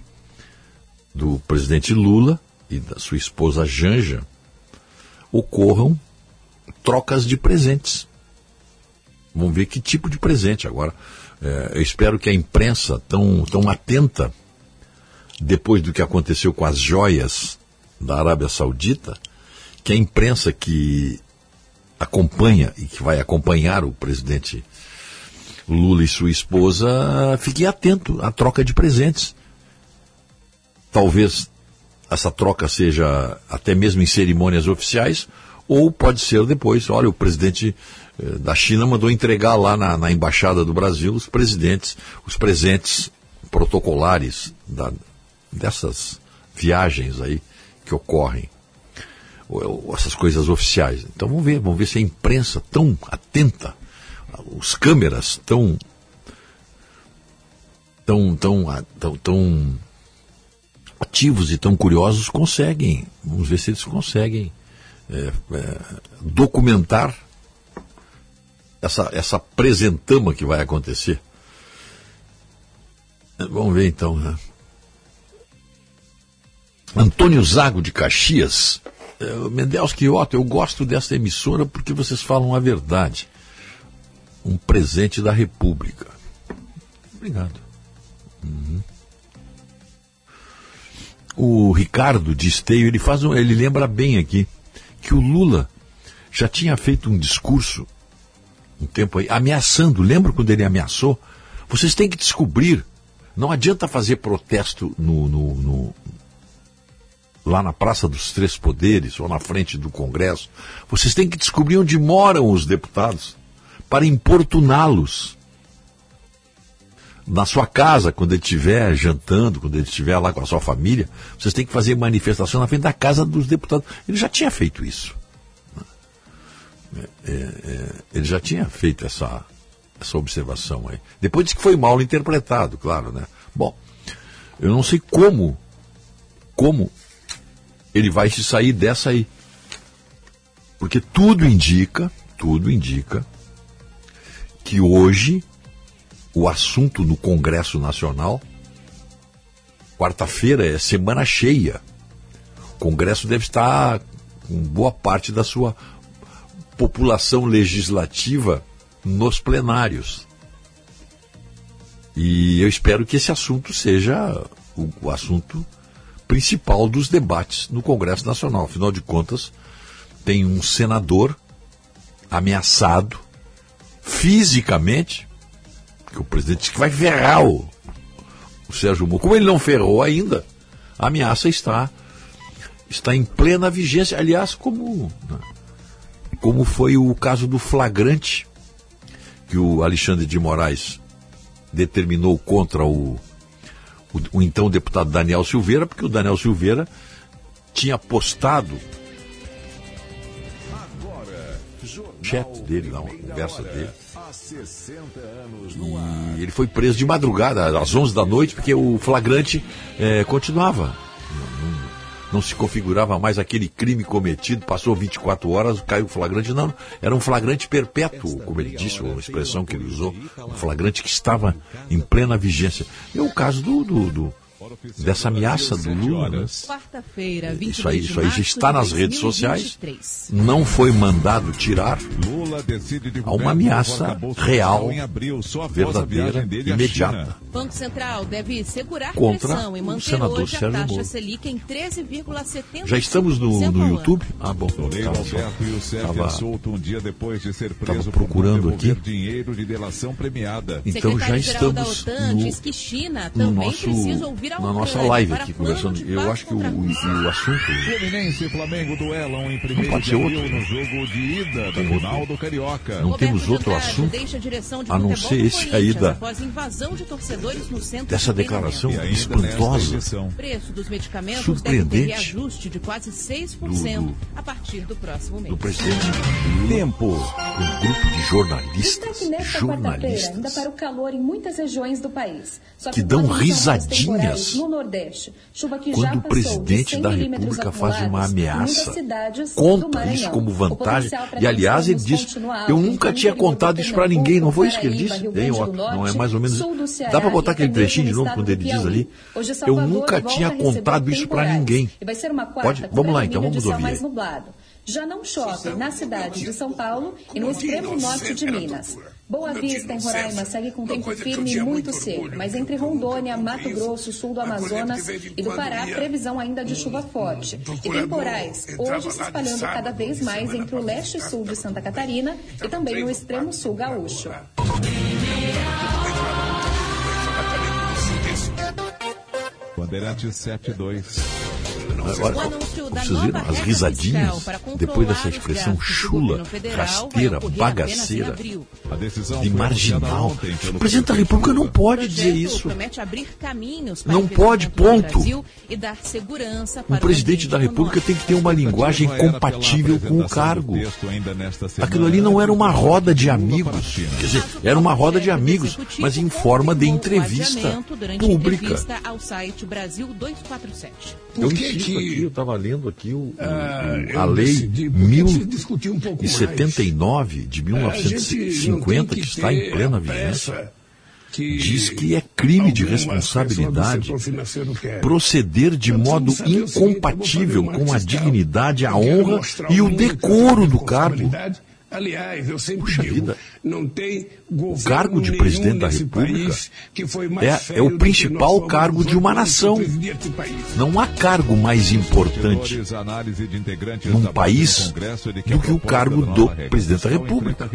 do presidente Lula e da sua esposa Janja ocorram trocas de presentes. Vamos ver que tipo de presente agora. É, eu espero que a imprensa tão, tão atenta depois do que aconteceu com as joias da Arábia Saudita, que a imprensa que acompanha e que vai acompanhar o presidente Lula e sua esposa fique atento à troca de presentes. Talvez essa troca seja até mesmo em cerimônias oficiais, ou pode ser depois, olha, o presidente eh, da China mandou entregar lá na, na, embaixada do Brasil os presidentes, os presentes protocolares da, dessas viagens aí que ocorrem, ou, ou essas coisas oficiais. Então vamos ver, vamos ver se a imprensa tão atenta, os câmeras tão tão tão tão, tão ativos e tão curiosos conseguem, vamos ver se eles conseguem é, é, documentar essa, essa presentama que vai acontecer. É, vamos ver então. Né? Antônio Zago de Caxias. É, Mendelski Otto, eu gosto dessa emissora porque vocês falam a verdade. Um presente da República. Obrigado. Uhum o Ricardo de Esteio, ele faz um, ele lembra bem aqui que o Lula já tinha feito um discurso um tempo aí ameaçando, lembra quando ele ameaçou? Vocês têm que descobrir, não adianta fazer protesto no, no, no lá na Praça dos Três Poderes ou na frente do Congresso. Vocês têm que descobrir onde moram os deputados para importuná-los na sua casa, quando ele estiver jantando, quando ele estiver lá com a sua família, vocês têm que fazer manifestação na frente da casa dos deputados. Ele já tinha feito isso. É, é, é, ele já tinha feito essa, essa observação aí. Depois disse que foi mal interpretado, claro, né? Bom, eu não sei como, como ele vai se sair dessa aí. Porque tudo indica, tudo indica que hoje o assunto no Congresso Nacional. Quarta-feira é semana cheia. O Congresso deve estar com boa parte da sua população legislativa nos plenários. E eu espero que esse assunto seja o, o assunto principal dos debates no Congresso Nacional. Afinal de contas, tem um senador ameaçado fisicamente, que o presidente disse que vai ferrar o, o Sérgio Moro. Como ele não ferrou ainda, a ameaça está, está em plena vigência. Aliás, como, como foi o caso do flagrante que o Alexandre de Moraes determinou contra o, o, o então deputado Daniel Silveira, porque o Daniel Silveira tinha postado chat dele, lá, uma conversa dele. E ele foi preso de madrugada, às 11 da noite, porque o flagrante é, continuava. Não, se configurava mais aquele crime cometido, passou 24 horas, caiu o flagrante. Não, era um flagrante perpétuo, como ele disse, uma expressão que ele usou, um flagrante que estava em plena vigência. É o caso do, do, do dessa ameaça do Lula. Né? Quarta-feira, isso aí, isso aí já está nas redes sociais. Não foi mandado tirar. Há uma ameaça real, verdadeira, imediata. Banco Central deve segurar contra pressão e o manter senador Sérgio taxa Moro. Selic em 13,75% Já estamos no, no. YouTube? Ah, bom. Toledo Tava só- Alberto Youssef tava- é solto um dia depois de ser preso tava procurando aqui. dinheiro de delação premiada. Então já estamos OTAN no, diz que China no nosso, precisa ouvir a na nossa live aqui conversando. Eu acho que o, o, o assunto. Fluminense e Flamengo duelam em Não 1 pode de ser outro. no jogo de ida da final do Carioca. Não temos outro assunto deixa a direção de a não ser esse aí da, após invasão de torcedores no centro dessa declaração E espantosa. edição. O preço dos medicamentos Surpreendente. deve ter reajuste de quase 6% Do- do- a partir do próximo mês. do presidente Tempo. um grupo de jornalistas, quarta-feira, ainda jornalistas para o calor em muitas regiões do país. Só que dão risadinhas No Nordeste. Chuva que quando já o presidente de 100 da República faz uma ameaça, conta isso como vantagem. E aliás, ele diz: Eu nunca tinha contado do isso para ninguém. Não foi isso que ele disse? Não é mais ou menos. Dá para botar aquele trechinho de no novo quando do ele diz ali? Eu nunca tinha contado isso para ninguém. E vai ser uma quarta Pode? Vamos lá, então, vamos ouvir aí. Já não chove na cidade de São Paulo e no extremo norte de Minas. Boa Vista, em Roraima, segue com tempo firme e muito seco, mas entre Rondônia, Mato Grosso, sul do Amazonas e do Pará, previsão ainda de chuva forte. E temporais, hoje se espalhando cada vez mais entre o leste e sul de Santa Catarina e também no extremo sul gaúcho. Bandeirantes 72. Agora, O da vocês viram as risadinhas depois dessa expressão chula, rasteira, bagaceira, de marginal. O presidente da República não pode O dizer isso. promete abrir caminhos para Não o pode, ponto. Brasil e dar segurança para Um presidente o da República tem que ter uma linguagem compatível com o cargo. Aquilo ali não era uma roda de amigos. Quer dizer, era uma roda de amigos, mas em forma de entrevista pública. entrevista ao site Brasil 247. Eu Por que que- aqui, eu estava lendo aqui o, o- Ah, o- a lei decidi, discutir um pouco mais. 1079 de A gente não 1950, tem que está em plena vigência, que diz que é crime de responsabilidade proceder de modo incompatível com a dignidade, a honra e o que decoro do cargo. Aliás, eu sempre Puxa digo, vida. não tem governo cargo de presidente da República país que foi mais é- é o principal cargo de uma nação. Não há cargo mais importante num país do que o cargo do presidente da República.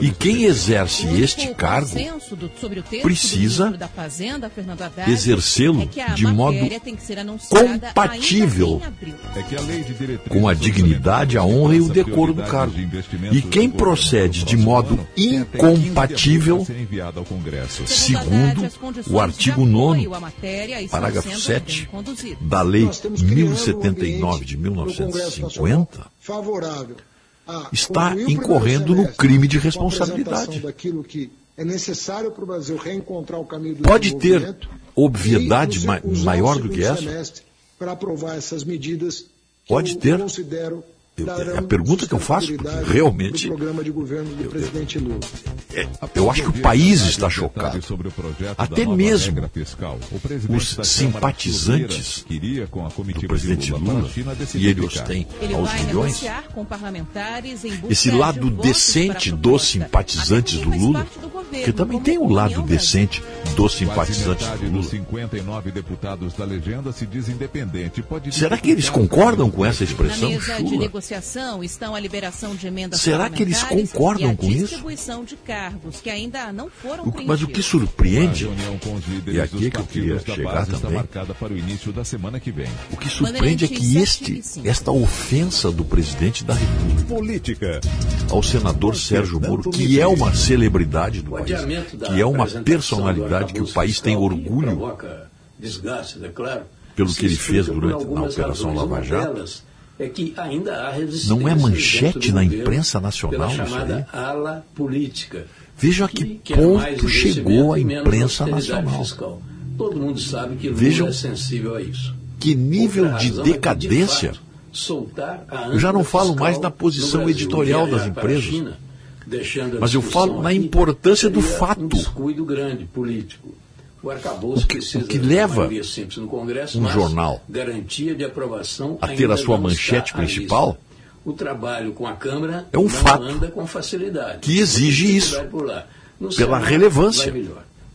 e quem exerce este O cargo o precisa exercê-lo é de modo compatível. É com a dignidade, a honra e o decoro do cargo. E quem procede de modo incompatível, segundo o artigo 9 parágrafo 7 da Lei 1079 de 1950, favorável a está incorrendo no crime de responsabilidade. é necessário para o Brasil reencontrar o caminho do Pode ter obviedade ma- maior do que essa? Para aprovar essas medidas que Pode eu ter. considero é a pergunta que eu faço, porque realmente do programa de governo do presidente Lula. é, eu acho que o país está chocado. Sobre o projeto Até mesmo regra fiscal. O presidente os simpatizantes queria com a do presidente de Lula, e ele os tem aos milhões, negociar com parlamentares em busca esse lado decente dos simpatizantes do Lula, que também tem um lado decente dos simpatizantes do Lula. 59 deputados da legenda se diz independente. Pode Será que eles concordam com essa Na expressão mesa de chula? Negociação estão a liberação de emendas Será que eles concordam a com isso? distribuição de cargos que ainda não foram O- Mas o que surpreende, e aqui dos é que eu queria chegar também, o início da semana que vem. o que surpreende é que este, esta ofensa do presidente da República Política. ao senador Sérgio Moro, que é uma celebridade do país, que é uma personalidade que o país tem orgulho provoca desgastes, é claro, pelo que ele fez durante a algumas Operação. Lava Jato. É que ainda há resistência Não é manchete na imprensa nacional pela isso chamada ala política. Veja a que mais ponto chegou a imprensa nacional. fiscal. Todo mundo sabe que Lula Vejam é sensível a isso. Que nível de razão é que, decadência. fato, soltar a Eu já não falo mais na posição Brasil, editorial viajar das empresas. China, Mas eu falo na importância do fato. Um descuido grande político. O arcabouço precisa que de leva Congresso, um jornal garantia de aprovação a ter a sua manchete principal? O trabalho com a Câmara É um fato anda com facilidade. que exige isso, pela relevância.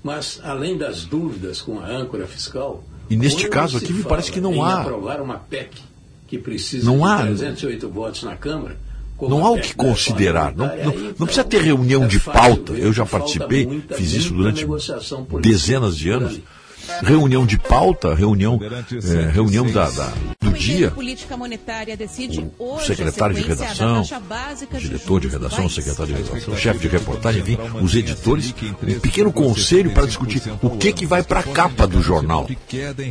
Mas, além das dúvidas com a âncora fiscal. E neste caso aqui me parece que não há- aprovar uma PEC que precisa Não de há- 308 votos na Câmara. Não há o que considerar. Não, não, não precisa ter reunião de pauta. Eu já participei, fiz isso durante dezenas de anos. Reunião de pauta, reunião, é, reunião da, da- do dia. Política Monetária decide hoje secretário de redação, diretor de redação, secretário de redação, chefe de reportagem, enfim, os editores, um pequeno conselho para discutir o que, que vai para a capa do jornal.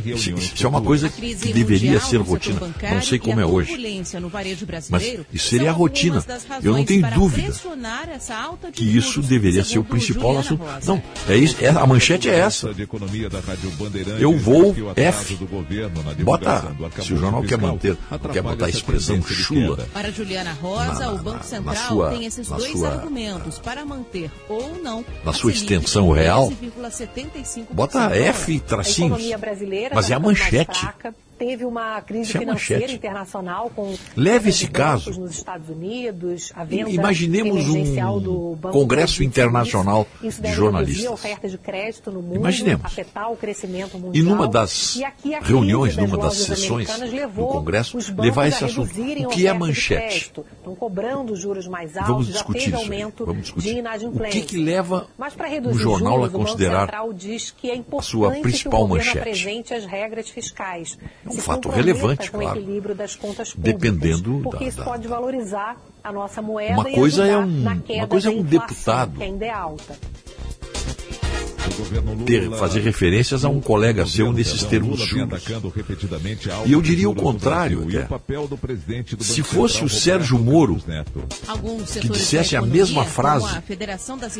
Isso, isso é uma coisa que deveria ser rotina. Não sei como é hoje. Mas isso seria a rotina. Eu não razões tenho dúvida que isso deveria ser o principal assunto. Não, é isso, é, a manchete é essa. Eu vou F. do governo na Bota, se o jornal quer manter, quer botar a expressão chula. Para Juliana Rosa, Na- o Banco Central sua- tem esses na dois sua- argumentos para manter ou não na a sua extensão real, 13,75%. bota F A tracinhos. economia brasileira Mas é a manchete. Teve uma crise Isso é a financeira manchete. internacional com Leve esse caso. nos Estados Unidos, a venda Imaginemos um do Banco congresso Credit internacional. Isso de jornalistas. a oferta de crédito no mundo, Imaginemos. afetar o crescimento mundial. E numa das aqui a reuniões, numa das sessões do Congresso, levar esse a assunto. O a que é manchete? Estão cobrando juros mais altos, Vamos já discutir isso aí. Vamos de discutir. O que, que leva o jornal juros, a considerar é importante sua principal manchete? as regras fiscais. É um fato relevante, claro. o equilíbrio das contas públicas, Dependendo porque da- isso da- pode valorizar a nossa moeda Uma e coisa é um- uma coisa é um deputado ter, fazer referências a um colega seu nesses termos chulos. E eu diria o contrário até. Se fosse o Sérgio Moro que dissesse a mesma frase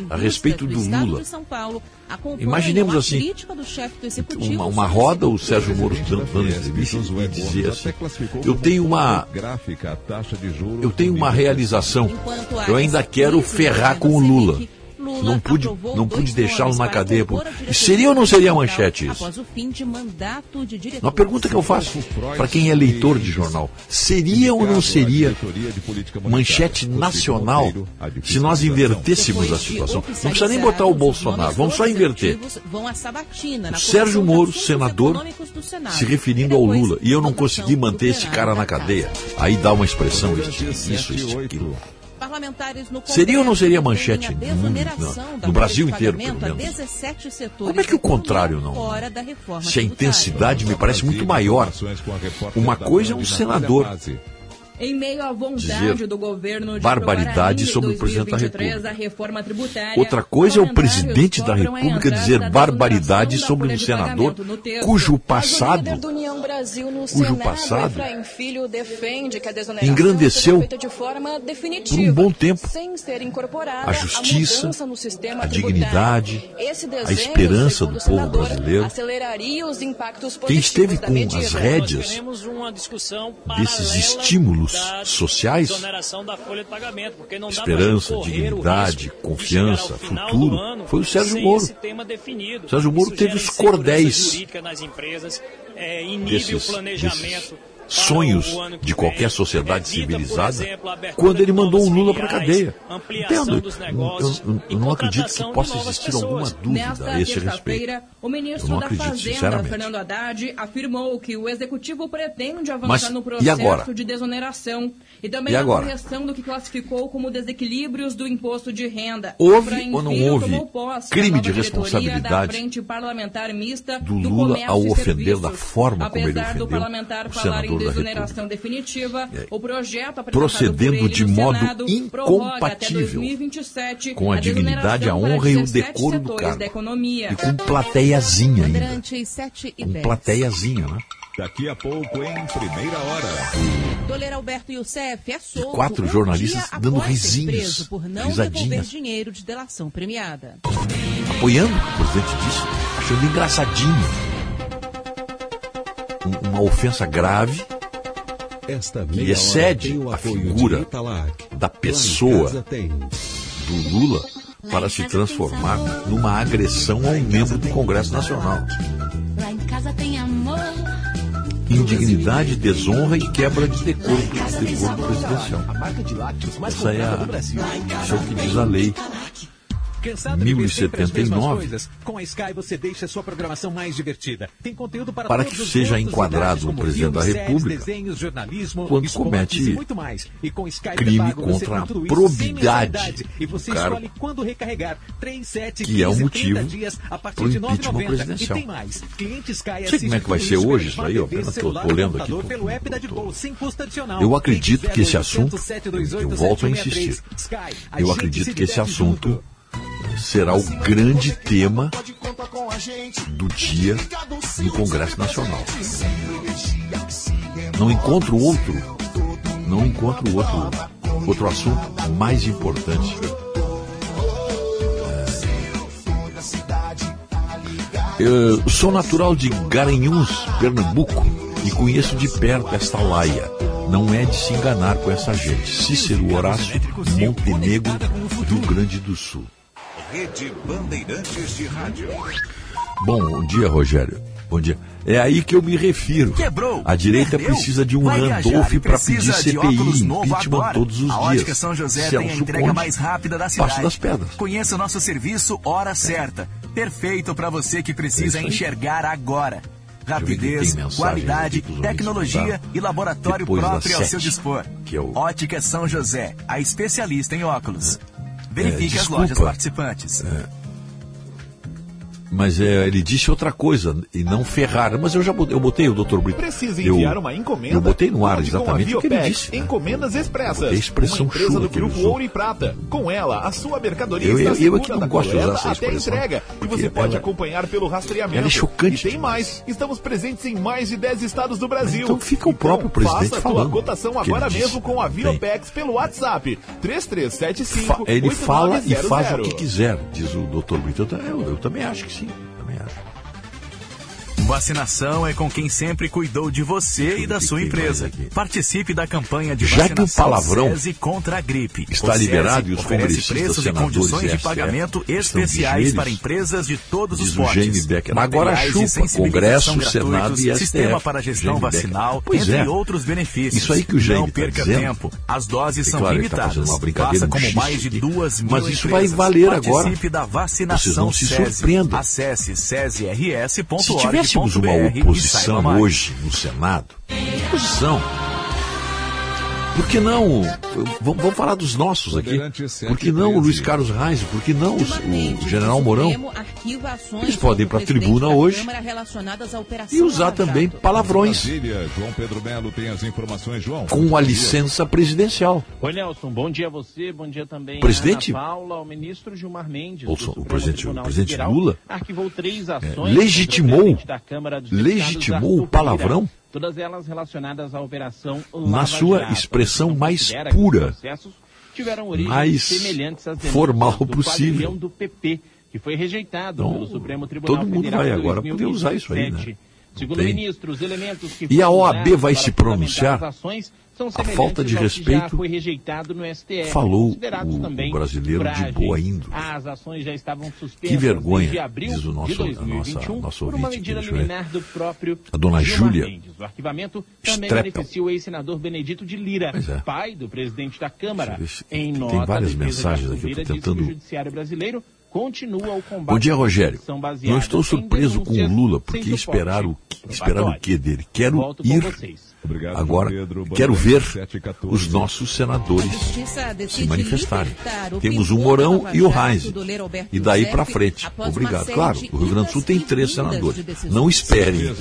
a respeito do Estado Lula. de São Paulo, acompanham Imaginemos a assim, uma, uma roda, o Sérgio Moro dando dando entrevista e dizia assim, eu tenho uma eu tenho uma realização, eu ainda quero ferrar com o Lula. Não pude, não pude deixá-lo na cadeia. Por... Seria ou não seria manchete isso? após o fim de mandato de diretor. Uma pergunta que eu faço para quem é leitor de jornal: seria ou não seria manchete nacional se nós invertêssemos a situação? Não precisa nem botar o Bolsonaro, vamos só inverter. Na Sérgio Moro, senador, se referindo ao Lula, e eu não consegui manter esse cara na cadeia. Aí dá uma expressão, este, isso, este, aquilo. Parlamentares no Seria ou não seria Congresso manchete no no- da no folha Brasil inteiro, pagamento pelo a menos? 17 setores Como é que o contrário não? fora da reforma Se a intensidade me parece muito maior. Uma coisa é um senador Em meio à vontade Dizer do governo de em sobre o presidente da 2023 República. a reforma tributária, Outra coisa é o presidente da República dizer desoneração sobre um senador cujo passado cujo Senado, passado Efraim Filho, defende que a desoneração engrandeceu por um bom tempo sem ser incorporada a justiça, a dignidade, a esperança do povo senador, brasileiro. Quem esteve com medida. as rédeas desses estímulos sociais, esperança, dignidade, confiança, futuro, foi o Sérgio Moro. Sérgio Moro teve os cordéis jurídica nas empresas, é, desses, desses sonhos de qualquer sociedade civilizada a quando ele mandou o Lula para filiais, cadeia. Entendo. Eu, eu- não acredito que possa existir alguma dúvida a esse respeito. o Eu ministro não da acredito, Fazenda, sinceramente. Fernando Haddad, afirmou que o executivo pretende avançar Mas, no processo de desoneração e também E a agora? correção do que classificou como desequilíbrios do imposto de renda. Houve ou não houve na crime de responsabilidade da Frente Parlamentar Mista do Lula ao ofender da forma como ele ofendeu o falar da desoneração definitiva, o projeto apresentado procedendo por ele de modo Senado incompatível 2027 com a dignidade, a desoneração para honra e o 17 decoro do cargo. da economia. E com plateiazinha ainda. Bandeirantes 7 e Com 10. plateiazinha, né? Daqui a pouco, em primeira hora. Alberto Youssef é solto quatro um jornalistas dia dando risinhos, preso por não risadinhas. devolver dinheiro de delação premiada. apoiando o presidente disse, achando engraçadinho. Um- Uma ofensa grave Esta que excede hora tem o a figura Italac. da pessoa do Lula para se transformar numa agressão a um membro do Congresso Nacional. Indignidade, desonra e quebra de decoro, decoro presidencial. De lácteos mais Essa é, a, isso é o que diz a lei. Cansado de ver sempre as mesmas 1079. coisas? Com a Sky você deixa a sua programação mais divertida. Tem conteúdo para, Para que seja enquadrado o presidente da filmes, séries, República desenhos, quando comete e. E Sky crime pré-pago, você contra a probidade. E você cargo. escolhe quando recarregar. 3, 7, Que é o 15, motivo 30 dias a partir de impeachment 9,90. E presidencial. tem mais. Cliente Sky sei como é que vai ser hoje isso aí, ó, pela apenas tô- celular, tô lendo aqui, tô-. Eu acredito que esse 0800 assunto, 728 eu volto a 7163. insistir, eu acredito que esse assunto. Será o grande tema do dia no Congresso Nacional. Não encontro outro, não encontro outro, outro assunto mais importante. É, Eu sou natural de Garanhuns, Pernambuco, e conheço de perto esta laia. Não é de se enganar com essa gente. Cícero Horácio, Montenegro, Rio Grande do Sul. Rede Bandeirantes de Rádio. Bom, bom dia, Rogério. Bom dia. É aí que eu me refiro. Quebrou, A direita perdeu. precisa de um Randolph para pedir precisa de óculos CPI, novo impeachment agora. todos os a dias. Ótica São José tem a Celso entrega Conde, mais rápida da Passo cidade. das Pedras. Conheça o nosso serviço Hora Certa. Perfeito para você que precisa É enxergar agora. Rapidez, mensagem qualidade, tecnologia mandar. e laboratório Depois próprio ao seu sete, dispor. que é o- Ótica São José, a especialista em óculos. Verifique as desculpa. lojas participantes. Mas é, ele disse outra coisa, e não Ferrara. Mas eu já botei, eu botei o Dr. Brito. Precisa eu, enviar uma encomenda? Eu botei no ar exatamente o que ele disse. né? Encomendas Expressas. A expressão uma empresa do Grupo. Ouro e Prata. Com ela, a sua mercadoria Eu- está eu- eu aqui não gosto de usar essa expressão, entrega. E você pode ela- acompanhar pelo rastreamento. ela é chocante E tem mais. Estamos presentes em mais de 10 estados do Brasil. Então fica o próprio presidente faça a falando sua cotação agora mesmo com a Viopex pelo WhatsApp. 3375 Fa- ele fala e 8900. faz o que quiser, diz o Dr. Brito. Eu, eu- eu também acho que sim. Também acho. Vacinação é com quem sempre cuidou de você e da sua empresa. Participe da campanha de Já que o palavrão SESI contra a gripe. está liberado e os oferece preços e condições de pagamento especiais para empresas de todos os portes. Agora chupa, Congresso, Senado e STF. Sistema para gestão vacinal, Pois entre é. outros benefícios. Isso aí que o Jaime Não tá perca tempo. As doses são tá limitadas. um como mais de duas mil Mas isso vai valer agora. Participe da vacinação Vocês não se SESI. Acesse sesirs.org.br Se tivéssemos uma oposição hoje no Senado, oposição. Por que não? Vamos, vamos falar dos nossos aqui. Por que não o Luiz Carlos Reis? Por que não os- o General Mourão? Eles podem ir para a tribuna hoje e usar também palavrões Brasília, João Pedro Melo tem as informações, João. com a licença presidencial. Oi, Nelson. Bom dia a você. Bom dia também Presidente? Paula, ao ministro Gilmar Mendes. O presidente- o Tribunal presidente Federal, Lula? arquivou três ações. É, o legitimou- presidente da Câmara dos Deputados, legitimou o palavrão? Todas elas relacionadas à operação Lava Na sua Jato. expressão Não mais pura, tiveram mais semelhantes às formal do possível. do PP, que foi rejeitado Então, pelo Supremo Tribunal todo mundo Federal vai agora poder usar isso aí, 2017. né? Segundo ministro, os elementos que E a OAB vai se a falta de respeito STF, falou o, brasileiro de boa índole. que vergonha, diz o nosso, 2021, a nossa, nossa ouvinte. Aqui, a dona Júlia Mendes. O arquivamento também beneficia o ex-senador Benedito de Lira, é. pai do presidente da Câmara. Esse, em tem nota, várias mensagens aqui, eu estou tentando... Continua o combate. Bom dia, Rogério. Não estou surpreso com o Lula, porque esperar o, esperar o quê dele? Quero ir vocês Obrigado, Agora, quero ver os nossos senadores se manifestarem. Temos o Mourão e o Reis. E daí para frente. Obrigado. Claro, o Rio Grande do Sul tem três senadores. Não esperem,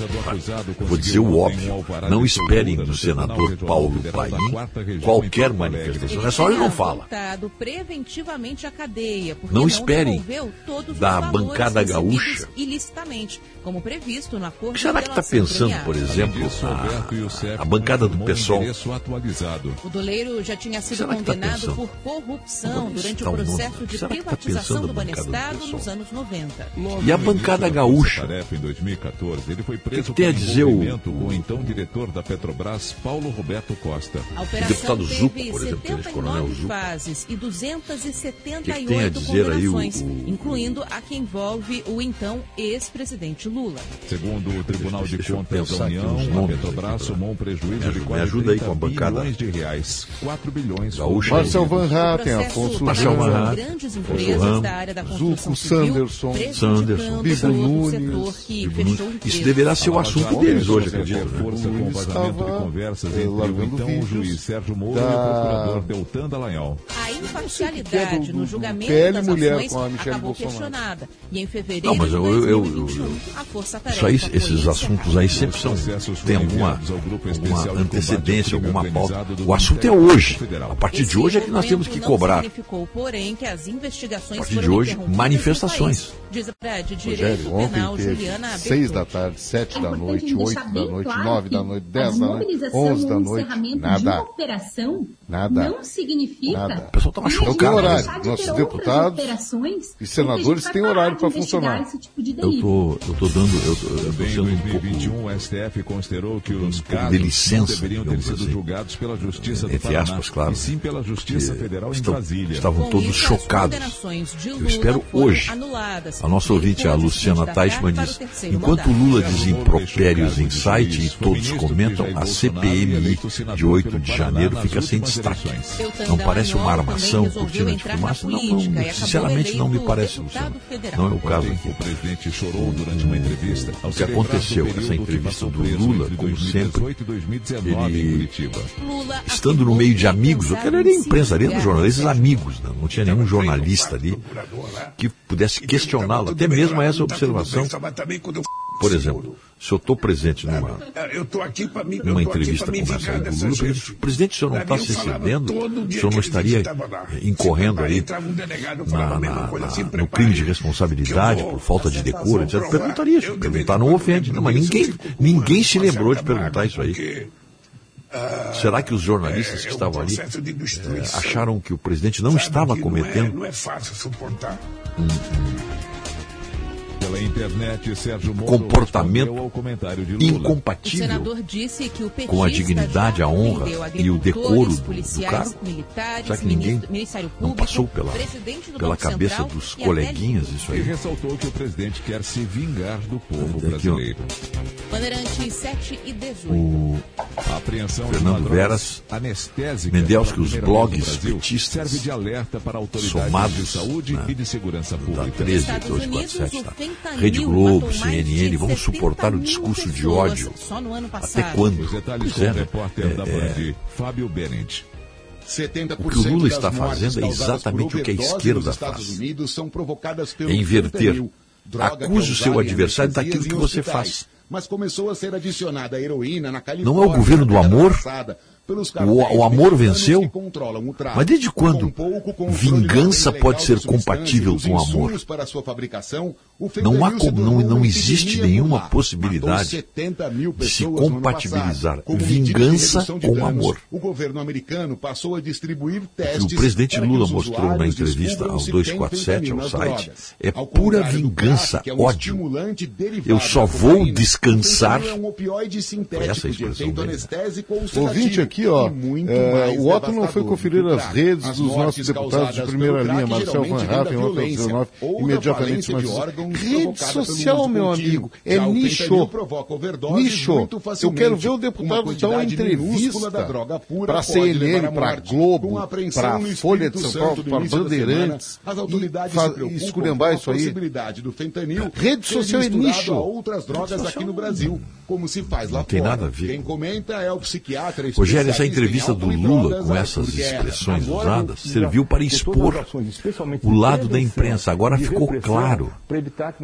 vou dizer o óbvio, é não esperem do senador Paulo Paim qualquer manifestação. o só não fala. Não esperem da bancada gaúcha. O que será que está pensando, por exemplo, na a bancada do PSOL. O Doleiro já tinha sido tá condenado tá por corrupção durante o processo de Será tá privatização tá do Banestado nos anos 90. Logo e a bancada gaúcha. Em 2014, ele foi preso que tem a dizer o... o então diretor da Petrobras, Paulo Roberto Costa. A operação o deputado Zuco, por exemplo, é fases e 278 que que condenações, o, incluindo a que envolve o então ex-presidente Lula. Segundo o Tribunal de Contas da União, a Petrobras somou prejuízo ajuda, de quase ajuda aí com a bancada. bilhões de reais. 4 bilhões. Marcel Van Hatten, Afonso Marcel Van Hatten, grandes empresas da Sanderson, Sanderson, Bibo Nunes. Isso deverá ser o assunto deles hoje, acredito. Né? Força com vazamento de conversas entre então o juiz Sérgio Moro e o procurador Deltan Dallagnol. A imparcialidade no julgamento das ações acabou questionada. E em fevereiro Não, mas eu, eu, eu, eu, a força esses assuntos aí sempre são. Tem alguma alguma antecedência, alguma pauta. O assunto é hoje. A partir de hoje é que nós temos que cobrar. A partir de hoje, manifestações diz para de Direito Rogério, Penal, teve Juliana 6 da tarde, 7 é da noite, 8 da noite, claro 9 da noite, 10 da noite, 11 da noite, nada. operação nada, não significa... Nada. O pessoal tá estava chocado. horário. De Nossos deputados e senadores têm horário para funcionar. Tipo de eu estou eu estou dando... Eu estou eu sendo um pouco... o STF considerou que os casos licença, deveriam ter sido assim. julgados pela Justiça aspas, claro, e sim pela Justiça Federal em Brasília. Estavam todos chocados. Eu espero hoje a nossa ouvinte, a Luciana Teichmann, diz: enquanto Lula diz impropérios em site e todos comentam, a CPMI de 8 de janeiro fica sem destaque. Não parece uma armação, cortina de fumaça? Não, não, sinceramente não me parece, Luciana. Não é o caso aqui. Hum, hum. O que aconteceu? Essa entrevista do Lula, como sempre, ele, estando no meio de amigos, o cara era imprensa, era jornalistas amigos, não, não tinha nenhum jornalista ali que pudesse questionar questioná-la, até mesmo a essa observação. Por exemplo, se eu estou presente numa, entrevista com o Lula, presidente, presidente, tá se eh, eu não está se se eu não estaria incorrendo aí no crime de responsabilidade por falta de decoro, etc. Perguntaria isso. Perguntar tá, não ofende. Não, mas ninguém, ninguém se lembrou de perguntar isso aí. Será que os jornalistas que estavam ali eh, acharam que o presidente não estava cometendo? Não é, fácil suportar pela internet, Sérgio Moro comportamento incompatível o disse que o com a dignidade, a honra e o decoro do cargo. Militares, Será que ninguém Público, não passou pela, pela cabeça Central dos coleguinhas isso aí? E ressaltou que o presidente quer se vingar do povo brasileiro. Bandeirante 7 e 18. O Apreensão Fernando Veras, Mendelski, os blogs petistas, de alerta para autoridades somados de saúde na, e de segurança pública. 13, 247, tá? Rede Globo, CNN, vão suportar o discurso de ódio? Até quando? Pois. É, é. Fábio Bennett. O que o Lula está fazendo é exatamente o que a esquerda faz. É inverter. Acuse o seu adversário tá daquilo que você faz. Não é o governo do amor, o, o amor venceu? Mas desde quando vingança pode ser compatível com o amor? Não, há, não, não existe nenhuma possibilidade de se compatibilizar vingança com amor. O governo americano passou a distribuir testes. O presidente Lula mostrou na entrevista ao 247, ao site, é pura vingança, ódio. Eu só vou descansar. É um Foi essa a expressão dele. Ouvinte sedativo. Aqui, ó. E muito É, mais o Otto não foi conferir as redes As dos nossos deputados de primeira linha, Marcel Van Hatten, Otto violência 19, ou da imediatamente mas Rede social, meu amigo, é nicho. Nicho. Eu quero ver o deputado dar uma entrevista para levar CNN, para. Globo, a apreensão para no Folha de São Paulo, para Bandeirantes, as autoridades se esculhambar a isso aí. possibilidade do fentanil Rede social é nicho. a outras drogas aqui no Brasil, como se faz lá Não tem fora. nada a ver. Quem comenta é o psiquiatra Rogério, essa em entrevista do Lula com essas expressões usadas serviu para expor o lado da imprensa. Agora ficou claro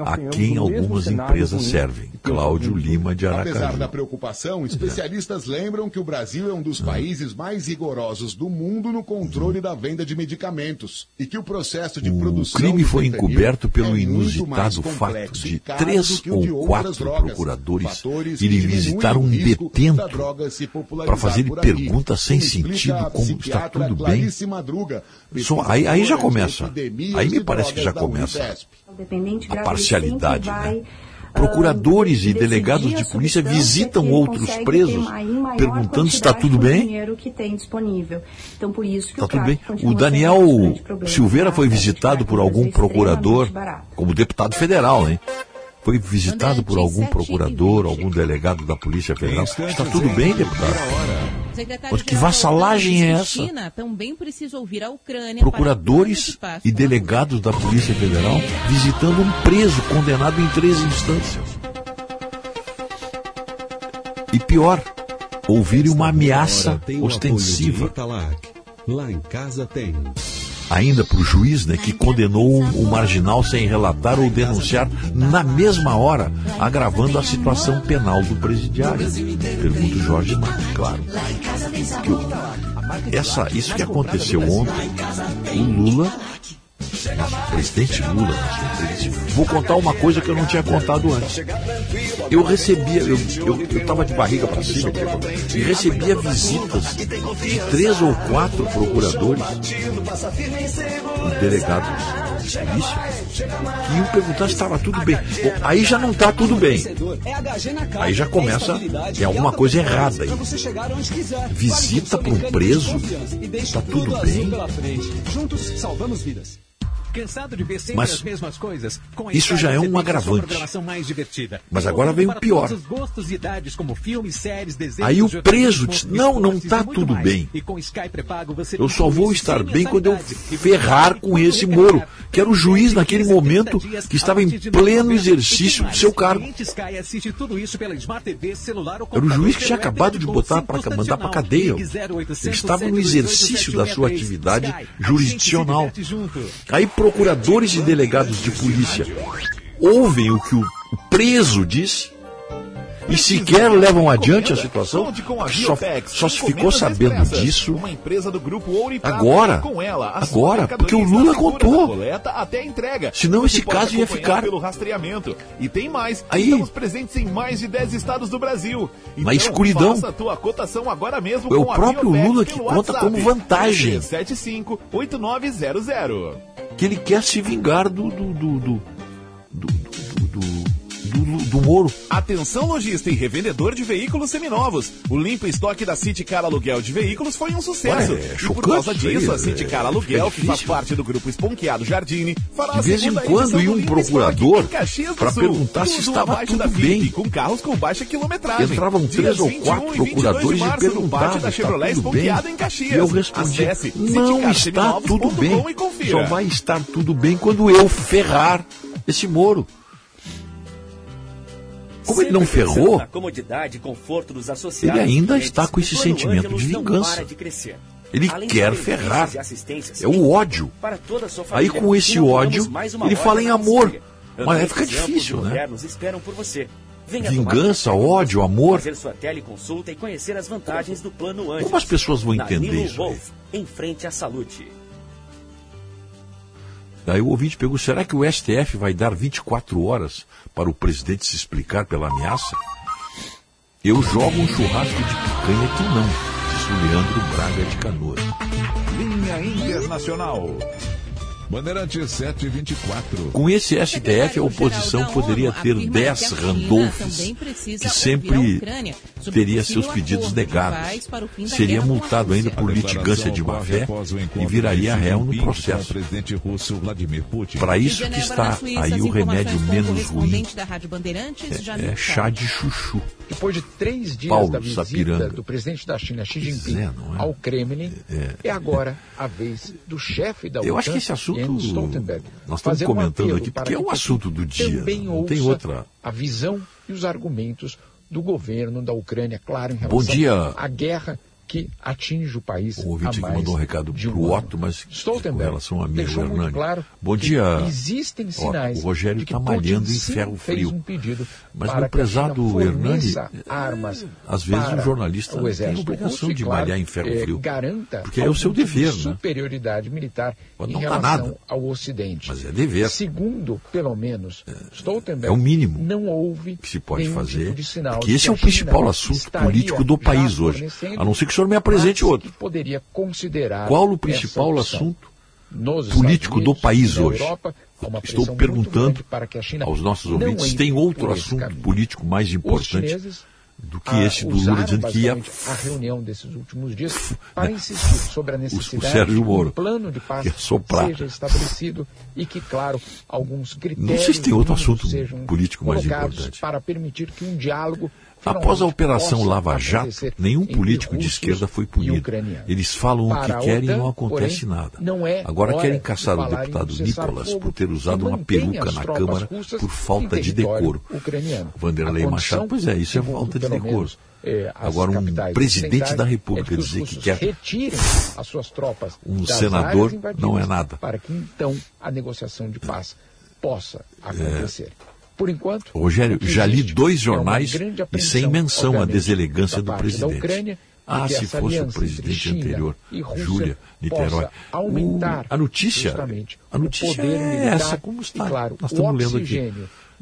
a quem algumas empresas servem. Cláudio Lima de Apesar Aracaju. da preocupação, especialistas lembram que o Brasil é um dos países mais rigorosos do mundo no controle da venda de medicamentos e que o processo de O produção crime do foi encoberto pelo é inusitado fato de três o ou quatro procuradores irem visitar o um detento para fazer por aqui, perguntas sem sentido, como está tudo bem. Só, aí, aí já começa. Aí me parece que já começa a parcialidade, né? Procuradores e delegados de polícia visitam outros presos perguntando se está tudo bem. Então, Está o tudo bem. O Daniel. Silveira foi visitado por algum procurador, como deputado federal, hein? Foi visitado por algum procurador, algum delegado da Polícia Federal. Está tudo bem, deputado? Mas que vassalagem é essa? China também precisa ouvir a Ucrânia Procuradores e delegados da Polícia Federal visitando um preso condenado em três instâncias. E pior, ouvirem uma ameaça ostensiva. Lá em casa tem. Ainda para o juiz, né, que condenou o marginal sem relatar ou denunciar na mesma hora, agravando a situação penal do presidiário. Pergunta o Jorge Matos, claro. Que essa, isso que aconteceu ontem, o Lula, presidente Lula, vou contar uma coisa que eu não tinha contado antes. Eu recebia, eu estava de barriga para cima e recebia visitas de três ou quatro procuradores delegados de polícia que iam perguntar se estava tudo bem. Bom, aí já não está tudo bem. Aí já começa, tem alguma coisa errada aí. Visita para um preso, está tudo bem. Juntos salvamos vidas. Cansado de ver sempre Mas as mesmas coisas? Com isso já é um agravante. Mas agora vem o pior. idades, filmes, séries, Aí o preso diz, não, não está tudo mais. bem. Pré-pago você Eu só vou estar bem quando eu ferrar com esse Moro, que era o juiz naquele momento que estava em pleno exercício do seu cargo. Era o juiz que tinha acabado de botar para mandar para cadeia. Ligue 0800 Ele estava no 728 exercício da sua 763. atividade jurisdicional. Aí procuradores e delegados de polícia. Ouvem o que o preso disse e sequer levam adiante a situação. Só, só se ficou sabendo disso Uma empresa do grupo Ouro Prata, Agora. Agora, porque o Lula contou. da coleta até a entrega. Senão esse caso ia ficar- pelo rastreamento. E tem mais. Aí. Estamos presentes em mais de 10 estados do Brasil. Na escuridão. É o próprio Lula que conta como vantagem. 75 8900. que ele quer se vingar do do do do, do, do, Moro. Atenção lojista e revendedor de veículos seminovos. O limpo estoque da City Car Aluguel de Veículos foi um sucesso. Olha, é e por causa disso, a é, City Car fica Aluguel, que faz parte do grupo Esponqueado Jardine, fará De vez em quando ia um procurador Sul. perguntar se estava tudo bem. Com carros com baixa quilometragem. Entravam três ou 21 quatro 22 procuradores de e perguntavam, da "Está Chevrolet tudo bem?" E eu respondia, Acesse não está tudo bem. Só vai estar tudo bem quando eu ferrar esse Moro. Como ele não ferrou, ele ainda está com esse sentimento de vingança. Ele quer ferrar. É o ódio. Aí com esse ódio, ele fala em amor. Mas aí fica difícil, né? Vingança, ódio, amor. fazer sua teleconsulta e conhecer as vantagens do Plano Ângelos. Como as pessoas vão entender isso aí? Em frente à Salute. Aí o ouvinte perguntou: será que o STF vai dar 24 horas para o presidente se explicar pela ameaça? Eu jogo um churrasco de picanha que não, disse o Leandro Braga de Canoas. Linha Internacional. Bandeirantes 724. Com esse STF, a oposição poderia ter 10 Randolphs que sempre teria seus pedidos negados. Seria multado ainda por litigância de má fé e viraria réu no processo. Para isso que está aí o remédio menos ruim. É, é chá de chuchu. Depois de três dias Paulo da visita Sapiranga. do presidente da China, Xi Jinping, É, é? ao Kremlin, é. agora a vez do chefe da Eu OTAN, acho que esse assunto Jens Stoltenberg, nós estamos um comentando apelo aqui porque é um Pequim assunto do dia. Também Não tem outra. a visão e os argumentos do governo da Ucrânia, claro, em Bom relação dia. à guerra que atinge o país O ouvinte mais mandou um recado um para o. Otto, mas com Stoltenberg relação ao amigo deixou muito Hernani. claro Bom que dia. existem Ó, sinais o Rogério que está malhando em ferro frio. um Mas meu que a prezado Hernani, forneça armas às vezes o jornalista o tem exército obrigação de claro, malhar em ferro eh, frio. garanta Porque é o seu tipo de dever, né? superioridade militar Mas em não dá relação nada. ao Ocidente. Mas é dever. Segundo, pelo menos, Stoltenberg, é o mínimo não houve que se pode nenhum fazer. tipo de sinal porque esse que é a o principal assunto político do país hoje. A não ser que senhor me apresente outro. poderia considerar Qual o principal assunto político Estados do Unidos, país hoje? Europa, Estou perguntando aos nossos ouvintes tem outro assunto caminho. político mais importante do que esse do Lula dizendo que ia a reunião desses últimos dias para insistir sobre a necessidade Sérgio de um plano de paz que seja estabelecido e que, claro, alguns critérios Não sei se tem outro assunto político mais importante. para permitir que um diálogo Após a Operação Lava Jato, nenhum político de esquerda foi punido. Eles falam o que querem e não acontece nada. é Agora querem caçar o deputado Nicolas por ter usado uma peruca na Câmara por falta de decoro. Vanderlei Machado, pois é, isso é falta de decoro. as Agora, um presidente da é República dizer que quer retirem as suas tropas um senador não é nada. Para que então a negociação de paz possa acontecer. Por enquanto, Rogério, já li dois é jornais grande e sem menção à deselegância do presidente. Ucrânia, ah, se fosse o presidente anterior, Júlia Niterói. aumentar O- a notícia, a notícia é essa, como está. E, claro, Nós estamos lendo aqui.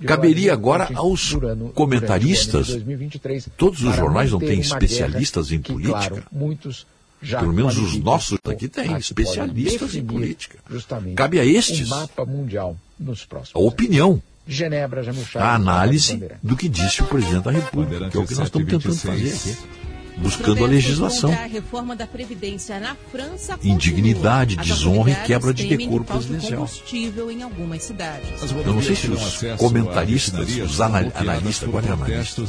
Caberia agora aos comentaristas, durante o ano de 2023, todos os jornais não têm especialistas em que, política? Claro, muitos já Pelo menos os nossos aqui têm, especialistas em política. Justamente Cabe a estes um a opinião, Genebra, Jamil Chaves, a análise do que disse o presidente da República, que é o que nós estamos tentando fazer aqui. Buscando a legislação. Contra a reforma da Previdência na França continua. Indignidade, desonra e quebra de decoro presidencial. combustível em algumas cidades. Eu não sei se os comentaristas, os ana- analistas, agora é analista,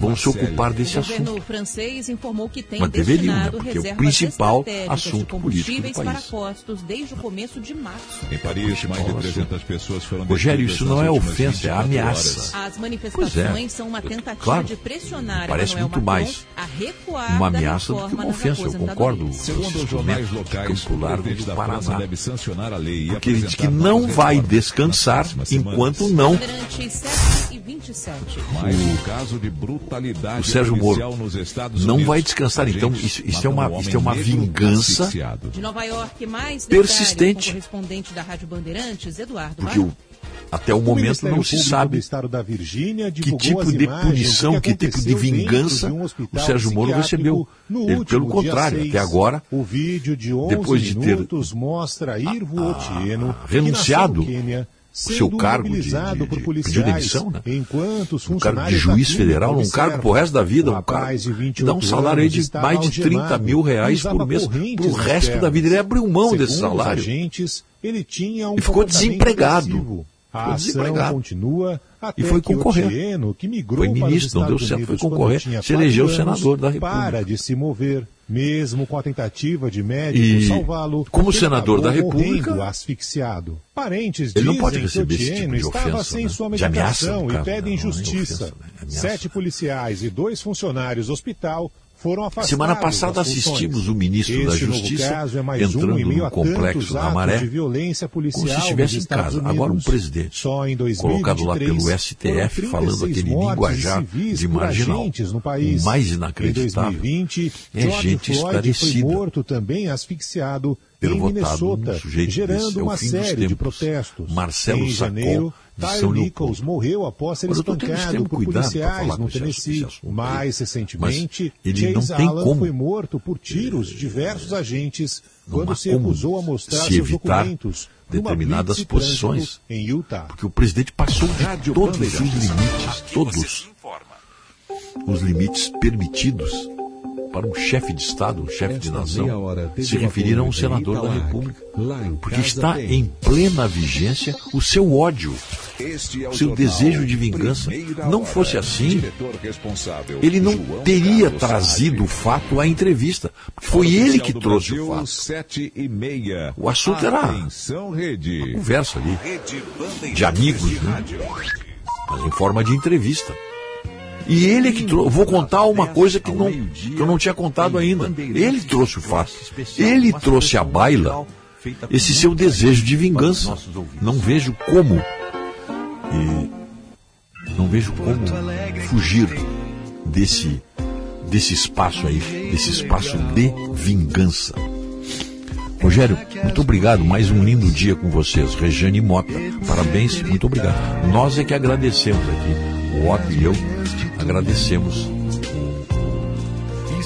vão se ocupar desse assunto. governo francês informou que tem Mas deveriam, né? Porque é o principal assunto político do país. postos desde o começo de março. Em Paris, mais de 300 pessoas foram Rogério, isso não é ofensa, é 24 ameaça. As manifestações Pois é. são uma tentativa Claro. de pressionar Parece muito Macron mais a recuar uma ameaça do que uma ofensa. Eu concordo. Segundo os Francisco jornais locais, o do da França Paraná. deve sancionar a lei e Porque ele diz que não vai descansar enquanto não Durante 7 27. Mais um caso de brutalidade o Sérgio Moro nos Estados não vai descansar. Então, isso, isso é uma, um isso é uma vingança, asfixiado. De Nova York, mais Persistente. o da Rádio Bandeirantes, Eduardo porque o- até o O momento não se sabe do Estado da Virgínia que tipo as de imagens punição, que tipo de vingança de um o Sérgio Moro recebeu. Ele, último pelo contrário, 6. até agora, o vídeo de 11 depois de ter minutos mostra Irvo Otieno, que renunciado o seu cargo de- de- de- policiais, pediu demissão, né? um cargo de juiz federal, um cargo pro resto da vida, um cargo de que 28 dá um salário aí de mais de 30 algemado mil reais por mês pro resto da vida. Ele abriu mão desse salário. agentes, ele tinha um E ficou desempregado. A Ficou ação continua até E foi que concorrer. Otieno, que migrou Foi para ministro, os não deu certo, foi concorrer, se elegeu senador da República. Para de se mover, mesmo com a tentativa de médico E, salvá-lo. como senador da República, asfixiado. Parentes ele não dizem pode receber que esse tipo de estava ofensa, sem né? sua ameaça, medicação no e pedem né? Não é justiça. ofensa, né? É ameaça. Sete policiais e dois funcionários do hospital foram afastados Semana passada assistimos o ministro da Esse Justiça é entrando um no complexo da Maré, de violência policial como se estivesse em casa. Unidos. Agora um presidente Só em 2023, colocado lá pelo STF, falando 36 aquele linguajar de marginal. O mais Em inacreditável 2020, é George gente Floyd foi esclarecida. morto também asfixiado ter em votado Minnesota, num sujeito gerando desse. É uma série de tempos. protestos. Marcelo em janeiro, de Tyre Nichols morreu após ser espancado por policiais falar no Tennessee. Mais recentemente, Mas ele Chase não tem Allen como- foi morto por tiros de diversos agentes Não quando se recusou a mostrar se seus evitar documentos determinadas posições. em Utah. Porque o presidente passou de todos os limites, todos os limites permitidos para um chefe de Estado, um chefe de nação, se referir a um senador da. República. Lá em Porque está tem. em plena vigência o seu ódio, Este é o seu desejo de vingança. Não fosse assim, ele não João teria Carlos trazido o fato à entrevista. Foi ele que trouxe Brasil, o fato. Sete e meia. O assunto era rede. conversa ali, de amigos, de né? mas em forma de entrevista. E ele é que trouxe. Vou contar uma coisa que, não, que eu não tinha contado ainda. Ele trouxe o fato. Ele trouxe à baila esse seu desejo de vingança. Não vejo como. e não vejo como fugir desse, desse espaço aí, desse espaço de vingança. Rogério, muito obrigado. Mais um lindo dia com vocês. Rejane Mota, parabéns, muito obrigado. Nós é que agradecemos aqui, o Otto e eu, agradecemos.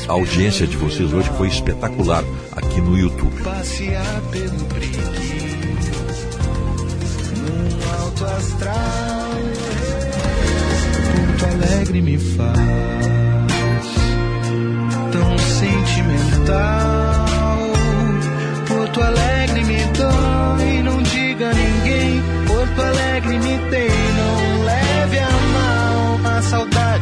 A audiência de vocês hoje, foi espetacular aqui no YouTube. Passear pelo brick Num alto astral Porto Alegre me faz. Tão sentimental. Porto Alegre me dói Não diga a ninguém. Porto Alegre me tem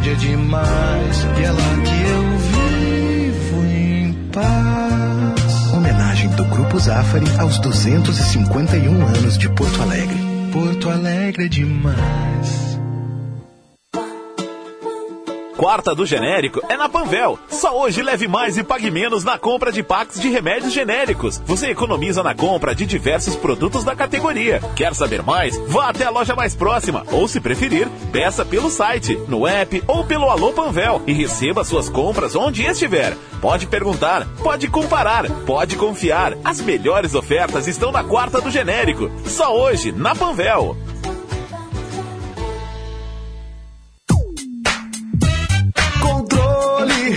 saudade é demais E lá que eu vivo em paz Homenagem do Grupo Zafari aos 251 anos de Porto Alegre. Porto Alegre é demais. Quarta do genérico é na Panvel. Só hoje leve mais e pague menos na compra de packs de remédios genéricos. Você economiza na compra de diversos produtos da categoria. Quer saber mais? Vá até a loja mais próxima ou, se preferir, peça pelo site, no app ou pelo Alô Panvel e receba suas compras onde estiver. Pode perguntar, pode comparar, pode confiar. As melhores ofertas estão na quarta do genérico. Só hoje na Panvel.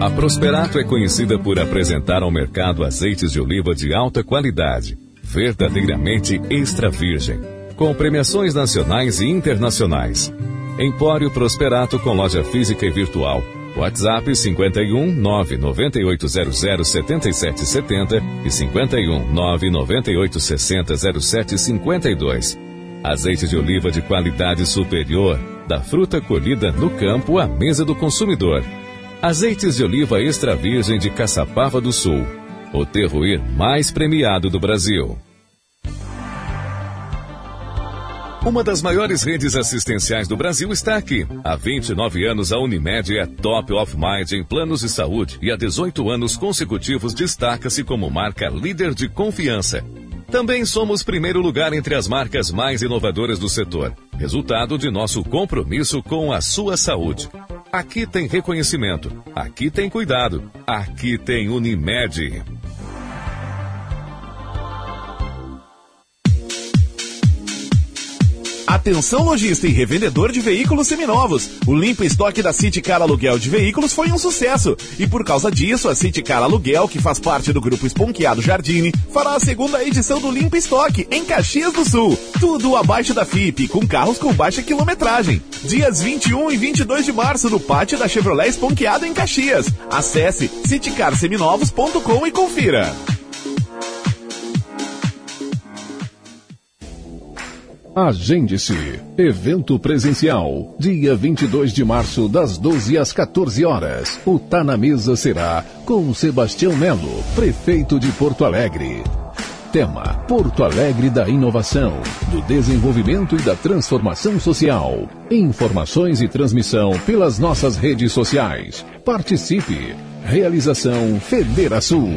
A Prosperato é conhecida por apresentar ao mercado azeites de oliva de alta qualidade, verdadeiramente extra virgem, com premiações nacionais e internacionais. Empório Prosperato com loja física e virtual. WhatsApp 51 99800 7770 e 51 99860 0752. Azeite de oliva de qualidade superior, da fruta colhida no campo à mesa do consumidor. Azeites de oliva extra virgem de Caçapava do Sul, o terroir mais premiado do Brasil. Uma das maiores redes assistenciais do Brasil está aqui. Há 29 anos, a Unimed é top of mind em planos de saúde e há 18 anos consecutivos destaca-se como marca líder de confiança. Também somos primeiro lugar entre as marcas mais inovadoras do setor, resultado de nosso compromisso com a sua saúde. Aqui tem reconhecimento, aqui tem cuidado, aqui tem Unimed. Atenção lojista e revendedor de veículos seminovos. O limpo estoque da City Car Aluguel de Veículos foi um sucesso. E por causa disso, a City Car Aluguel, que faz parte do grupo Esponqueado Jardine, fará a segunda edição do Limpo Estoque em Caxias do Sul. Tudo abaixo da FIP, com carros com baixa quilometragem. Dias 21 e 22 de março no pátio da Chevrolet Esponqueado em Caxias. Acesse citycarseminovos.com e confira. Agende-se. Evento presencial. Dia 22 de março, das 12 às 14 horas. O Tá na Mesa será com Sebastião Melo, prefeito de Porto Alegre. Tema: Porto Alegre da inovação, do desenvolvimento e da transformação social. Informações e transmissão pelas nossas redes sociais. Participe. Realização Federação.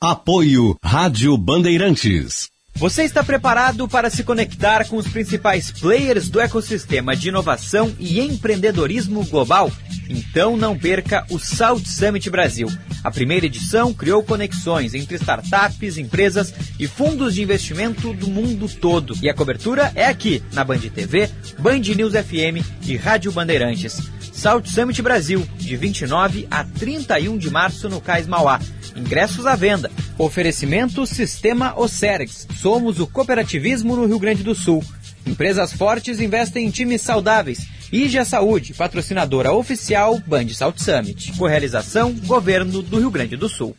Apoio Rádio Bandeirantes. Você está preparado para se conectar com os principais players do ecossistema de inovação e empreendedorismo global? Então não perca o South Summit Brasil. A primeira edição criou conexões entre startups, empresas e fundos de investimento do mundo todo. E a cobertura é aqui, na Band TV, Band News FM e Rádio Bandeirantes. South Summit Brasil, de 29 a 31 de março no Cais Mauá. Ingressos à venda. Oferecimento Sistema Ocergs. Somos o cooperativismo no Rio Grande do Sul. Empresas fortes investem em times saudáveis. IGA Saúde, patrocinadora oficial Band South Summit. Correalização Governo do Rio Grande do Sul.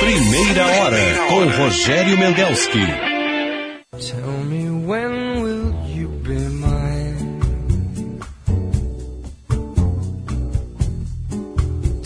Primeira hora com Rogério Mendelski.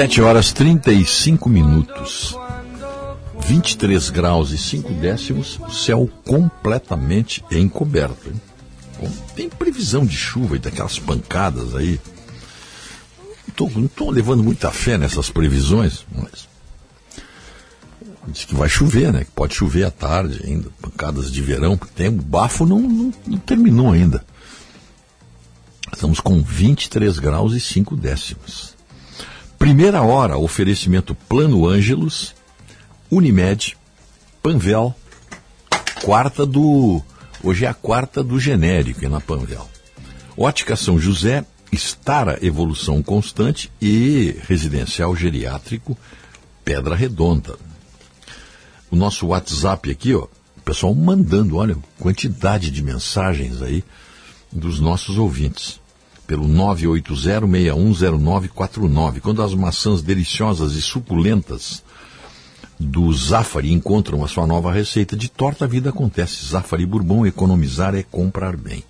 7 horas 35 minutos. 23 graus e 5 décimos, céu completamente encoberto. hein? Tem previsão de chuva e daquelas pancadas aí. Não estou levando muita fé nessas previsões, mas diz que vai chover, né? Que pode chover à tarde ainda, pancadas de verão, porque tem o bafo não, não, não terminou ainda. Estamos com 23 graus e 5 décimos. Primeira hora, oferecimento Plano Ângelos, Unimed, Panvel, quarta do. Hoje é a quarta do genérico é na Panvel. Ótica São José, Estara Evolução Constante e Residencial Geriátrico Pedra Redonda. O nosso WhatsApp aqui, ó, o pessoal mandando, olha, quantidade de mensagens aí dos nossos ouvintes. Pelo 980610949. Quando as maçãs deliciosas e suculentas do Zafari encontram a sua nova receita de torta, a vida acontece. Zafari Bourbon, economizar é comprar bem.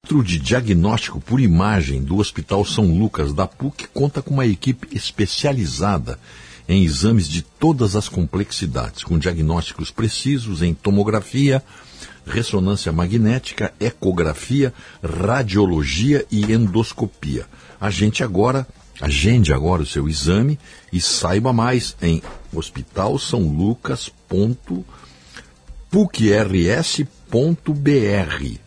Outro de diagnóstico por imagem do Hospital São Lucas da PUC conta com uma equipe especializada em exames de todas as complexidades, com diagnósticos precisos em tomografia, ressonância magnética, ecografia, radiologia e endoscopia. Agende agora, agende agora o seu exame e saiba mais em hospitalsaulucas.pucrs.br.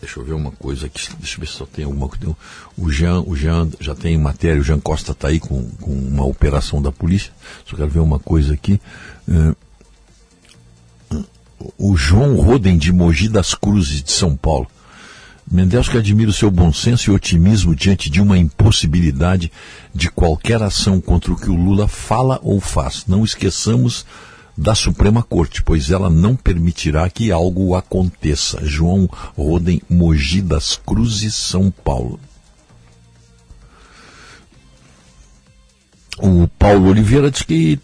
Deixa eu ver uma coisa aqui, deixa eu ver se só tem alguma coisa. O Jean, o Jean já tem matéria, o Jean Costa está aí com, com uma operação da polícia. Só quero ver uma coisa aqui. Eh, o João Roden de Mogi das Cruzes de São Paulo. Mendes que admira o seu bom senso e otimismo diante de uma impossibilidade de qualquer ação contra o que o Lula fala ou faz. Não esqueçamos da Suprema Corte, pois ela não permitirá que algo aconteça. João Roden, Mogi das Cruzes, São Paulo. O Paulo Oliveira diz que,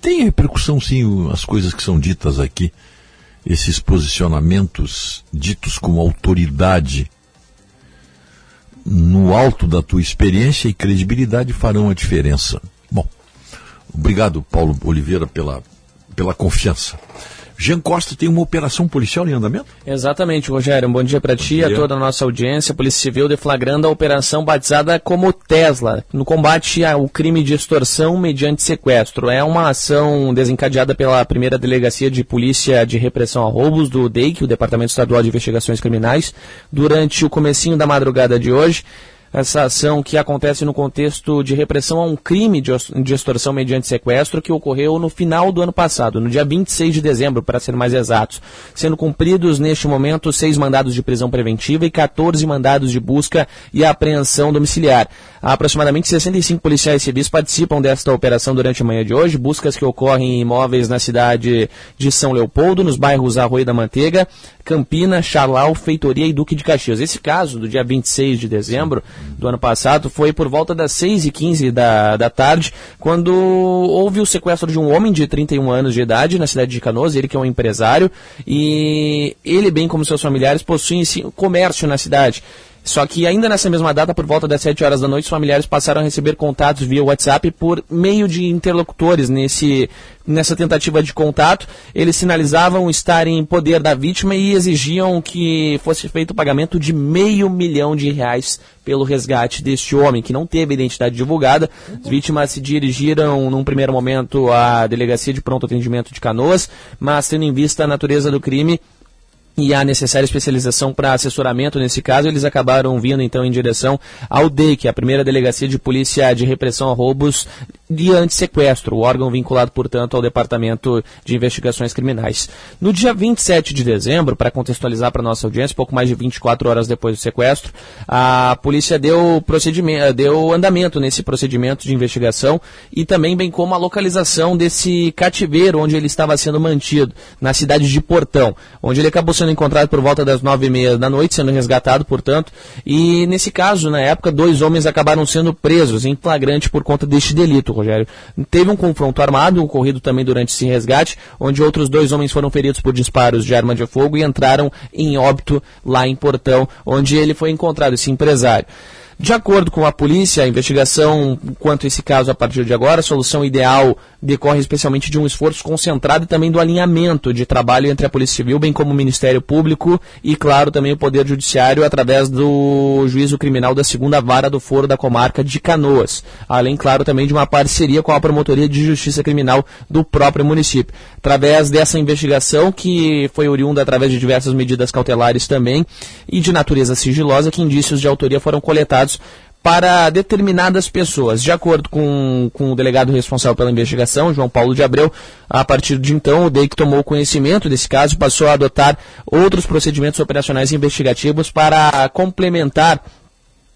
tem repercussão, sim, as coisas que são ditas aqui. Esses posicionamentos ditos como autoridade no alto da tua experiência e credibilidade farão a diferença. Bom, obrigado, Paulo Oliveira, pela, pela confiança. Jean Costa tem uma operação policial em andamento? Exatamente, Rogério. Um bom dia para ti e a toda a nossa audiência. A Polícia Civil deflagrando a operação batizada como Tesla, no combate ao crime de extorsão mediante sequestro. É uma ação desencadeada pela primeira Delegacia de Polícia de Repressão a Roubos do DEIC, o Departamento Estadual de Investigações Criminais, durante o comecinho da madrugada de hoje. Essa ação que acontece no contexto de repressão a um crime de, extorsão mediante sequestro que ocorreu no final do ano passado, no dia 26 de dezembro, para ser mais exatos, sendo cumpridos neste momento seis mandados de prisão preventiva e 14 mandados de busca e apreensão domiciliar. Aproximadamente 65 policiais civis participam desta operação durante a manhã de hoje, buscas que ocorrem em imóveis na cidade de São Leopoldo, nos bairros Arroio da Manteiga, Campina, Chalau, Feitoria e Duque de Caxias. Esse caso, do dia 26 de dezembro do ano passado, foi por volta das 6 e 15 da, da tarde, quando houve o sequestro de um homem de 31 anos de idade na cidade de Canoas, ele que é um empresário, e ele, bem como seus familiares, possuem sim, comércio na cidade. Só que ainda nessa mesma data, por volta das 7 horas da noite, os familiares passaram a receber contatos via WhatsApp por meio de interlocutores nesse, nessa tentativa de contato. Eles sinalizavam estar em poder da vítima e exigiam que fosse feito o pagamento de meio milhão de reais pelo resgate deste homem, que não teve identidade divulgada. As vítimas se dirigiram, num primeiro momento, à delegacia de pronto atendimento de Canoas, mas tendo em vista a natureza do crime, e a necessária especialização para assessoramento nesse caso, eles acabaram vindo então em direção ao DEIC, a primeira delegacia de polícia de repressão a roubos de antissequestro, o órgão vinculado, portanto, ao Departamento de Investigações Criminais. No dia 27 de dezembro, para contextualizar para nossa audiência, pouco mais de 24 horas depois do sequestro, a polícia deu procedimento, deu andamento nesse procedimento de investigação e também bem como a localização desse cativeiro onde ele estava sendo mantido, na cidade de Portão, onde ele acabou sendo encontrado por volta das nove e meia da noite, sendo resgatado, portanto, e nesse caso, na época, dois homens acabaram sendo presos em flagrante por conta deste delito, Rogério. Teve um confronto armado, ocorrido também durante esse resgate, onde outros dois homens foram feridos por disparos de arma de fogo e entraram em óbito lá em Portão, onde ele foi encontrado, esse empresário. De acordo com a polícia, a investigação quanto a esse caso a partir de agora, a solução ideal decorre especialmente de um esforço concentrado e também do alinhamento de trabalho entre a Polícia Civil, bem como o Ministério Público e, claro, também o Poder Judiciário através do juízo criminal da segunda vara do foro da comarca de Canoas. Além, claro, também de uma parceria com a Promotoria de Justiça Criminal do próprio município. Através dessa investigação, que foi oriunda através de diversas medidas cautelares também e de natureza sigilosa, que indícios de autoria foram coletados para determinadas pessoas. De acordo com, com o delegado responsável pela investigação, João Paulo de Abreu, a partir de então, o DEIC tomou conhecimento desse caso passou a adotar outros procedimentos operacionais investigativos para complementar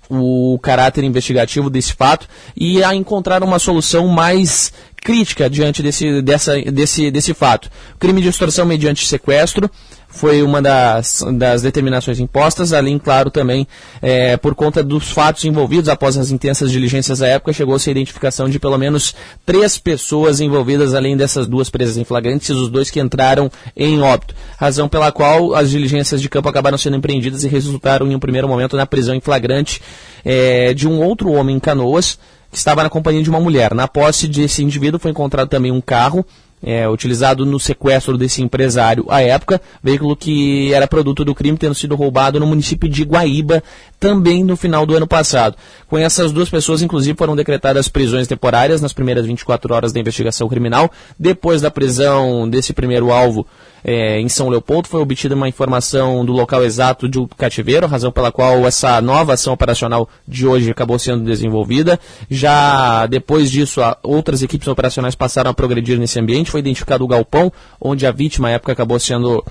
o caráter investigativo desse fato e a encontrar uma solução mais crítica diante desse, dessa, desse, desse fato. Crime de extorsão mediante sequestro foi uma das, das determinações impostas, além, claro, também é, por conta dos fatos envolvidos, após as intensas diligências da época, chegou-se a identificação de pelo menos três pessoas envolvidas, além dessas duas presas em flagrantes, os dois que entraram em óbito. Razão pela qual as diligências de campo acabaram sendo empreendidas e resultaram, em um primeiro momento, na prisão em flagrante é, de um outro homem em canoas, que estava na companhia de uma mulher. Na posse desse indivíduo foi encontrado também um carro é, utilizado no sequestro desse empresário à época, veículo que era produto do crime tendo sido roubado no município de Guaíba, também no final do ano passado. Com essas duas pessoas, inclusive, foram decretadas prisões temporárias nas primeiras 24 horas da investigação criminal. Depois da prisão desse primeiro alvo é, em São Leopoldo, foi obtida uma informação do local exato do cativeiro, razão pela qual essa nova ação operacional de hoje acabou sendo desenvolvida. Já depois disso, outras equipes operacionais passaram a progredir nesse ambiente. Foi identificado o galpão, onde a vítima, à época, acabou sendo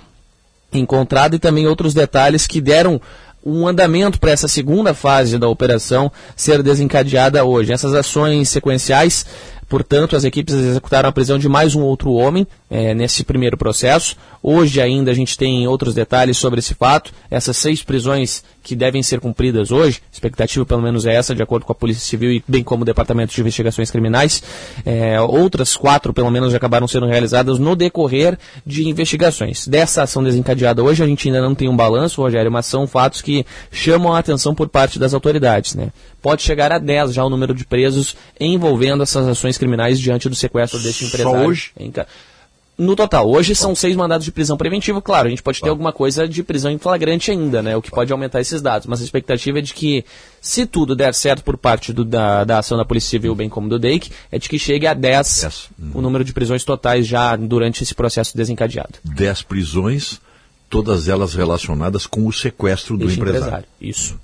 encontrada, e também outros detalhes que deram um andamento para essa segunda fase da operação ser desencadeada hoje. Essas ações sequenciais, portanto, as equipes executaram a prisão de mais um outro homem eh, nesse primeiro processo. Hoje ainda a gente tem outros detalhes sobre esse fato. Essas seis prisões que devem ser cumpridas hoje, expectativa pelo menos é essa, de acordo com a Polícia Civil e bem como o Departamento de Investigações Criminais. Eh, outras quatro, pelo menos, já acabaram sendo realizadas no decorrer de investigações. Dessa ação desencadeada hoje, a gente ainda não tem um balanço, Rogério, mas são fatos que chamam a atenção por parte das autoridades. Né? Pode chegar a 10 já o número de presos envolvendo essas ações criminais diante do sequestro deste empresário. hoje? em Ca- No total, hoje são seis mandados de prisão preventiva, claro, a gente pode ter alguma coisa de prisão em flagrante ainda, né? O que pode aumentar esses dados, mas a expectativa é de que, se tudo der certo por parte do- da, da ação da Polícia Civil, bem como do DEIC, é de que chegue a 10 o número de prisões totais já durante esse processo desencadeado. Dez prisões, todas elas relacionadas com o sequestro do empresário. empresário. Isso.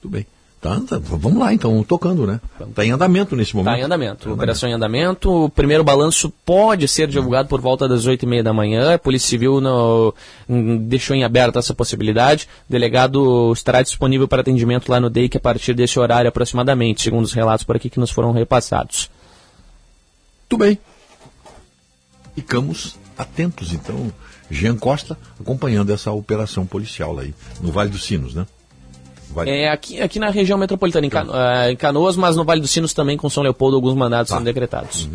Tudo bem. Tá, tá, vamos lá então, tocando, né? Tá em andamento nesse momento. Está em andamento. Operação em andamento. O primeiro balanço pode ser divulgado por volta das 8 e meia da manhã. A Polícia Civil no- hum, deixou em aberto essa possibilidade. O delegado estará disponível para atendimento lá no DEIC a partir desse horário aproximadamente, segundo os relatos por aqui que nos foram repassados. Muito bem. Ficamos atentos, então. Jean Costa acompanhando essa operação policial aí, no Vale dos Sinos, né? É aqui, aqui na região metropolitana, em, Cano- eh, em Canoas, mas no Vale dos Sinos também com São Leopoldo alguns mandados sendo decretados.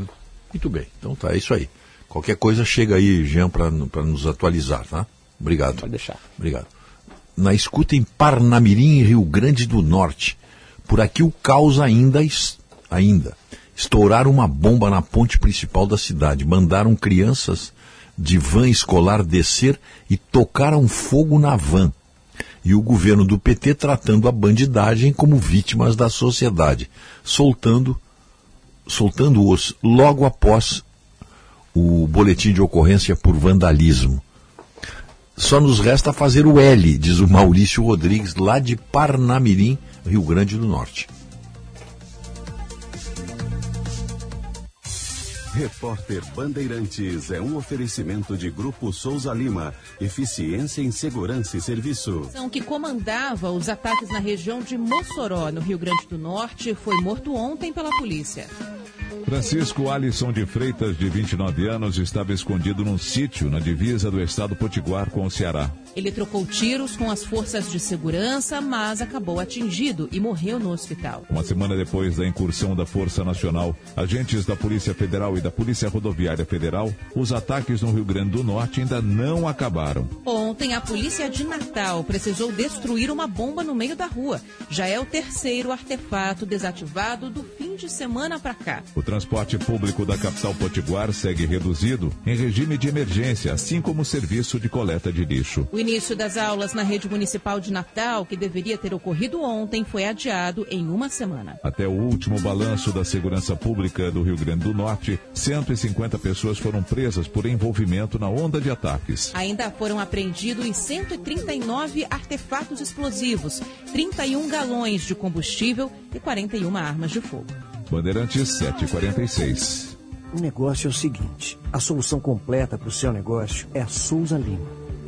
Muito bem. Então tá, é isso aí. Qualquer coisa chega aí, Jean, para nos atualizar, tá? Obrigado. Pode deixar. Obrigado. Na escuta em Parnamirim, Rio Grande do Norte. Por aqui o caos ainda, ainda. Estouraram uma bomba na ponte principal da cidade. Mandaram crianças de van escolar descer e tocaram fogo na van. E o governo do PT tratando a bandidagem como vítimas da sociedade, soltando soltando-os logo após o boletim de ocorrência por vandalismo. Só nos resta fazer o L, diz o Maurício Rodrigues, lá de Parnamirim, Rio Grande do Norte. Repórter Bandeirantes é um oferecimento de Grupo Souza Lima. Eficiência em Segurança e Serviço. Que comandava os ataques na região de Mossoró, no Rio Grande do Norte, foi morto ontem pela polícia. Francisco Alisson de Freitas, de 29 anos, estava escondido num sítio na divisa do estado Potiguar com o Ceará. Ele trocou tiros com as forças de segurança, mas acabou atingido e morreu no hospital. Uma semana depois da incursão da Força Nacional, agentes da Polícia Federal e da Polícia Rodoviária Federal, os ataques no Rio Grande do Norte ainda não acabaram. Ontem, a polícia de Natal precisou destruir uma bomba no meio da rua. Já é o terceiro artefato desativado do fim de semana para cá. O transporte público da capital Potiguar segue reduzido em regime de emergência, assim como o serviço de coleta de lixo. O início das aulas na rede municipal de Natal, que deveria ter ocorrido ontem, foi adiado em uma semana. Até o último balanço da Segurança Pública do Rio Grande do Norte, 150 pessoas foram presas por envolvimento na onda de ataques. Ainda foram apreendidos 139 artefatos explosivos, 31 galões de combustível e 41 armas de fogo. Bandeirantes 746. O negócio é o seguinte: a solução completa para o seu negócio é a Souza Lima.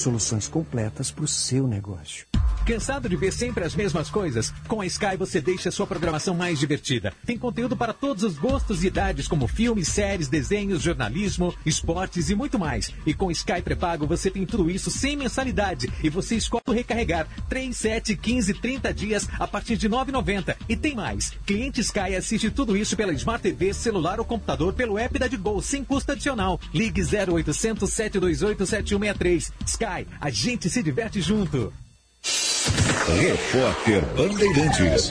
Soluções completas para o seu negócio. Cansado de ver sempre as mesmas coisas? Com a Sky você deixa a sua programação mais divertida. Tem conteúdo para todos os gostos e idades, como filmes, séries, desenhos, jornalismo, esportes e muito mais. E com Sky pré-pago você tem tudo isso sem mensalidade. E você escolhe recarregar 3, 7, 15, 30 dias a partir de R$ 9,90. E tem mais. Cliente Sky assiste tudo isso pela Smart TV, celular ou computador pelo app da Digol, sem custo adicional. Ligue 0800 728 7163. Sky, a gente se diverte junto. Repórter Bandeirantes.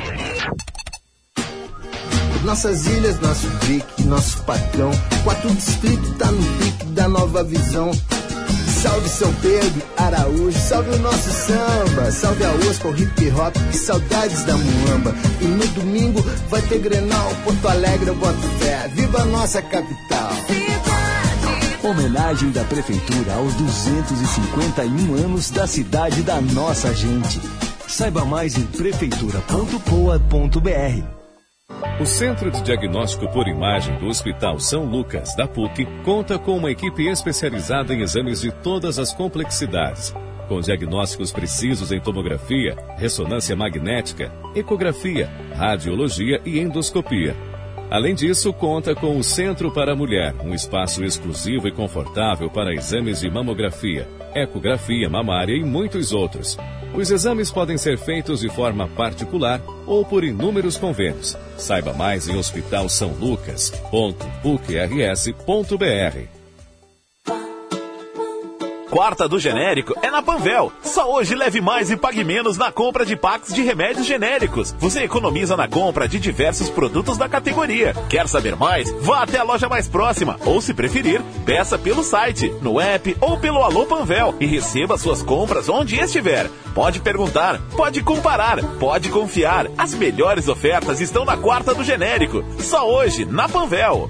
Nossas ilhas, nosso brick, nosso patrão. Quatro distritos tá no pique da nova visão. Salve São Pedro, Araújo, salve o nosso samba. Salve a Oscar, o hip hop, que saudades da muamba. E no domingo vai ter Grenal, Porto Alegre, eu boto fé. Viva a nossa capital. Homenagem da Prefeitura aos 251 anos da cidade da nossa gente. Saiba mais em prefeitura.coa.br. O Centro de Diagnóstico por Imagem do Hospital São Lucas, da PUC, conta com uma equipe especializada em exames de todas as complexidades, com diagnósticos precisos em tomografia, ressonância magnética, ecografia, radiologia e endoscopia. Além disso, conta com o Centro para a Mulher, um espaço exclusivo e confortável para exames de mamografia, ecografia mamária e muitos outros. Os exames podem ser feitos de forma particular ou por inúmeros convênios. Saiba mais em hospitalsaulucas.pucrs.br. Quarta do genérico é na Panvel. Só hoje leve mais e pague menos na compra de packs de remédios genéricos. Você economiza na compra de diversos produtos da categoria. Quer saber mais? Vá até a loja mais próxima ou, se preferir, peça pelo site, no app ou pelo Alô Panvel e receba suas compras onde estiver. Pode perguntar, pode comparar, pode confiar. As melhores ofertas estão na quarta do genérico. Só hoje, na Panvel.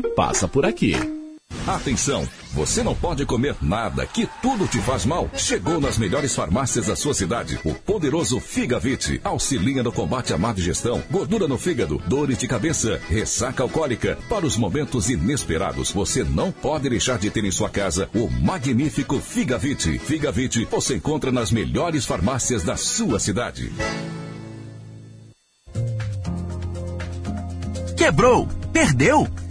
passa por aqui. Atenção! Você não pode comer nada, que tudo te faz mal. Chegou nas melhores farmácias da sua cidade. O poderoso Figavit auxilia no combate à má digestão, gordura no fígado, dores de cabeça, ressaca alcoólica. Para os momentos inesperados, você não pode deixar de ter em sua casa o magnífico Figavit. Figavit você encontra nas melhores farmácias da sua cidade. Quebrou? Perdeu?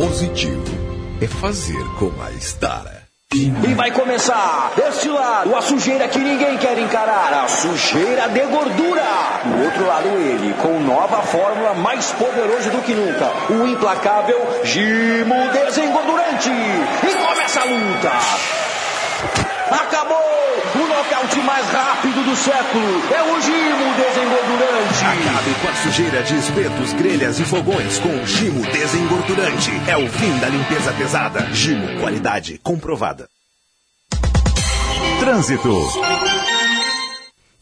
positivo é fazer com a Stara. E vai começar deste lado a sujeira que ninguém quer encarar, a sujeira de gordura. Do outro lado ele, com nova fórmula mais poderoso do que nunca, o implacável Gimo Desengordurante. E começa a luta. Acabou! O nocaute mais rápido do século é o Gimo Desengordurante. Acabe com a sujeira de espetos, grelhas e fogões com o Gimo Desengordurante. É o fim da limpeza pesada. Gimo, qualidade comprovada. Trânsito.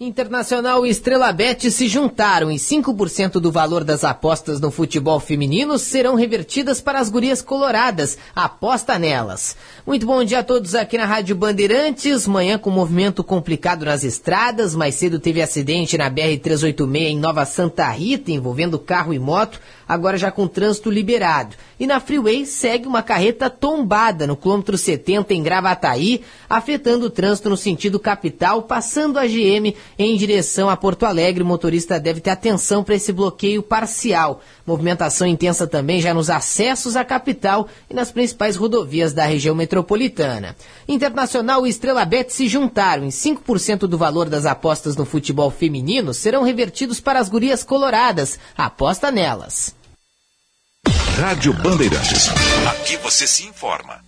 Internacional e Estrela Bet se juntaram e 5% do valor das apostas no futebol feminino serão revertidas para as gurias coloradas. Aposta nelas. Muito bom dia a todos aqui na Rádio Bandeirantes. Manhã com movimento complicado nas estradas. Mais cedo teve acidente na BR-386 em Nova Santa Rita envolvendo carro e moto agora já com trânsito liberado. E na Freeway segue uma carreta tombada no quilômetro 70 em Gravataí, afetando o trânsito no sentido capital, passando a GM em direção a Porto Alegre. O motorista deve ter atenção para esse bloqueio parcial. Movimentação intensa também já nos acessos à capital e nas principais rodovias da região metropolitana. Internacional e Estrela Bet se juntaram e 5% do valor das apostas no futebol feminino serão revertidos para as gurias coloradas. Aposta nelas. Rádio Bandeirantes. Aqui você se informa.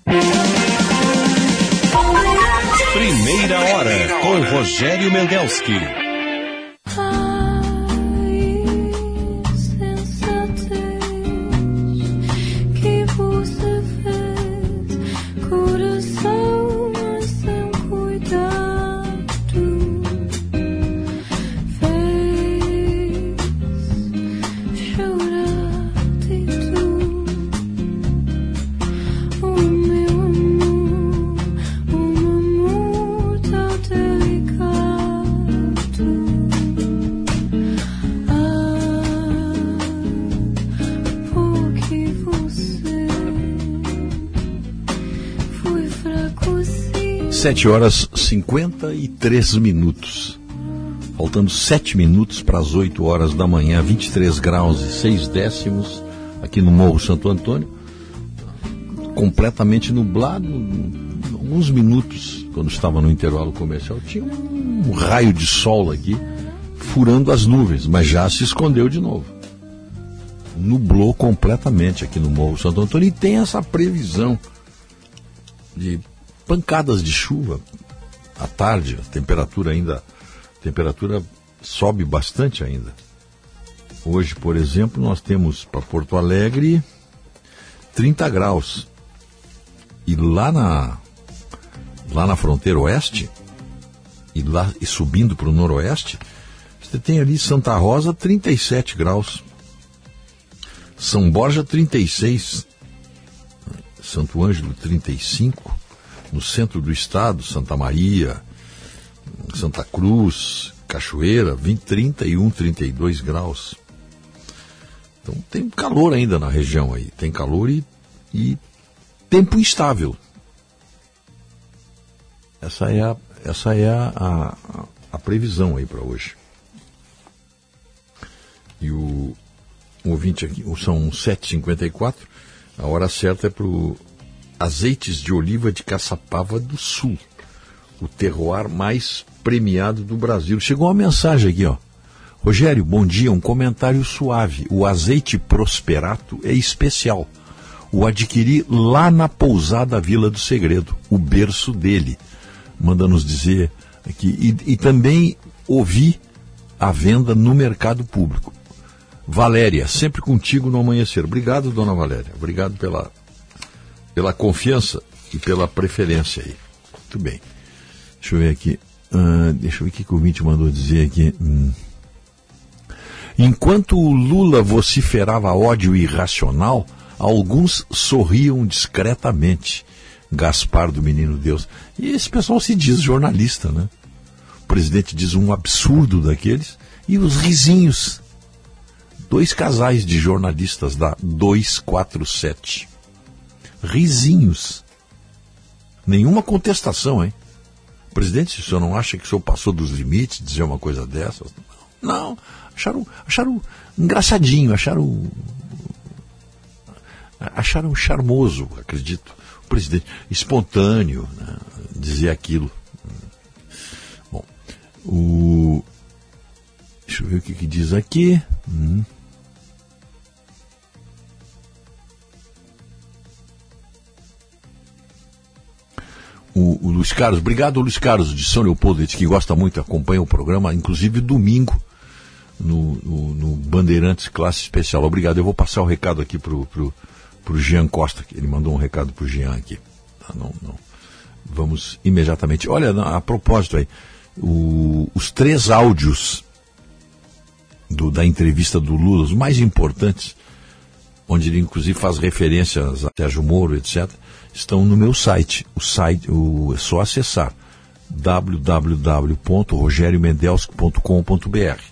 Primeira hora com Rogério Mendelski. 7 horas 53 minutos. Faltando 7 minutos para as 8 horas da manhã, 23 graus e 6 décimos aqui no Morro Santo Antônio. Completamente nublado. Alguns minutos, quando estava no intervalo comercial, tinha um raio de sol aqui, furando as nuvens, mas já se escondeu de novo. Nublou completamente aqui no Morro Santo Antônio e tem essa previsão de pancadas de chuva à tarde, a temperatura ainda a temperatura sobe bastante ainda. Hoje, por exemplo, nós temos para Porto Alegre 30 graus. E lá na lá na fronteira oeste e lá e subindo para o noroeste, você tem ali Santa Rosa 37 graus. São Borja 36, Santo Ângelo 35, no centro do estado, Santa Maria, Santa Cruz, Cachoeira, 20, 31, 32 graus. Então tem calor ainda na região aí. Tem calor e, e tempo instável. Essa é a, essa é a, a, a previsão aí para hoje. E o, o ouvinte aqui, são 7h54, a hora certa é para o azeites de oliva de Caçapava do Sul, o terroir mais premiado do Brasil. Chegou uma mensagem aqui, ó. Rogério, bom dia, um comentário suave. O azeite Prosperato é especial. O adquiri lá na pousada Vila do Segredo, o berço dele. Manda nos dizer aqui. E, e também ouvi a venda no mercado público. Valéria, sempre contigo no amanhecer. Obrigado, dona Valéria. Obrigado pela, pela confiança e pela preferência aí. Muito bem. Deixa eu ver aqui. Uh, deixa eu ver o que, o Vinte mandou dizer aqui. Hum. Enquanto o Lula vociferava ódio irracional, alguns sorriam discretamente. Gaspar do Menino Deus. E esse pessoal se diz jornalista, né? O presidente diz um absurdo daqueles e os risinhos. Dois casais de jornalistas da 247 risinhos. Nenhuma contestação, hein? Presidente, o senhor não acha que o senhor passou dos limites dizer uma coisa dessas? Não, acharam, acharam engraçadinho, acharam. Acharam charmoso, acredito. O presidente, espontâneo, né, dizer aquilo. Bom, o. Deixa eu ver o que, que diz aqui. Hum. O, o Luiz Carlos. Obrigado, Luiz Carlos, de São Leopoldo, que gosta muito, acompanha o programa, inclusive domingo, no, no, no Bandeirantes Classe Especial. Obrigado. Eu vou passar o recado aqui pro, pro, pro Jean Costa, ele mandou um recado pro Jean aqui. Tá, não, não. Vamos imediatamente. Olha, a propósito aí, o, os três áudios do, da entrevista do Lula, os mais importantes, onde ele inclusive faz referências a Sérgio Moro, etc estão no meu site. O site o, é só acessar www.rogeriomendelsky.com.br.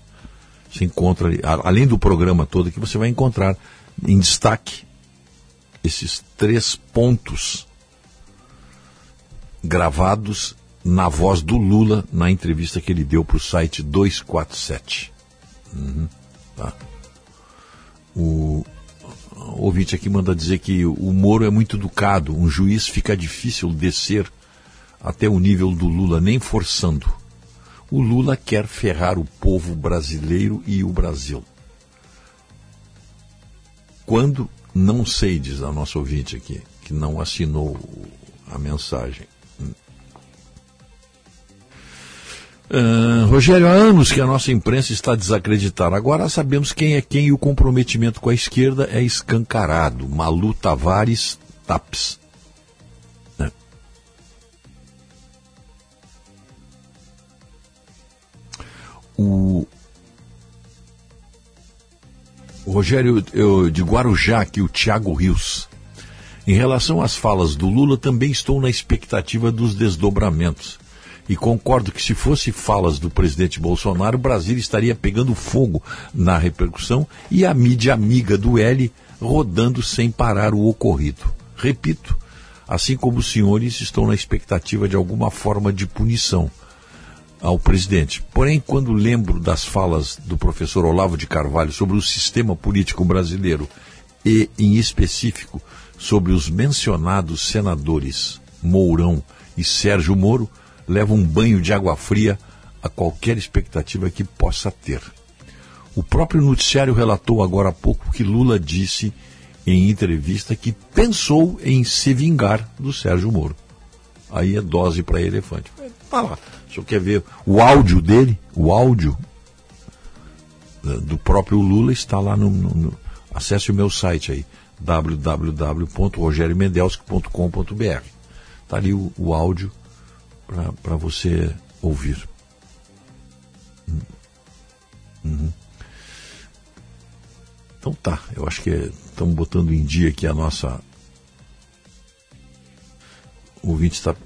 Você encontra além do programa todo que você vai encontrar em destaque esses três pontos gravados na voz do Lula na entrevista que ele deu para o site 247. Uhum, tá. O ouvinte aqui manda dizer que o Moro é muito educado, um juiz fica difícil descer até o nível do Lula, nem forçando. O Lula quer ferrar o povo brasileiro e o Brasil. Quando, não sei, diz a nossa ouvinte aqui, que não assinou a mensagem. Uh, Rogério, há anos que a nossa imprensa está desacreditada. Agora sabemos quem é quem e o comprometimento com a esquerda é escancarado. Malu Tavares Taps. Né? O, o Rogério eu, de Guarujá, aqui, o Tiago Rios. Em relação às falas do Lula, também estou na expectativa dos desdobramentos e concordo que se fosse falas do presidente Bolsonaro, o Brasil estaria pegando fogo na repercussão e a mídia amiga do L rodando sem parar o ocorrido. Repito, Assim como os senhores estão na expectativa de alguma forma de punição ao presidente. Porém, quando lembro das falas do professor Olavo de Carvalho sobre o sistema político brasileiro e, em específico, sobre os mencionados senadores Mourão e Sérgio Moro, levo um banho de água fria a qualquer expectativa que possa ter. O próprio noticiário relatou agora há pouco que Lula disse em entrevista que pensou em se vingar do Sérgio Moro. Aí é dose para elefante. Tá lá. O senhor quer ver o áudio dele? O áudio eh, do próprio Lula está lá no. no, no acesse o meu site aí, www.rogeriomendelski.com.br. Está ali o, o áudio para você ouvir. Hum. Uhum. Então tá, eu acho que estamos botando em dia aqui a nossa. O ouvinte está.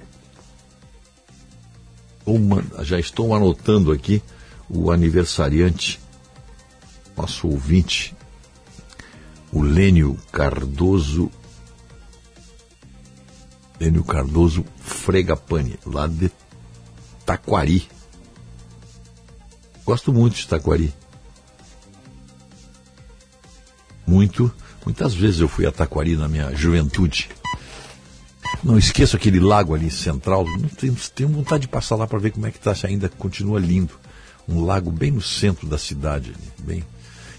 Já estou anotando aqui o aniversariante, nosso ouvinte, o Lênio Cardoso. Lênio Cardoso Fregapane, lá de Taquari. Gosto muito de Taquari. Muito. Muitas vezes eu fui a Taquari na minha juventude. Não esqueço aquele lago ali central. Tenho, tenho vontade de passar lá para ver como é que está, se ainda continua lindo. Um lago bem no centro da cidade. Bem.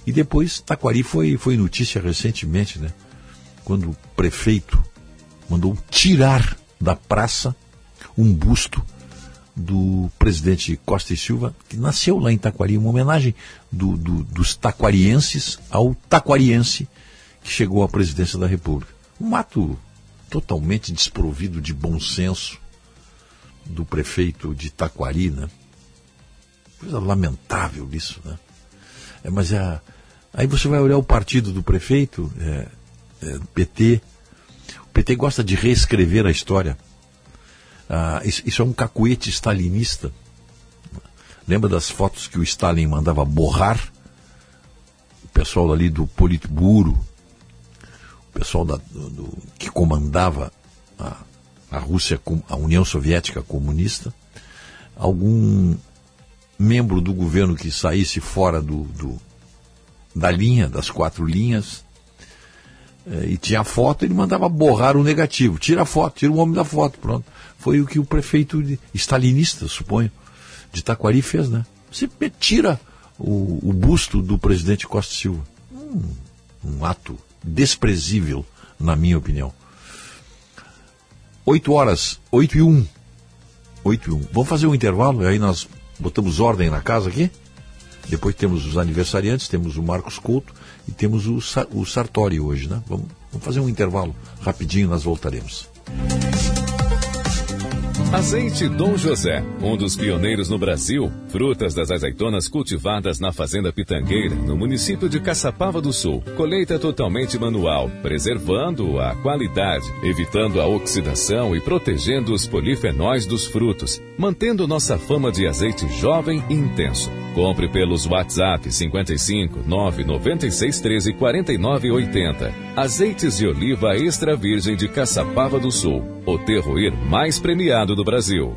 E depois Taquari foi, foi notícia recentemente, né? Quando o prefeito mandou tirar da praça um busto do presidente Costa e Silva, que nasceu lá em Taquari, uma homenagem do, do, dos taquarienses ao taquariense que chegou à presidência da República. Um ato totalmente desprovido de bom senso do prefeito de Taquari, né? Coisa lamentável isso, né? É, mas é, aí você vai olhar o partido do prefeito, é, é, PT. PT gosta de reescrever a história. Ah, isso, isso, é um cacuete stalinista. Lembra das fotos que o Stalin mandava borrar? O pessoal ali do Politburo, o pessoal da, do, do, que comandava a, a Rússia, a União Soviética comunista, algum membro do governo que saísse fora do, do da linha, das quatro linhas, e tinha foto, ele mandava borrar o negativo. Tira a foto, tira o homem da foto, pronto. Foi o que o prefeito de, stalinista, suponho, de Taquari fez, né? Você tira o, o busto do presidente Costa Silva. Hum, um ato desprezível, na minha opinião. 8 horas, 8 e 1. 8 e 1. Vamos fazer um intervalo, aí nós botamos ordem na casa aqui. Depois temos os aniversariantes, temos o Marcos Couto e temos o, o Sartori hoje, né? Vamos, vamos fazer um intervalo rapidinho, nós voltaremos. Azeite Dom José, um dos pioneiros no Brasil, frutas das azeitonas cultivadas na Fazenda Pitangueira, no município de Caçapava do Sul. Colheita totalmente manual, preservando a qualidade, evitando a oxidação e protegendo os polifenóis dos frutos, mantendo nossa fama de azeite jovem e intenso. Compre pelos WhatsApp 55 996 13 49 80. Azeites de oliva extra virgem de Caçapava do Sul, o terroir mais premiado do Brasil.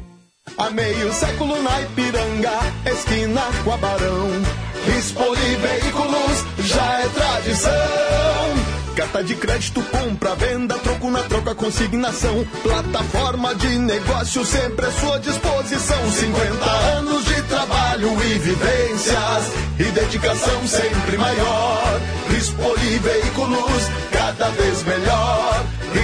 Há meio século na Ipiranga, esquina com a Barão. Rispoli Veículos já é tradição. Carta de crédito, compra, venda, troco na troca, consignação. Plataforma de negócio sempre à sua disposição. 50 anos de trabalho e vivências e dedicação sempre maior. Rispoli Veículos, cada vez melhor.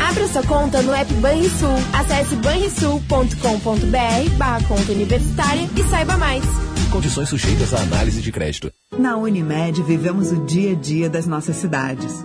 Abra sua conta no app Banrisul. Acesse banrisul.com.br barra conta universitária e saiba mais. Condições sujeitas à análise de crédito. Na Unimed, vivemos o dia a dia das nossas cidades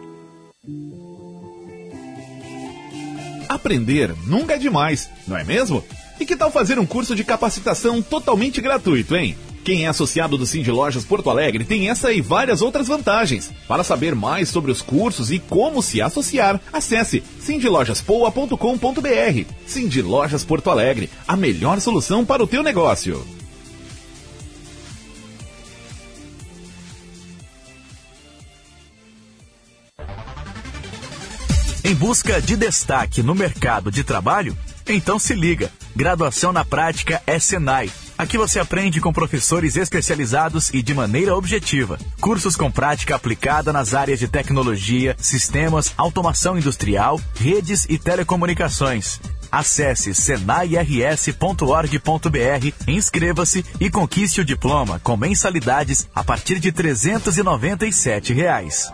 Aprender nunca é demais, não é mesmo? E que tal fazer um curso de capacitação totalmente gratuito, hein? Quem é associado do Cindy Lojas Porto Alegre tem essa e várias outras vantagens. Para saber mais sobre os cursos e como se associar, acesse cindylojaspoa.com.br. Cindy Lojas Porto Alegre, a melhor solução para o teu negócio. Em busca de destaque no mercado de trabalho? Então se liga. Graduação na prática é Senai. Aqui você aprende com professores especializados e de maneira objetiva. Cursos com prática aplicada nas áreas de tecnologia, sistemas, automação industrial, redes e telecomunicações. Acesse senairs.org.br, inscreva-se e conquiste o diploma com mensalidades a partir de 397 reais.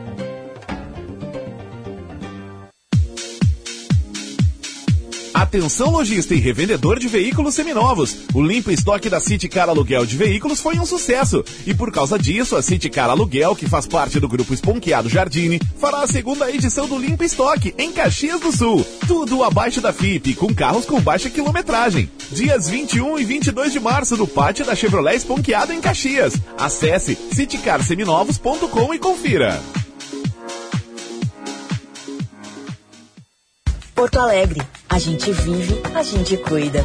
Atenção lojista e revendedor de veículos seminovos. O limpo estoque da City Car Aluguel de Veículos foi um sucesso. E por causa disso, a City Car Aluguel, que faz parte do grupo Esponqueado Jardine, fará a segunda edição do Limpo Estoque em Caxias do Sul. Tudo abaixo da FIP, com carros com baixa quilometragem. Dias 21 e 22 de março no pátio da Chevrolet Esponqueado em Caxias. Acesse citycarseminovos.com e confira. Porto Alegre. A gente vive, a gente cuida.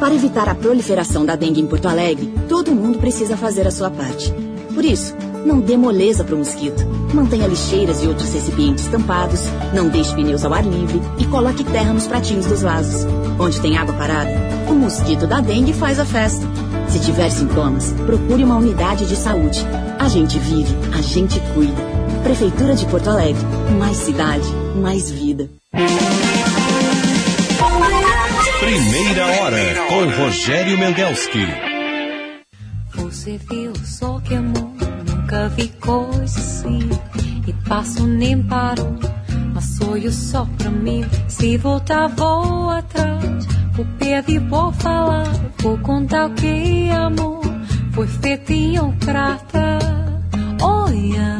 Para evitar a proliferação da dengue em Porto Alegre, todo mundo precisa fazer a sua parte. Por isso, não dê moleza para o mosquito. Mantenha lixeiras e outros recipientes tampados, não deixe pneus ao ar livre e coloque terra nos pratinhos dos vasos. Onde tem água parada, o mosquito da dengue faz a festa. Se tiver sintomas, procure uma unidade de saúde. A gente vive, a gente cuida. Prefeitura de Porto Alegre. Mais cidade, mais vida. Primeira hora com Rogério Mendelski. Você viu só que amor, nunca vi coisa assim. E passo nem parou, mas sonho só pra mim. Se voltar, vou atrás. Vou pedir, vou falar. Vou contar o que amor foi feito em um prata. Olha,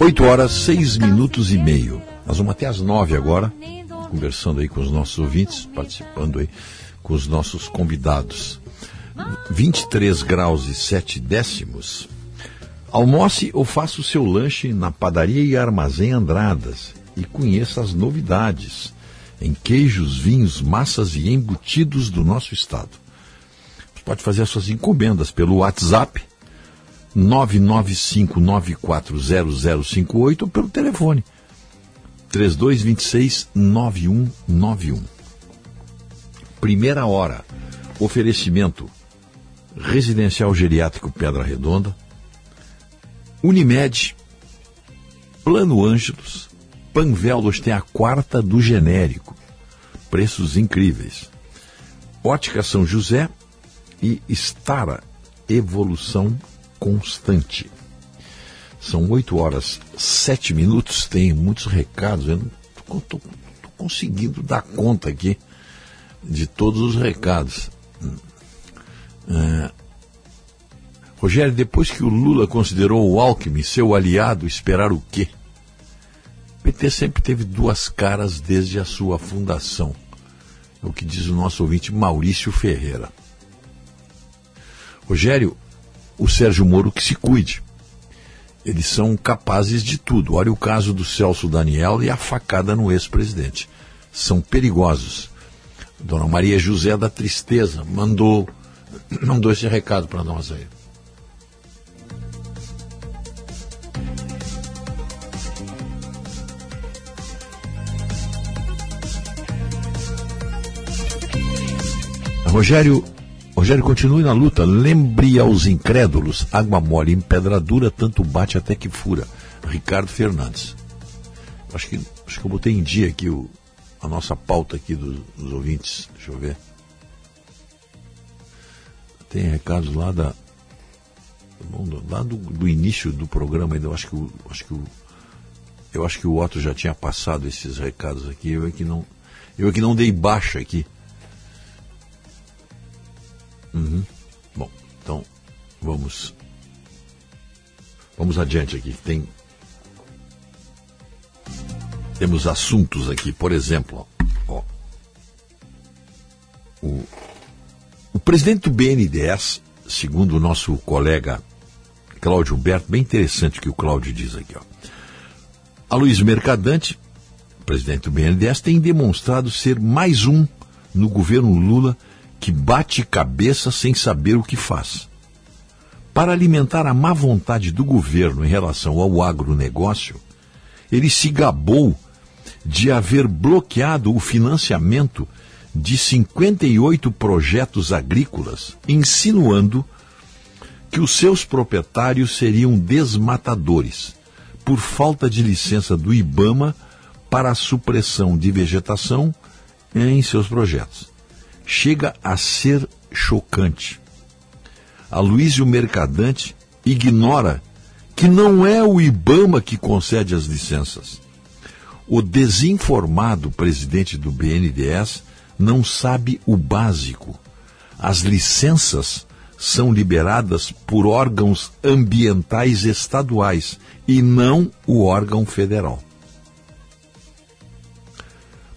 8 horas, 6 minutos e meio. Nós vamos até às 9 agora, conversando aí com os nossos ouvintes, participando aí com os nossos convidados. 23 graus e 7 décimos. Almoce ou faça o seu lanche na padaria e armazém Andradas e conheça as novidades em queijos, vinhos, massas e embutidos do nosso estado. Você pode fazer as suas encomendas pelo WhatsApp 995940058 ou pelo telefone 3226 9191. Primeira hora. Oferecimento Residencial Geriátrico Pedra Redonda, Unimed, Plano Ângelos, Panvelos tem a quarta do genérico. Preços incríveis. Ótica São José e Estara Evolução Constante. São 8 horas 7 minutos, tem muitos recados. Eu não estou conseguindo dar conta aqui de todos os recados. É, Rogério, depois que o Lula considerou o Alckmin seu aliado, esperar o quê? O PT sempre teve duas caras desde a sua fundação. É o que diz o nosso ouvinte Maurício Ferreira. Rogério, o Sérgio Moro que se cuide. Eles são capazes de tudo. Olha o caso do Celso Daniel e a facada no ex-presidente. São perigosos. Dona Maria José da Tristeza mandou, mandou esse recado para nós aí. Rogério, Rogério, continue na luta. Lembre aos incrédulos, água mole em pedra dura, tanto bate até que fura. Ricardo Fernandes. Acho que, acho que eu botei em dia aqui o, a nossa pauta aqui dos, dos ouvintes. Deixa eu ver. Tem recados lá da. Lá do, do início do programa ainda. Eu acho que o. Acho que o eu acho que o Otto já tinha passado esses recados aqui. Eu é que não. Eu é que não dei baixa aqui. Uhum. Bom, então vamos vamos adiante aqui. Tem temos assuntos aqui, por exemplo, ó, o, o presidente do BNDES, segundo o nosso colega Cláudio Humberto, bem interessante o que o Cláudio diz aqui, ó. A Luiz Mercadante, presidente do BNDES, tem demonstrado ser mais um no governo Lula que bate cabeça sem saber o que faz. Para alimentar a má vontade do governo em relação ao agronegócio, ele se gabou de haver bloqueado o financiamento de 58 projetos agrícolas, insinuando que os seus proprietários seriam desmatadores, por falta de licença do IBAMA para a supressão de vegetação em seus projetos chega a ser chocante. Aloysio Mercadante ignora que não é o IBAMA que concede as licenças. O desinformado presidente do BNDES não sabe o básico. As licenças são liberadas por órgãos ambientais estaduais e não o órgão federal.